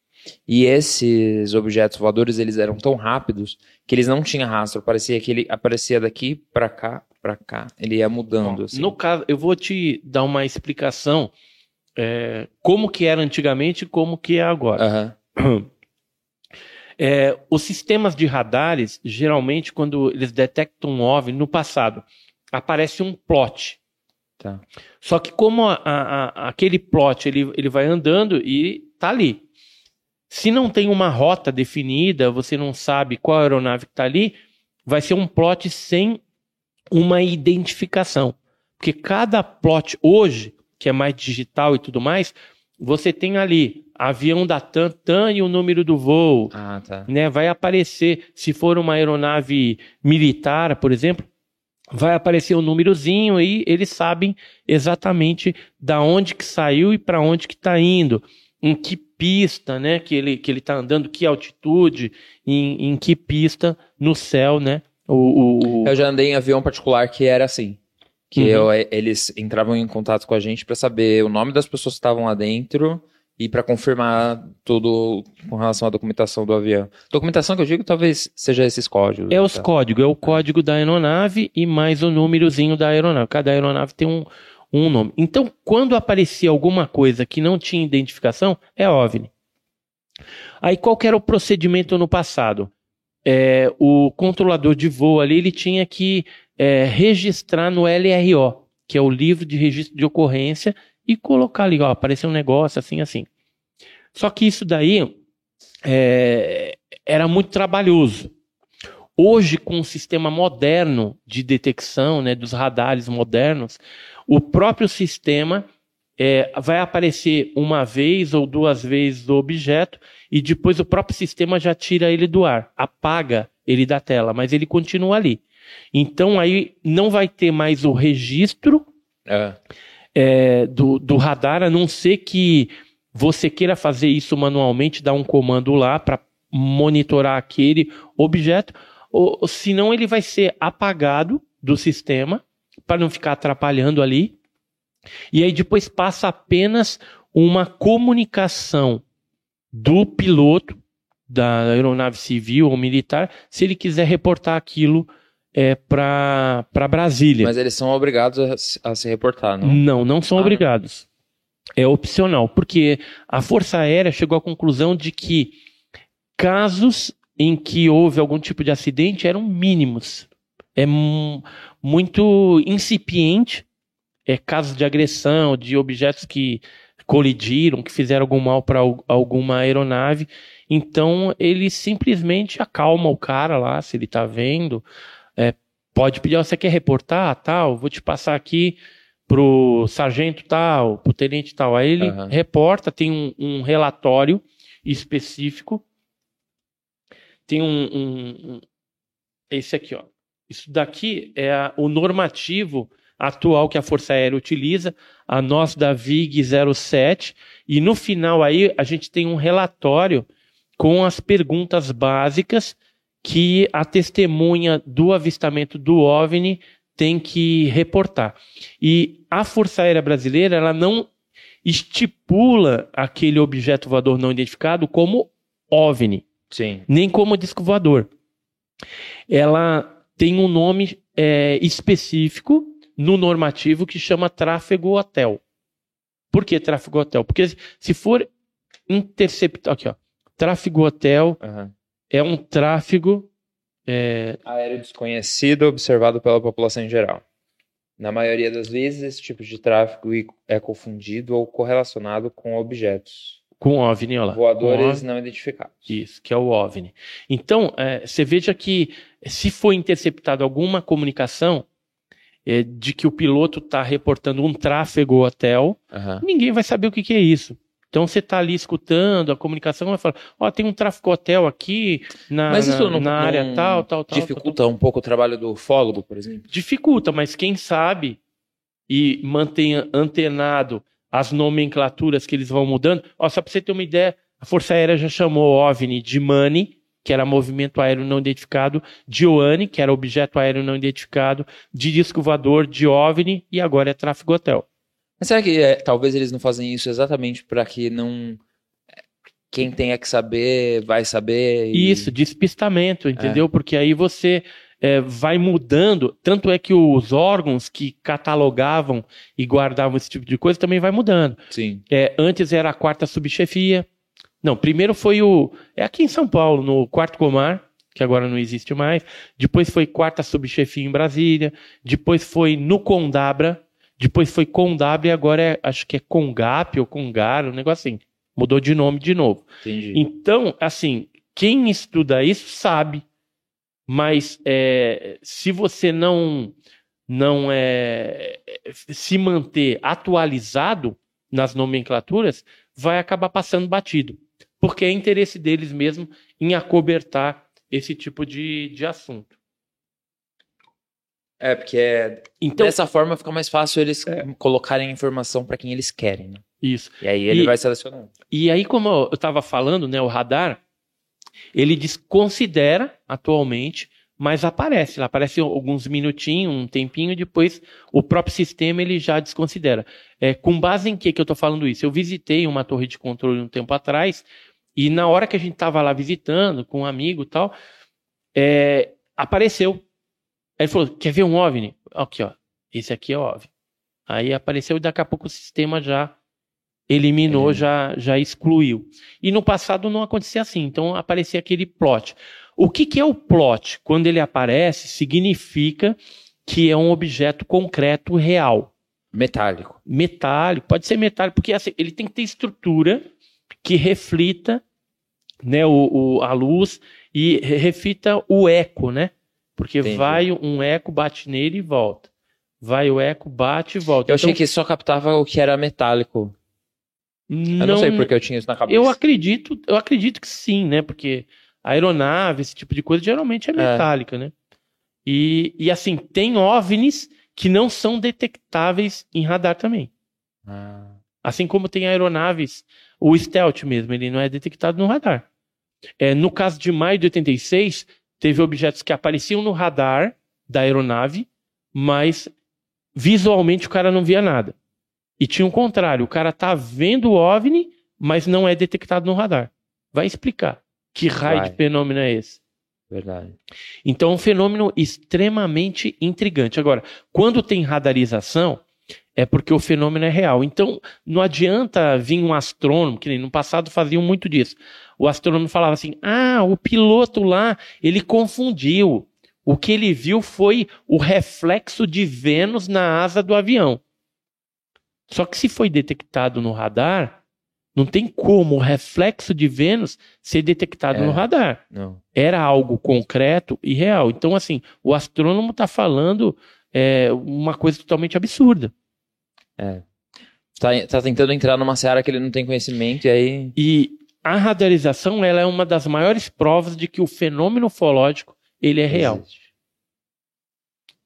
E esses objetos voadores, eles eram tão rápidos que eles não tinham rastro. Parecia que ele aparecia daqui para cá, para cá. Ele ia mudando. Bom, assim. No caso, eu vou te dar uma explicação é, como que era antigamente e como que é agora. Aham. É, os sistemas de radares, geralmente, quando eles detectam um OVNI no passado, aparece um plot. Tá. Só que como a- a- a- aquele plot ele, ele vai andando e tá ali. Se não tem uma rota definida, você não sabe qual aeronave que tá ali, vai ser um plot sem uma identificação. Porque cada plot hoje, que é mais digital e tudo mais, você tem ali avião da TAM, e o número do voo, Ah, tá. né, vai aparecer, se for uma aeronave militar, por exemplo, vai aparecer um númerozinho e eles sabem exatamente da onde que saiu e para onde que está indo, em que pista, né, que ele que ele está andando, que altitude, em, em que pista no céu, né? O, o- Eu já andei em avião particular que era assim. Que Uhum. eu- eh, eles entravam em contato com a gente para saber o nome das pessoas que estavam lá dentro e para confirmar tudo com relação à documentação do avião. Documentação que eu digo talvez seja esses códigos. É os tá? códigos, é o código da aeronave e mais o númerozinho da aeronave. Cada aeronave tem um, um nome. Então, quando aparecia alguma coisa que não tinha identificação, é OVNI. Aí, qual era o procedimento no passado? É, o controlador de voo ali, ele tinha que é, registrar no LRO, que é o livro de registro de ocorrência, e colocar ali, ó, apareceu um negócio assim, assim. Só que isso daí é, era muito trabalhoso. Hoje, com o sistema moderno de detecção, né, dos radares modernos, o próprio sistema é, vai aparecer uma vez ou duas vezes o objeto e depois o próprio sistema já tira ele do ar, apaga ele da tela, mas ele continua ali. Então aí não vai ter mais o registro É. é, do, do radar, a não ser que você queira fazer isso manualmente, dar um comando lá para monitorar aquele objeto, ou, ou senão ele vai ser apagado do sistema para não ficar atrapalhando ali. E aí depois passa apenas uma comunicação do piloto da aeronave civil ou militar, se ele quiser reportar aquilo é, para Brasília. Mas eles são obrigados a, se- a se reportar, não? Não, não são Ah, obrigados. É opcional, porque a Força Aérea chegou à conclusão de que casos em que houve algum tipo de acidente eram mínimos. É muito incipiente. É casos de agressão, de objetos que colidiram, que fizeram algum mal para alguma aeronave. Então, ele simplesmente acalma o cara lá, se ele está vendo. É, pode pedir, ó, você quer reportar, tal, vou te passar aqui pro sargento tal, pro tenente tal. Aí ele Aham. reporta, tem um, um relatório específico. Tem um, um- um- Esse aqui, ó. Isso daqui é a- o normativo atual que a Força Aérea utiliza, a nós da VIG 07, e no final aí a gente tem um relatório com as perguntas básicas que a testemunha do avistamento do OVNI tem que reportar. E a Força Aérea Brasileira, ela não estipula aquele objeto voador não identificado como OVNI, Sim. nem como disco voador. Ela tem um nome é, específico no normativo que chama tráfego hotel. Por que tráfego hotel? Porque se for interceptar, aqui ó, tráfego hotel Aham. é um tráfego é, Aéreo desconhecido observado pela população em geral. Na maioria das vezes, esse tipo de tráfego é confundido ou correlacionado com objetos com OVNI, olha lá. voadores Com não identificados. Isso, que é o OVNI. Então, é, você veja que se for interceptado alguma comunicação é, de que o piloto está reportando um tráfego hotel, Aham. ninguém vai saber o que, que é isso. Então você está ali escutando a comunicação vai falar, ó, tem um tráfego hotel aqui na, Mas isso na, não- na área não tal, tal, tal. Dificulta um pouco o trabalho do ufólogo, por exemplo? Dificulta, mas quem sabe e mantenha antenado as nomenclaturas que eles vão mudando. Ó, só para você ter uma ideia, a Força Aérea já chamou OVNI de MANI, que era movimento aéreo não identificado, de OANI, que era objeto aéreo não identificado, de disco voador, de OVNI, e agora é tráfego hotel. Mas será que é, talvez eles não fazem isso exatamente para que não. quem tenha que saber vai saber. e- Isso, despistamento, entendeu? Porque aí você é, vai mudando. Tanto é que os órgãos que catalogavam e guardavam esse tipo de coisa também vai mudando. Sim. É, antes era a quarta subchefia. Não, primeiro foi o. É aqui em São Paulo, no quarto comar, que agora não existe mais. Depois foi quarta subchefia em Brasília. Depois foi no Condabra. Depois foi Condabra e agora é, acho que é Congap ou Congar, um negócio assim. Mudou de nome de novo. Entendi. Então, assim, quem estuda isso sabe, mas é, se você não não é, se manter atualizado nas nomenclaturas, vai acabar passando batido, porque é interesse deles mesmo em acobertar esse tipo de, de assunto. É, porque é- Então, dessa forma fica mais fácil eles colocarem informação pra quem eles querem, né? isso. E aí ele E- vai selecionando. E aí, como eu estava falando, né, o radar, ele desconsidera atualmente, mas aparece, aparece alguns minutinhos, um tempinho, depois o próprio sistema ele já desconsidera. É, com base em que, que eu estou falando isso? Eu visitei uma torre de controle um tempo atrás, e na hora que a gente estava lá visitando, com um amigo e tal, é, apareceu. Aí ele falou, quer ver um OVNI? Aqui, ó, esse aqui é OVNI. Aí apareceu e daqui a pouco o sistema já eliminou, Eliminou. já, já excluiu. E no passado não acontecia assim, então aparecia aquele plot. O que, que é o plot? Quando ele aparece, significa que é um objeto concreto real. Metálico. Metálico, pode ser metálico, porque assim, ele tem que ter estrutura que reflita né, o, o- a luz e re- reflita o eco, né? Porque Entendi. vai um eco, bate nele e volta. Vai o eco, bate e volta. Eu achei Então, que só captava o que era metálico. Eu não, sei porque eu tinha isso na cabeça. Eu acredito, eu acredito que sim, né? Porque aeronave, esse tipo de coisa, geralmente é metálica, né? E, e assim, tem OVNIs que não são detectáveis em radar também. Ah, Assim como tem aeronaves, o stealth mesmo, ele não é detectado no radar. É, no caso de maio de 86, teve objetos que apareciam no radar da aeronave, mas visualmente o cara não via nada. E tinha o contrário, o cara tá vendo o OVNI, mas não é detectado no radar. Vai explicar que raio Vai. de fenômeno é esse. verdade. Então, é um fenômeno extremamente intrigante. Agora, quando tem radarização, é porque o fenômeno é real. Então, não adianta vir um astrônomo, que nem no passado faziam muito disso. O astrônomo falava assim: ah, o piloto lá, ele confundiu. O que ele viu foi o reflexo de Vênus na asa do avião. Só que se foi detectado no radar, não tem como o reflexo de Vênus ser detectado É. no radar Não. era algo concreto e real. Então, assim, o astrônomo está falando é, uma coisa totalmente absurda. Tá, tá tentando entrar numa seara que ele não tem conhecimento e aí. E a radarização ela é uma das maiores provas de que o fenômeno ufológico ele é real. existe.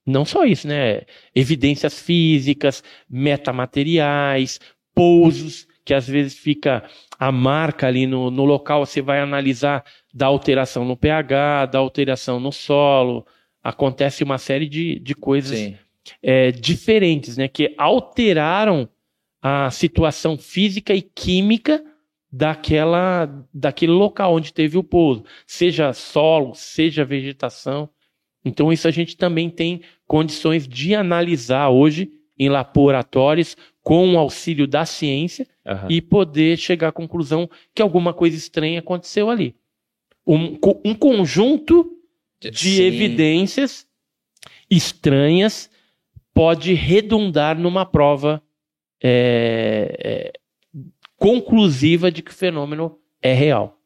Não só isso, né? Evidências físicas, metamateriais, pousos, que às vezes fica a marca ali no, no local, você vai analisar da alteração no pH, da alteração no solo, acontece uma série de, de coisas é, diferentes, né, que alteraram a situação física e química daquela, daquele local onde teve o pouso, seja solo, seja vegetação. Então, isso a gente também tem condições de analisar hoje em laboratórios com o auxílio da ciência Aham. e poder chegar à conclusão que alguma coisa estranha aconteceu ali. Um, um conjunto de Sim. evidências estranhas pode redundar numa prova é, é, conclusiva de que o fenômeno é real.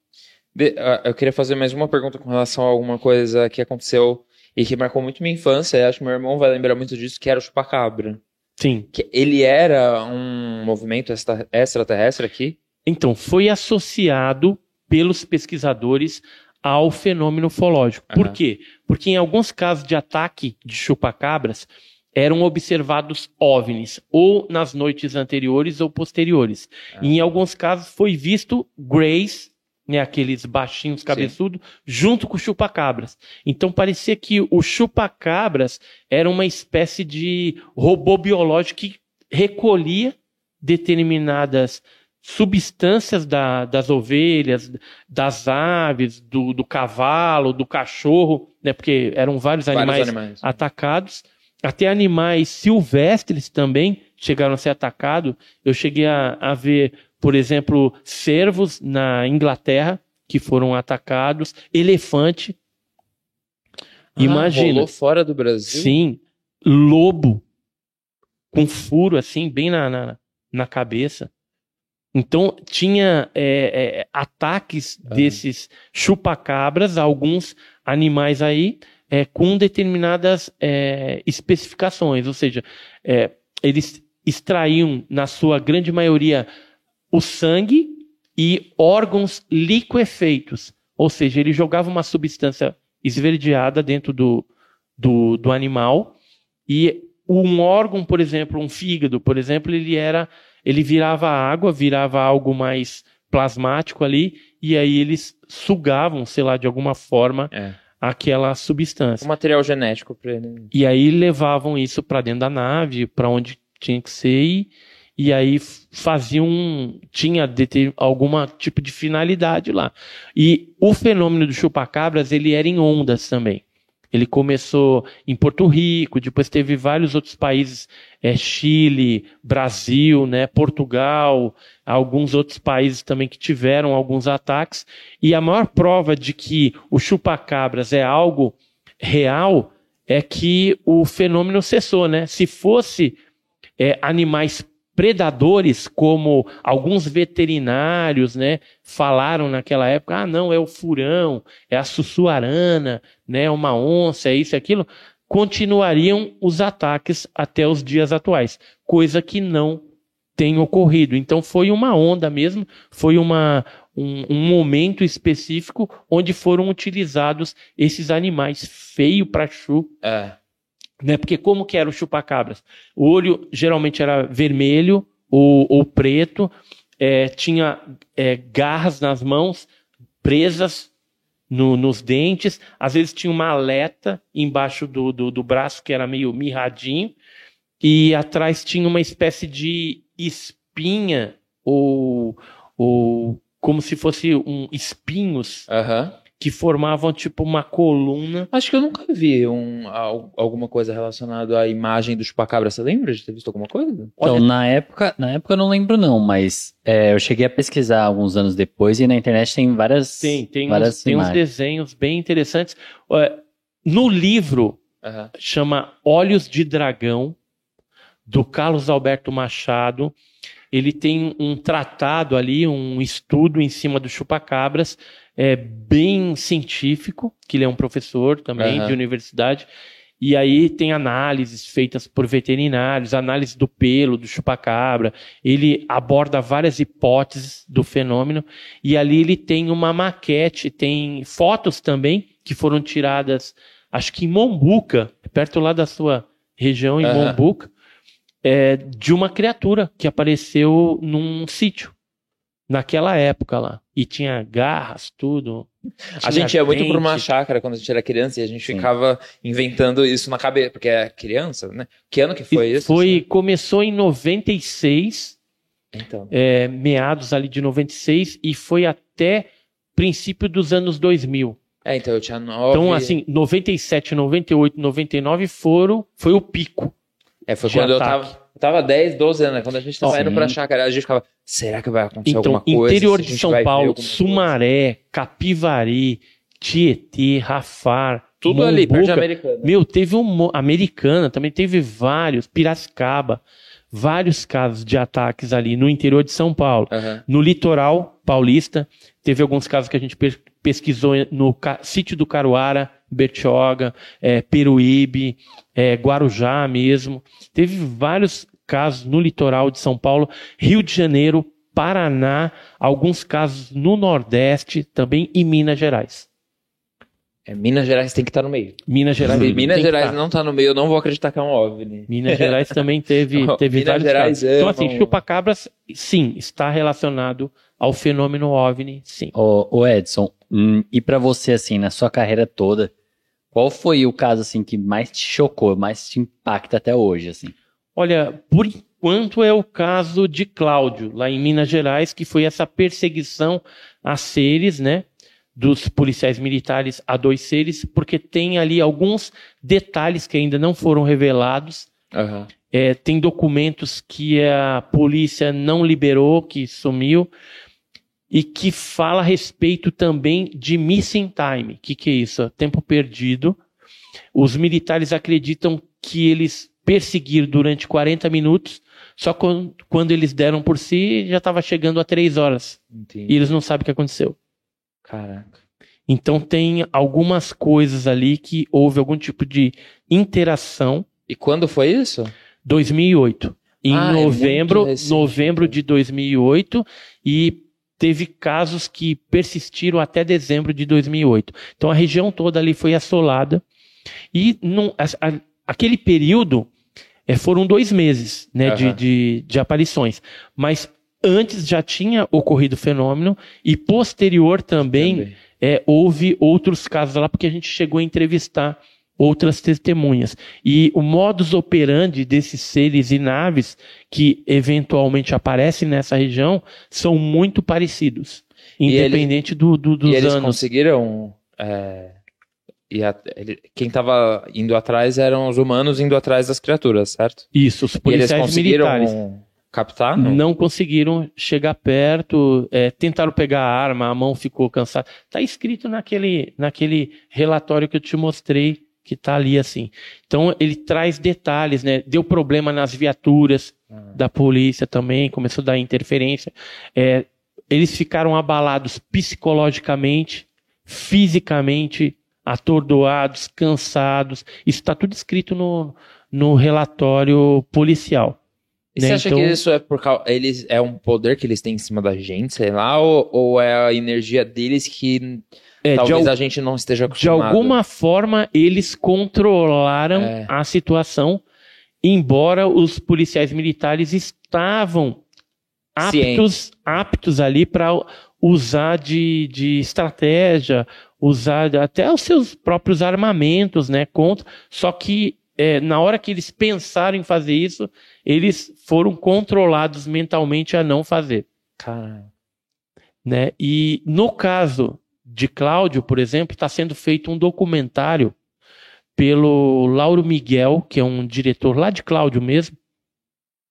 Ah, eu queria fazer mais uma pergunta com relação a alguma coisa que aconteceu e que marcou muito minha infância. e acho que meu irmão vai lembrar muito disso, que era o chupacabra. Sim. Que ele era um movimento extra- extraterrestre aqui? Então, foi associado pelos pesquisadores ao fenômeno ufológico. Por Aham. quê? Porque em alguns casos de ataque de chupacabras eram observados OVNIs, ou nas noites anteriores ou posteriores. Ah. E em alguns casos foi visto Greys, né, aqueles baixinhos cabeçudos, junto com chupacabras. Então parecia que o chupacabras era uma espécie de robô biológico que recolhia determinadas substâncias da- das ovelhas, das aves, do, do cavalo, do cachorro, né? Porque eram vários, Vários animais animais. atacados, até animais silvestres também chegaram a ser atacados. Eu cheguei a, a ver, por exemplo, cervos na Inglaterra que foram atacados, elefante. Ah, Imagina. rolou fora do Brasil? Sim, lobo com furo assim, bem na, na, na cabeça. Então tinha é, é, ataques Aham. desses chupacabras, alguns animais aí é, com determinadas é, especificações, ou seja, é, eles extraíam na sua grande maioria o sangue e órgãos liquefeitos, ou seja, ele jogava uma substância esverdeada dentro do, do, do animal e um órgão, por exemplo, um fígado, por exemplo, ele era, ele virava água, virava algo mais plasmático ali e aí eles sugavam, sei lá, de alguma forma É. aquela O substância. material genético pra ele. E aí levavam isso para dentro da nave, para onde tinha que ser e, e aí f- faziam um- tinha de ter alguma tipo de finalidade lá. E o fenômeno do chupacabras, ele era em ondas também. Ele começou em Porto Rico, depois teve vários outros países, é, Chile, Brasil, né, Portugal, alguns outros países também que tiveram alguns ataques. E a maior prova de que o chupacabras é algo real é que o fenômeno cessou, né? Se fosse é, animais predadores, como alguns veterinários, né, falaram naquela época, ah, não, é o furão, é a sussuarana, né, é uma onça, é isso e aquilo, continuariam os ataques até os dias atuais, coisa que não tem ocorrido. Então foi uma onda mesmo, foi uma, um, um momento específico onde foram utilizados esses animais feio para chu, É. né? Porque como que era o chupacabras? O olho geralmente era vermelho ou, ou preto, é, tinha é, garras nas mãos, presas no- nos dentes, às vezes tinha uma aleta embaixo do, do, do braço que era meio mirradinho, e atrás tinha uma espécie de espinha ou, ou como se fosse um espinhos Aham. Que formavam tipo uma coluna Acho que eu nunca vi um, al- alguma coisa relacionada à imagem do chupacabra. Você lembra de ter visto alguma coisa? Então, Olha- na época, na época eu não lembro não, mas é, eu cheguei a pesquisar alguns anos depois e na internet tem várias Tem, tem, várias uns, tem uns desenhos bem interessantes. É, No livro chama Olhos de Dragão, do Carlos Alberto Machado. Ele tem um tratado ali, um estudo em cima do chupacabras, é bem científico, que ele é um professor também Aham. de universidade. E aí tem análises feitas por veterinários, análise do pelo do chupacabra. Ele aborda várias hipóteses do fenômeno e ali ele tem uma maquete, tem fotos também que foram tiradas, acho que em Mombuca, perto lá da sua região, em Aham. Mombuca, é, de uma criatura que apareceu num sítio naquela época lá. E tinha garras, tudo. A Tinha gente ia muito pra uma dente. chácara quando a gente era criança e a gente Sim. ficava inventando isso na cabeça, porque é criança, né? Que ano que foi E isso? Foi, começou em 96, Então. é, meados ali de 96, e foi até princípio dos anos 2000. É, então eu tinha nove. Então, assim, 97, 98, 99 foram, foi o pico. É, foi quando ataque. eu tava 10, 12 anos, né? Quando a gente tava Sim. indo pra chácara, a gente ficava, será que vai acontecer Então, alguma coisa? interior Se a de São Paulo, alguma coisa? Sumaré, Capivari, Tietê, Rafar, Tudo ali, perto de Mombuca. Americana. Meu, teve um. Americana também teve vários, Piracicaba, vários casos de ataques ali no interior de São Paulo. Aham. No litoral paulista, teve alguns casos que a gente pe- pesquisou no sítio do Caruara, Bertioga, é, Peruíbe, é, Guarujá mesmo. Teve vários casos no litoral de São Paulo, Rio de Janeiro, Paraná, alguns casos no Nordeste também e Minas Gerais. É, Minas Gerais tem que estar no meio. Minas Gerais. Se Minas que Gerais tá. não tá no meio, eu não vou acreditar que é um OVNI. Minas Gerais também teve, teve Minas vários Gerais casos. Então, assim, chupacabras, sim, está relacionado ao fenômeno OVNI, sim. Ô, ô Edson, hum, e pra você, assim, na sua carreira toda, qual foi o caso, assim, que mais te chocou, mais te impacta até hoje, assim? Olha, por quanto é o caso de Cláudio, lá em Minas Gerais, que foi essa perseguição a seres, né? Dos policiais militares a dois seres, porque tem ali alguns detalhes que ainda não foram revelados. Aham. É, tem documentos que a polícia não liberou, que sumiu, e que fala a respeito também de missing time. O que, que é isso? Tempo perdido. Os militares acreditam que eles perseguiram durante 40 minutos, só quando, quando eles deram por si, já estava chegando a 3 horas. Entendi. E eles não sabem o que aconteceu. Caraca. Então tem algumas coisas ali que houve algum tipo de interação. E quando foi isso? 2008. Em Ah, é novembro, recente, novembro de 2008 e teve casos que persistiram até dezembro de 2008. Então a região toda ali foi assolada e não, as- a- aquele período eh, foram dois meses né, de, Aham. de, de aparições, mas antes já tinha ocorrido o fenômeno e posterior também é, houve outros casos lá, porque a gente chegou a entrevistar outras testemunhas. E o modus operandi desses seres e naves que eventualmente aparecem nessa região são muito parecidos, E ele- independente do, do- dos E eles anos. conseguiram. é, e a- ele- quem estava indo atrás eram os humanos indo atrás das criaturas, certo? Isso, os E eles policiais conseguiram militares. captar? Não conseguiram chegar perto, é, tentaram pegar a arma, a mão ficou cansada. Está escrito naquele, naquele relatório que eu te mostrei, que está ali assim. Então ele traz detalhes, né? Deu problema nas viaturas Ah. da polícia também, começou a dar interferência. É, eles ficaram abalados psicologicamente, fisicamente, atordoados, cansados. Isso está tudo escrito no, no relatório policial. E né, você acha então- que isso é por causa. Eles, é um poder que eles têm em cima da gente, sei lá, ou, ou é a energia deles que É, de talvez al- a gente não esteja De acostumado? alguma forma, eles controlaram É. a situação, embora os policiais militares estavam aptos, aptos ali para usar de, de estratégia, usar de- até os seus próprios armamentos, né, contra. Só que é, na hora que eles pensaram em fazer isso, eles foram controlados mentalmente a não fazer Cara, né? E no caso de Cláudio, por exemplo, está sendo feito um documentário pelo Lauro Miguel, que é um diretor lá de Cláudio mesmo.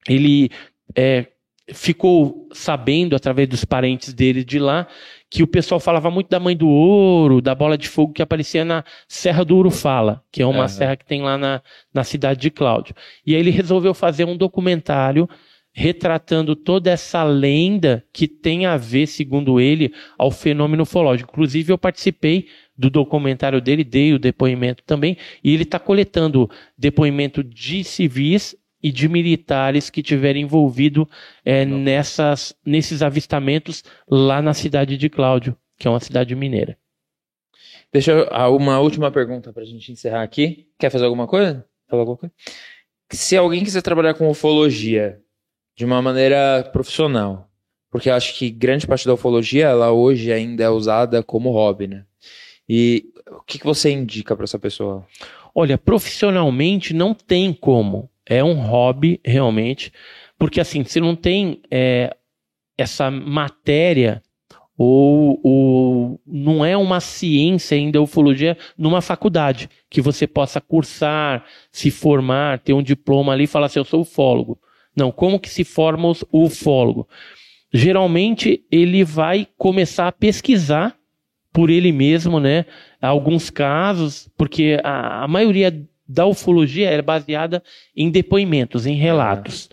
Ele é, ficou sabendo através dos parentes dele de lá que o pessoal falava muito da mãe do ouro, da bola de fogo que aparecia na Serra do Urufala, que é uma Aham. serra que tem lá na, na cidade de Cláudio. E aí ele resolveu fazer um documentário retratando toda essa lenda que tem a ver, segundo ele, ao fenômeno ufológico. Inclusive, eu participei do documentário dele, dei o depoimento também, e ele está coletando depoimento de civis e de militares que tiveram envolvido Não. nessas, nesses avistamentos lá na cidade de Cláudio, que é uma cidade mineira. deixa eu. ah, Uma última pergunta pra gente encerrar aqui. Quer fazer alguma coisa? Falar alguma coisa? Se alguém quiser trabalhar com ufologia de uma maneira profissional, porque eu acho que grande parte da ufologia, ela hoje ainda é usada como hobby, né? E o que, que você indica pra essa pessoa? Olha, profissionalmente não tem como. É um hobby, realmente. Porque, assim, se não tem é, essa matéria, ou, ou não é uma ciência ainda, ufologia, numa faculdade, que você possa cursar, se formar, ter um diploma ali e falar assim, eu sou ufólogo. Não, como que se forma o ufólogo? Geralmente, ele vai começar a pesquisar por ele mesmo, né? Alguns casos, porque a, a maioria da ufologia é baseada em depoimentos, em relatos.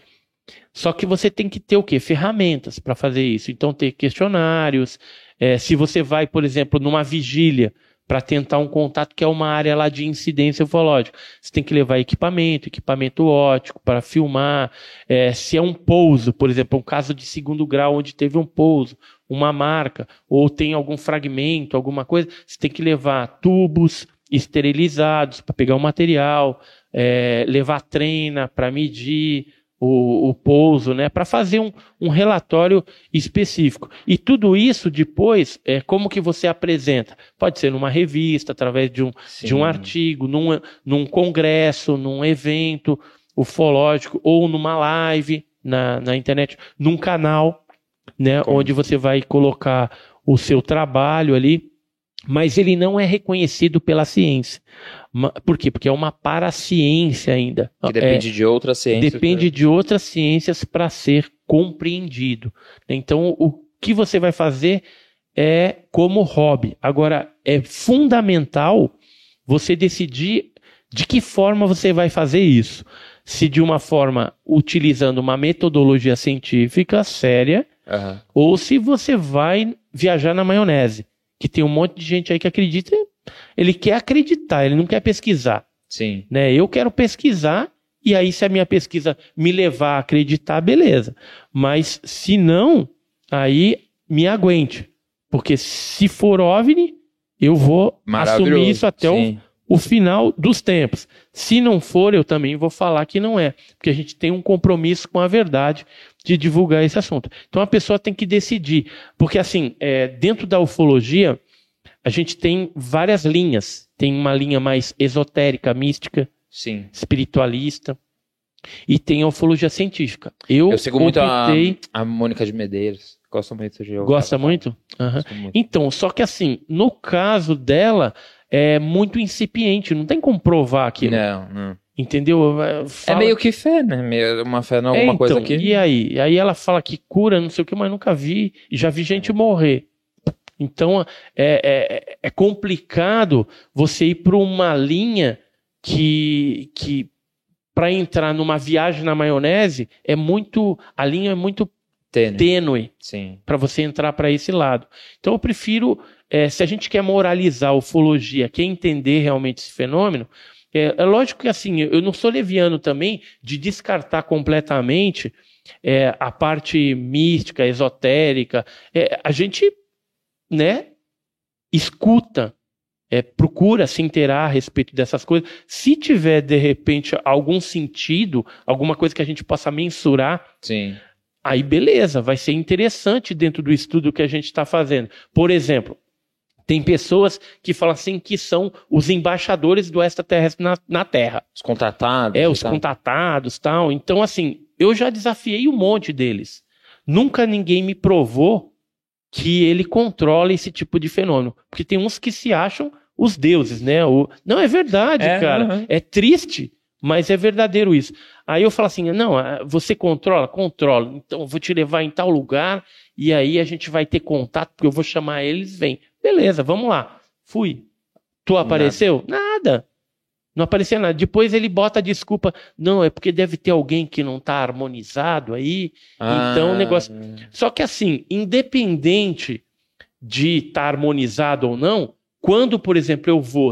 Só que você tem que ter o quê? Ferramentas para fazer isso. Então, ter questionários. eh, se você vai, por exemplo, numa vigília para tentar um contato que é uma área lá de incidência ufológica, você tem que levar equipamento, equipamento óptico para filmar. Eh, se é um pouso, por exemplo, um caso de segundo grau onde teve um pouso, uma marca, ou tem algum fragmento, alguma coisa, você tem que levar tubos esterilizados para pegar o material, eh, levar trena para medir o, o pouso, né, para fazer um, um relatório específico. E tudo isso depois, é, como que você apresenta? Pode ser numa revista, através de um, de um artigo, num, num congresso, num evento ufológico ou numa live. na, na internet, num canal, né, Como? onde você vai colocar o seu trabalho ali, mas ele não é reconhecido pela ciência. Por quê? Porque é uma paraciência ainda. Que É, depende de outra ciência. depende de outras ciências para ser compreendido. Então, o que você vai fazer é como hobby. Agora, é fundamental você decidir de que forma você vai fazer isso. Se de uma forma utilizando uma metodologia científica séria, Aham. ou se você vai viajar na maionese. Que tem um monte de gente aí que acredita, ele quer acreditar, ele não quer pesquisar Sim. né? Eu quero pesquisar e aí se a minha pesquisa me levar a acreditar, beleza. Mas se não, aí me aguente, porque se for OVNI, eu vou assumir isso até Sim. o final dos tempos. Se não for, eu também vou falar que não é, porque a gente tem um compromisso com a verdade de divulgar esse assunto. Então a pessoa tem que decidir, porque assim, é, dentro da ufologia, a gente tem várias linhas. Tem uma linha mais esotérica, mística, Sim. espiritualista, e tem a ufologia científica. Eu, Eu sigo muito a, optei- a Mônica de Medeiros. Gosto muito de Gosta muito? Gosto muito. Então, só que assim, no caso dela, é muito incipiente, não tem como provar aquilo. Não, não. Entendeu? É, É fala- meio que fé, né? Meio- Uma fé em É, alguma coisa então, aqui. E aí? E aí ela fala que cura, não sei o que, mas nunca vi. E já vi gente morrer. Então é, é, é complicado você ir para uma linha que, que para entrar numa viagem na maionese é muito. A linha é muito tênue Sim. para você entrar para esse lado. Então eu prefiro, é, se a gente quer moralizar a ufologia, quer entender realmente esse fenômeno, é, é lógico que assim, eu não sou leviano também de descartar completamente é, a parte mística, esotérica. É, a gente, né, escuta, é, procura se inteirar a respeito dessas coisas. Se tiver, de repente, algum sentido, alguma coisa que a gente possa mensurar, Sim. Aí beleza, vai ser interessante dentro do estudo que a gente está fazendo. Por exemplo, tem pessoas que falam assim que são os embaixadores do extraterrestre na, na Terra. Os contratados. É, os tal. contatados tal. Então, assim, eu já desafiei um monte deles. Nunca ninguém me provou que ele controla esse tipo de fenômeno. Porque tem uns que se acham os deuses, né? O... Não, é verdade, É, cara. É triste, mas é verdadeiro isso. Aí eu falo assim: não, ah, você controla? Controlo. Então eu vou te levar em tal lugar e aí a gente vai ter contato, porque eu vou chamar eles, vem. Beleza, vamos lá. Fui. Tu apareceu? Nada. Não apareceu nada. Depois ele bota a desculpa. Não, é porque deve ter alguém que não está harmonizado aí. Então, o Ah, negócio- Só que assim, independente de estar harmonizado ou não, quando, por exemplo, eu vou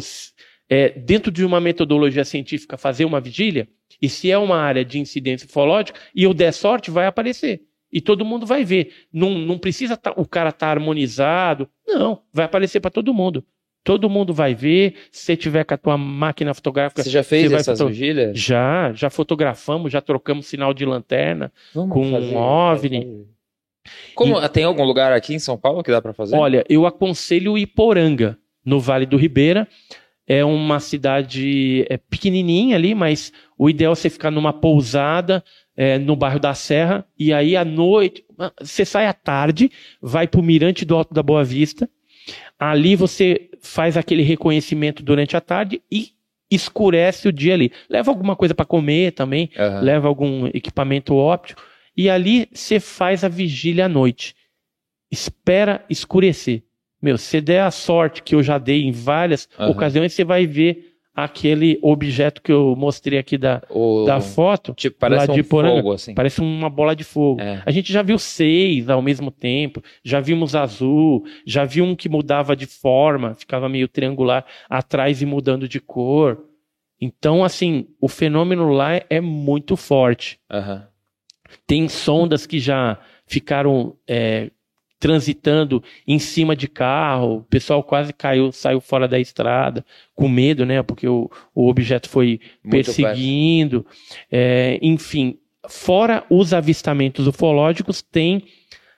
é, dentro de uma metodologia científica fazer uma vigília, e se é uma área de incidência ufológica, e eu der sorte, vai aparecer. E todo mundo vai ver. Não, não precisa tá- o cara estar harmonizado. Não, vai aparecer para todo mundo. Todo mundo vai ver. Se você tiver com a tua máquina fotográfica. Você já fez Você essas foto- vigílias? Já, já fotografamos, já trocamos sinal de lanterna. Vamos com um OVNI. Como, Tem algum lugar aqui em São Paulo que dá pra fazer? Olha, eu aconselho Iporanga, no Vale do Ribeira. É uma cidade é, pequenininha ali, mas o ideal é você ficar numa pousada é, no bairro da Serra. E aí, à noite, você sai à tarde, vai para o Mirante do Alto da Boa Vista. Ali você faz aquele reconhecimento durante a tarde e escurece o dia ali. Leva alguma coisa para comer também, Aham. leva algum equipamento óptico e ali você faz a vigília à noite. Espera escurecer. Meu, se der a sorte que eu já dei em várias Aham. ocasiões, você vai ver aquele objeto que eu mostrei aqui da, O- da foto. Tipo, parece lá um Poranga. fogo, assim. Parece uma bola de fogo. É. A gente já viu seis ao mesmo tempo, já vimos azul, já viu um que mudava de forma, ficava meio triangular atrás e mudando de cor. Então, assim, o fenômeno lá é muito forte. Aham. Tem sondas que já ficaram é, transitando em cima de carro, o pessoal quase caiu, saiu fora da estrada, com medo, né? Porque o, o objeto foi Muito perseguindo. É, enfim, fora os avistamentos ufológicos, tem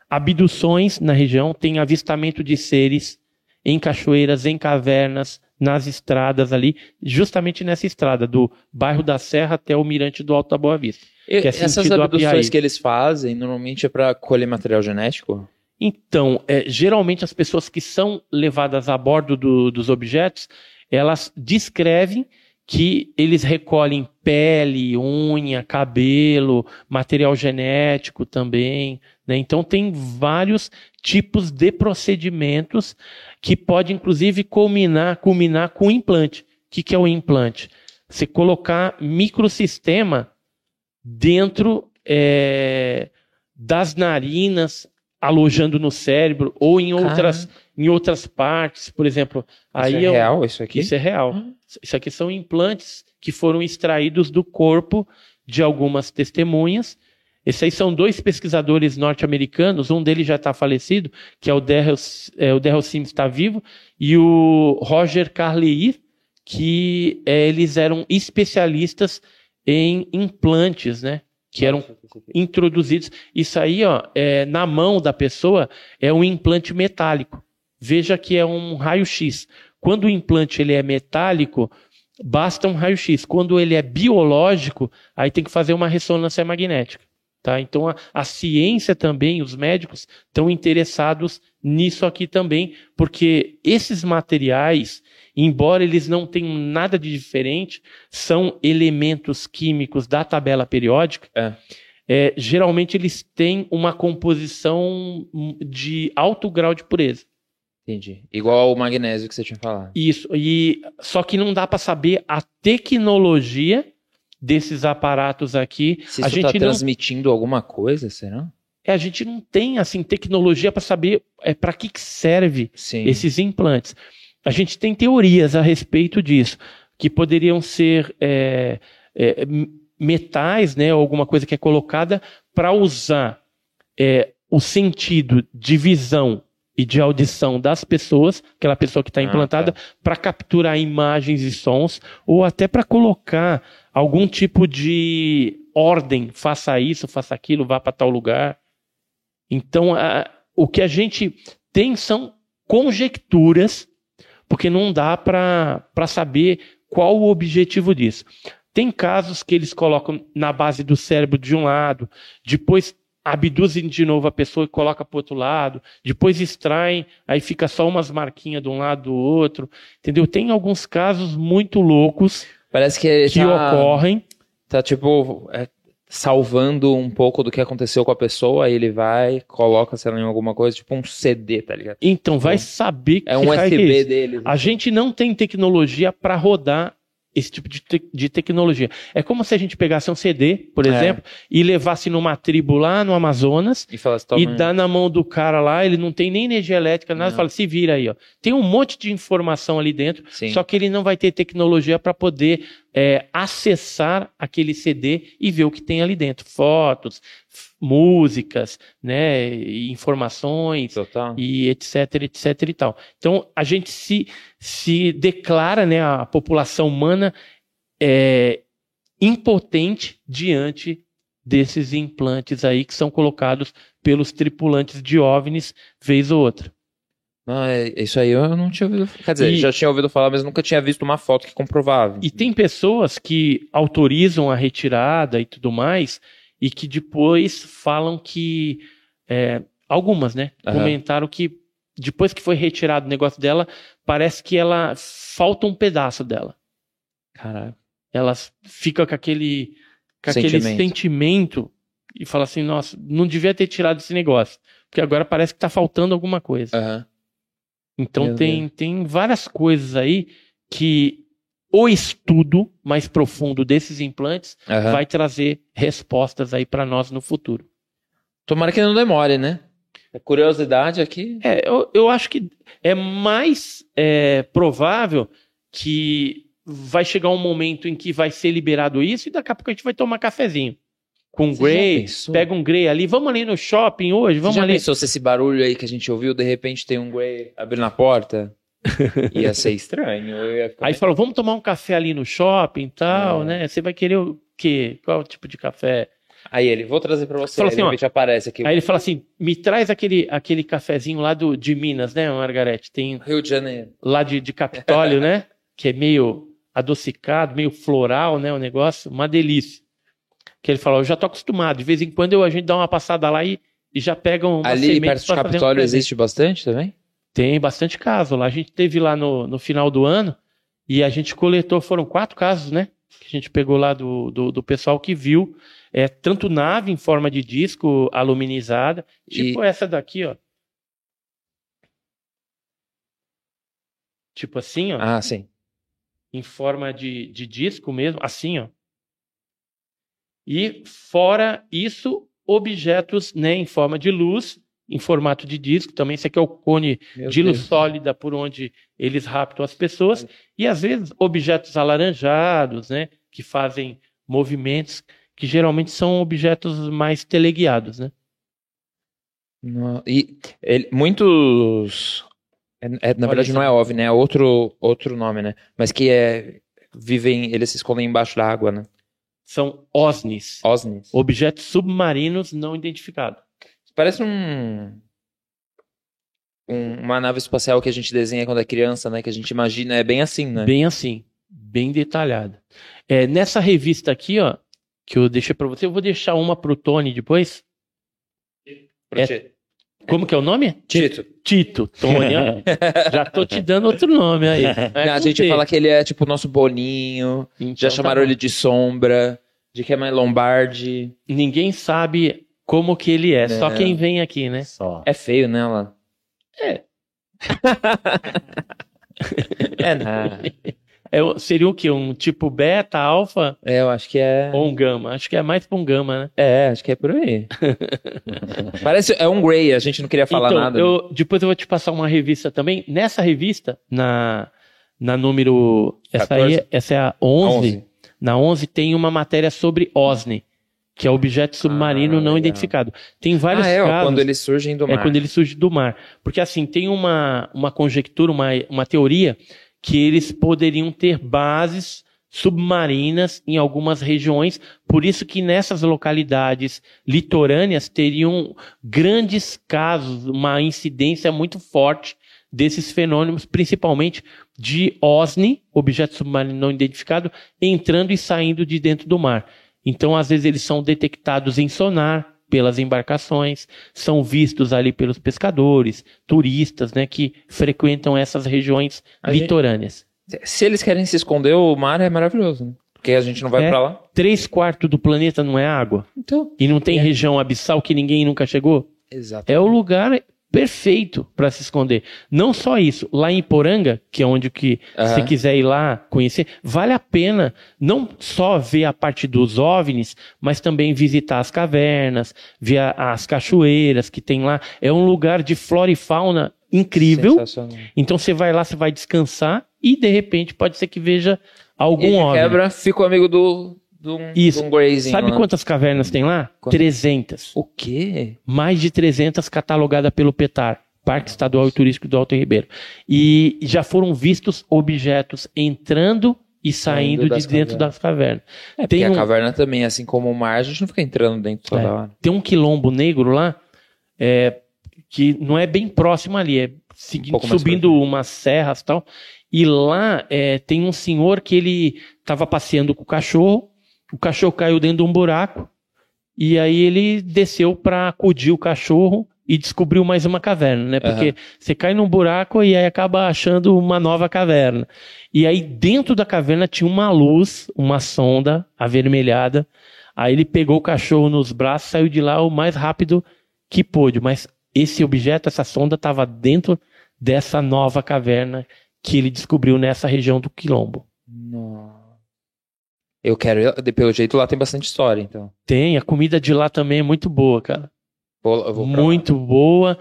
abduções na região, tem avistamento de seres em cachoeiras, em cavernas, nas estradas ali, justamente nessa estrada, do bairro da Serra até o Mirante do Alto da Boa Vista. E é essas abduções que eles fazem, normalmente é para colher material genético? Então, é, geralmente as pessoas que são levadas a bordo do- dos objetos, elas descrevem que eles recolhem pele, unha, cabelo, material genético também. né? Então, tem vários tipos de procedimentos que pode, inclusive, culminar, culminar com o implante. O que, que é o implante? Você colocar microsistema dentro é, das narinas, alojando no cérebro ou em outras, em outras partes, por exemplo. Aí isso é eu- real, isso aqui? isso é real. Isso aqui são implantes que foram extraídos do corpo de algumas testemunhas. Esses aí são dois pesquisadores norte-americanos, um deles já está falecido, que é o Darrell, é, o Darrell Sims está vivo, e o Roger Carleir, que é, eles eram especialistas em implantes, né? Que eram introduzidos. Isso aí, ó, é, na mão da pessoa é um implante metálico. Veja que é um raio-x. Quando o implante ele é metálico, basta um raio-x. Quando ele é biológico, aí tem que fazer uma ressonância magnética. Tá? Então a, a ciência também, os médicos estão interessados nisso aqui também, porque esses materiais, embora eles não tenham nada de diferente, são elementos químicos da tabela periódica. É. É, geralmente eles têm uma composição de alto grau de pureza. Entendi. Igual o magnésio que você tinha falado. Isso. E só que não dá para saber a tecnologia desses aparatos aqui. Se a tá gente não transmitindo alguma coisa, será? É, a gente não tem assim tecnologia para saber é, para que, que serve Sim. esses implantes. A gente tem teorias a respeito disso, que poderiam ser é, é, metais, né, alguma coisa que é colocada para usar é, o sentido de visão e de audição das pessoas, aquela pessoa que está Ah, implantada, tá. para capturar imagens e sons, ou até para colocar algum tipo de ordem, faça isso, faça aquilo, vá para tal lugar. Então, a- o que a gente tem são conjecturas, porque não dá para saber qual o objetivo disso. Tem casos que eles colocam na base do cérebro de um lado, depois abduzem de novo a pessoa e coloca para o outro lado, depois extraem, aí fica só umas marquinhas de um lado do outro, entendeu? Tem alguns casos muito loucos Parece que, que tá, ocorrem. tá tipo é, salvando um pouco do que aconteceu com a pessoa, aí ele vai, coloca, sei lá, em alguma coisa, tipo um CD, tá ligado? Então, vai Bom, saber É um que é USB isso. dele. A gente não tem tecnologia para rodar esse tipo de, te- de tecnologia. É como se a gente pegasse um CD, por É. exemplo, e levasse numa tribo lá no Amazonas E fala toma, e dá na mão do cara lá, ele não tem nem energia elétrica, nada, Não. fala, se vira aí, ó. Tem um monte de informação ali dentro, Sim. só que ele não vai ter tecnologia para poder é, acessar aquele CD e ver o que tem ali dentro. Fotos, músicas, né, informações, Total. e etc, etc e tal. Então, a gente se, se declara, né, a população humana é, impotente diante desses implantes aí que são colocados pelos tripulantes de OVNIs vez ou outra. É, isso aí eu não tinha ouvido. Quer dizer, E- já tinha ouvido falar, mas nunca tinha visto uma foto que comprovava. E tem pessoas que autorizam a retirada e tudo mais, e que depois falam que. é, algumas, né? Aham. Comentaram que depois que foi retirado o negócio dela, parece que ela falta um pedaço dela. Caralho. Ela fica com aquele, com aquele Sentimento. sentimento e fala assim: nossa, não devia ter tirado esse negócio. Porque agora parece que tá faltando alguma coisa. Aham. Então Meu tem, tem várias coisas aí que o estudo mais profundo desses implantes Aham. vai trazer respostas aí para nós no futuro. Tomara que não demore, né? Curiosidade aqui. É, eu, eu acho que é mais é, provável que vai chegar um momento em que vai ser liberado isso e daqui a pouco a gente vai tomar cafezinho. Com Você Grey, pega um Grey ali, vamos ali no shopping hoje, Você vamos já ali. pensou se esse barulho aí que a gente ouviu, de repente tem um Grey abrindo a porta? Ia ser estranho. ia ficar Aí falou, vamos tomar um café ali no shopping e tal, É. né? Você vai querer o quê? Qual tipo de café? Aí ele, vou trazer pra você. Fala assim, ó, aparece aqui. Aí ele fala assim: me traz aquele, aquele cafezinho lá do, de Minas, né, Margarete? Tem Rio de Janeiro. lá de, de Capitólio, né? Que é meio adocicado, meio floral, né? O negócio, uma delícia. Que ele falou, eu já tô acostumado. De vez em quando eu, a gente dá uma passada lá e, e já pegam uma Ali perto de Capitólio existe bastante também? Tem bastante caso lá. A gente teve lá no, no final do ano e a gente coletou, foram quatro casos, né? Que a gente pegou lá do, do, do pessoal que viu. É, tanto nave em forma de disco aluminizada, tipo essa daqui, ó. Tipo assim, ó. Ah, sim. em forma de, de disco mesmo, assim, ó. E fora isso, objetos né, em forma de luz, em formato de disco. Também esse aqui é o cone Meu de luz Deus. sólida por onde eles raptam as pessoas. E às vezes objetos alaranjados, né, que fazem movimentos que geralmente são objetos mais teleguiados, né? E ele- muitos. é- é, na Olha verdade, não é OVNI, né? É outro, outro nome, né? Mas que é. Vivem. Eles se escondem embaixo da água, né? São OSNIs, OSNIs. objetos submarinos não identificados. Parece um, um- Uma nave espacial que a gente desenha quando é criança, né? Que a gente imagina. É bem assim, né? Bem assim, bem detalhada. É, nessa revista aqui, ó, que eu deixei para você, eu vou deixar uma pro Tony depois. Pro é-. Como que é o nome? Tito. Tito, Tony. Já tô te dando outro nome aí. Né, a gente fala que ele é tipo o nosso Boninho. Então, Já tá chamaram bom. ele de Sombra. De que é mais Lombardi. Ninguém sabe como que ele é, só É. quem vem aqui, né? Só. É feio, né, ela? É. É nada. É, seria o quê? Um tipo beta, alfa É, eu acho que é. ou um gama? Acho que é mais pra um gama, né? É, acho que é por aí. Parece. É um Grey, a gente não queria falar então, nada. eu- depois eu vou te passar uma revista também. Nessa revista, na, na número. Essa, 14? aí, essa é a 11, 11. Na 11 tem uma matéria sobre OSNI, que é objeto submarino Ah, não legal. identificado. Tem vários Ah, é, ó, casos. quando eles surgem do É mar. quando ele surge do mar. Porque assim, tem uma, uma conjectura, uma, uma teoria, que eles poderiam ter bases submarinas em algumas regiões, por isso que nessas localidades litorâneas teriam grandes casos, uma incidência muito forte desses fenômenos, principalmente de OSNI, objeto submarino não identificado, entrando e saindo de dentro do mar. Então, às vezes, eles são detectados em sonar pelas embarcações, são vistos ali pelos pescadores, turistas, né, que frequentam essas regiões A gente- litorâneas. Se eles querem se esconder, o mar é maravilhoso, né? Porque a gente não vai É. pra lá. Três quartos do planeta não é água? Então. E não tem É. região abissal que ninguém nunca chegou? Exato. É o lugar perfeito para se esconder. Não só isso, lá em Poranga, que é onde que Aham. você quiser ir lá conhecer, vale a pena não só ver a parte dos OVNIs, mas também visitar as cavernas, ver as cachoeiras que tem lá. É um lugar de flora e fauna incrível. Então você vai lá, você vai descansar e de repente pode ser que veja algum e OVNI. quebra, fica amigo do. Do Isso. Do Greyzinho Sabe lá. quantas cavernas tem lá? Quantas? 300. O quê? mais de 300 catalogadas pelo PETAR, Parque Estadual e Turístico do Alto Ribeiro. E já foram vistos objetos entrando e saindo, Saindo de dentro cavernas. das cavernas. É, Tem porque um- a caverna também, assim como o mar, a gente não fica entrando dentro toda É. hora. Tem um quilombo negro lá, é, que não é bem próximo ali, é segui- Um subindo umas serras e tal. E lá é, tem um senhor que ele estava passeando com o cachorro, o cachorro caiu dentro de um buraco, e aí ele desceu para acudir o cachorro e descobriu mais uma caverna, né? Porque Aham. você cai num buraco e aí acaba achando uma nova caverna. E aí dentro da caverna tinha uma luz, uma sonda avermelhada. Aí ele pegou o cachorro nos braços, saiu de lá o mais rápido que pôde. Mas esse objeto, essa sonda, estava dentro dessa nova caverna que ele descobriu nessa região do Quilombo. Nossa. Eu quero. ir- Pelo jeito lá tem bastante história, então. Tem, a comida de lá também é muito boa, cara. Vou, eu pra lá. Muito boa.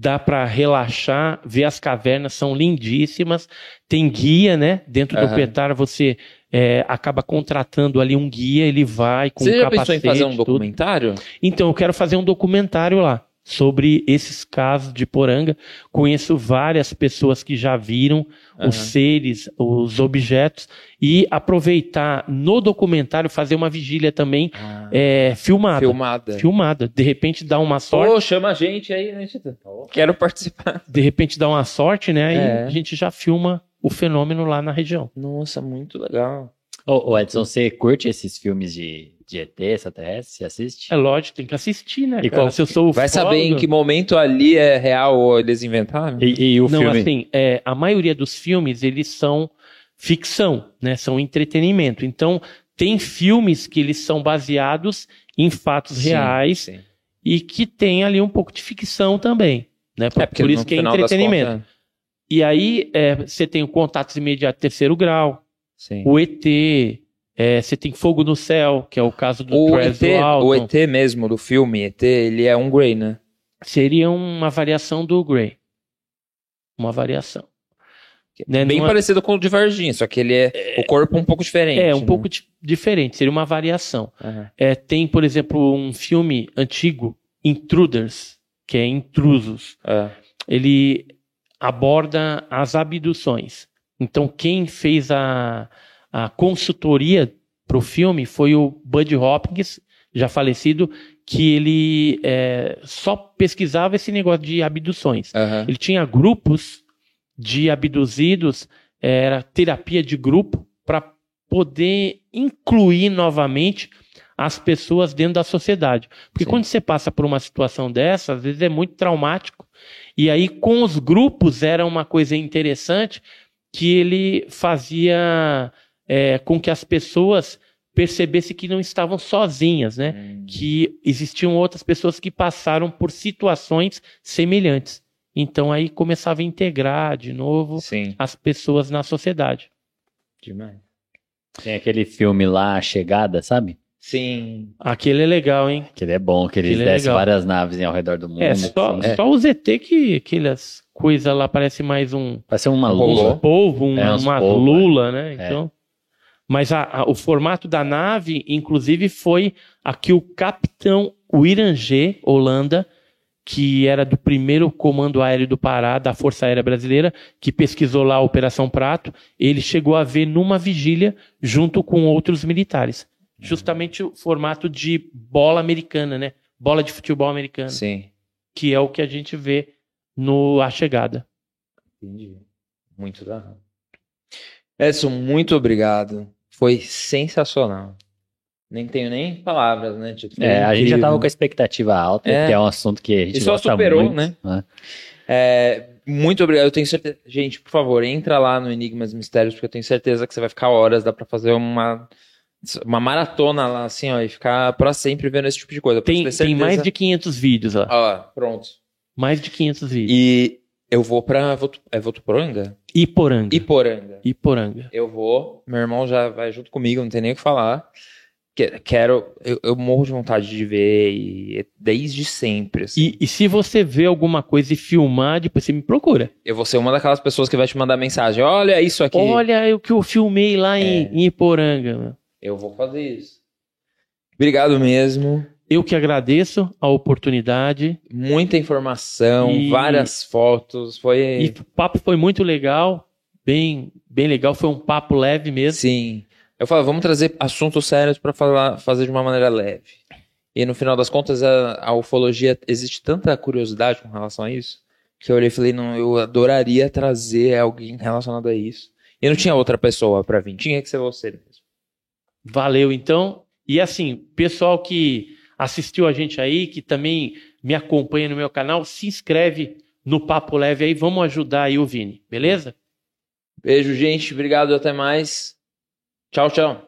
Dá para relaxar, ver as cavernas, são lindíssimas. Tem guia, né? Dentro do Aham. Petar você é, acaba contratando ali um guia, ele vai com Você já pensou capacete. em fazer um tudo. documentário? Então, eu quero fazer um documentário lá. Sobre esses casos de poranga. Conheço várias pessoas que já viram Aham. os seres, os objetos, e aproveitar no documentário, fazer uma vigília também Ah, é, filmada. filmada. Filmada. De repente dá uma sorte. Pô, chama a gente aí, né, Tito? Quero participar. De repente dá uma sorte, né? Aí É. a gente já filma o fenômeno lá na região. Nossa, muito legal. Ô, ô, Edson, você curte esses filmes de, de ET, extraterrestre? Você assiste? É lógico, tem que assistir, né? E cara? qual- Se eu sou Vai saber em que momento ali é real ou eles inventaram? E, e o Não, filme? assim, é, a maioria dos filmes, eles são ficção, né? São entretenimento. Então, tem filmes que eles são baseados em fatos Sim, reais sim. e que tem ali um pouco de ficção também, né? Por, É, porque por no isso que é entretenimento. contas- E aí, é, você tem o Contatos Imediatos Terceiro Grau, Sim. o ET, é, você tem Fogo no Céu, que é o caso do O ET, o ET mesmo, do filme ET, ele é um Grey, né? Seria uma variação do Grey. Uma variação. Né, Bem numa- parecido com o de Varginha, só que ele é, o corpo um pouco diferente. É, um né? pouco di- diferente, seria uma variação. Aham. É, tem, por exemplo, um filme antigo, Intruders, que é Intrusos. É. Ele aborda as abduções. Então, quem fez a, a consultoria para o filme foi o Bud Hopkins, já falecido, que ele é, só pesquisava esse negócio de abduções. Aham. Ele tinha grupos de abduzidos, era terapia de grupo, para poder incluir novamente as pessoas dentro da sociedade. Porque Sim. quando você passa por uma situação dessa, às vezes é muito traumático. E aí, com os grupos, era uma coisa interessante que ele fazia é, com que as pessoas percebessem que não estavam sozinhas, né? Hum. que existiam outras pessoas que passaram por situações semelhantes. Então aí começava a integrar de novo Sim, as pessoas na sociedade. demais. Tem aquele filme lá, A Chegada, sabe? Sim. Aquele é legal, hein? Que ele é bom, que eles Aquele é descem legal. várias naves ao redor do mundo. É, só, assim. só o ZT que aquelas coisas lá parece mais um, Parece uma Rolou. lua. um polvo, um- É, uma polvo, lula, né? É. Então, mas a- a- o formato da nave, inclusive, foi a que o capitão Wirangê, Holanda, que era do primeiro Comando Aéreo do Pará, da Força Aérea Brasileira, que pesquisou lá a Operação Prato, ele chegou a ver numa vigília junto com outros militares. Justamente o formato de bola americana, né? Bola de futebol americano, Sim. que é o que a gente vê no A Chegada. Entendi. Muito da hora. Edson, muito obrigado. Foi sensacional. Nem tenho nem palavras, né, Tito? Foi É, a gente já tava com a expectativa alta, É. que é um assunto que a gente E só gosta superou, muito, né? né? É, muito obrigado. Eu tenho certeza. Gente, por favor, entra lá no Enigmas Mistérios, porque eu tenho certeza que você vai ficar horas. Dá pra fazer uma, uma maratona lá, assim, ó, e ficar pra sempre vendo esse tipo de coisa. Tem, tem mais de 500 vídeos lá. Ó, pronto. Mais de 500 vídeos. E eu vou pra. Votu... É Votuporanga? Iporanga. Iporanga. Iporanga. Eu vou. Meu irmão já vai junto comigo, não tem nem o que falar. Que- Quero. Eu, eu morro de vontade de ver e desde sempre. assim. E, e se você vê alguma coisa e filmar, depois você me procura. Eu vou ser uma daquelas pessoas que vai te mandar mensagem. Olha isso aqui. Olha o que eu filmei lá em, É. em Iporanga. meu. Eu vou fazer isso. Obrigado mesmo. Eu que agradeço a oportunidade. Muita informação, E- várias fotos. Foi. E o papo foi muito legal. Bem, bem legal. Foi um papo leve mesmo. Sim. Eu falo, vamos trazer assuntos sérios para fazer de uma maneira leve. E no final das contas, a, a ufologia, existe tanta curiosidade com relação a isso, que eu olhei e falei, não, eu adoraria trazer alguém relacionado a isso. E não tinha outra pessoa para vir, tinha que ser você mesmo. Valeu, então. E assim, pessoal que assistiu a gente aí, que também me acompanha no meu canal, se inscreve no Papo Leve aí. Vamos ajudar aí o Vini, beleza? Beijo, gente. Obrigado, até mais. Tchau, tchau.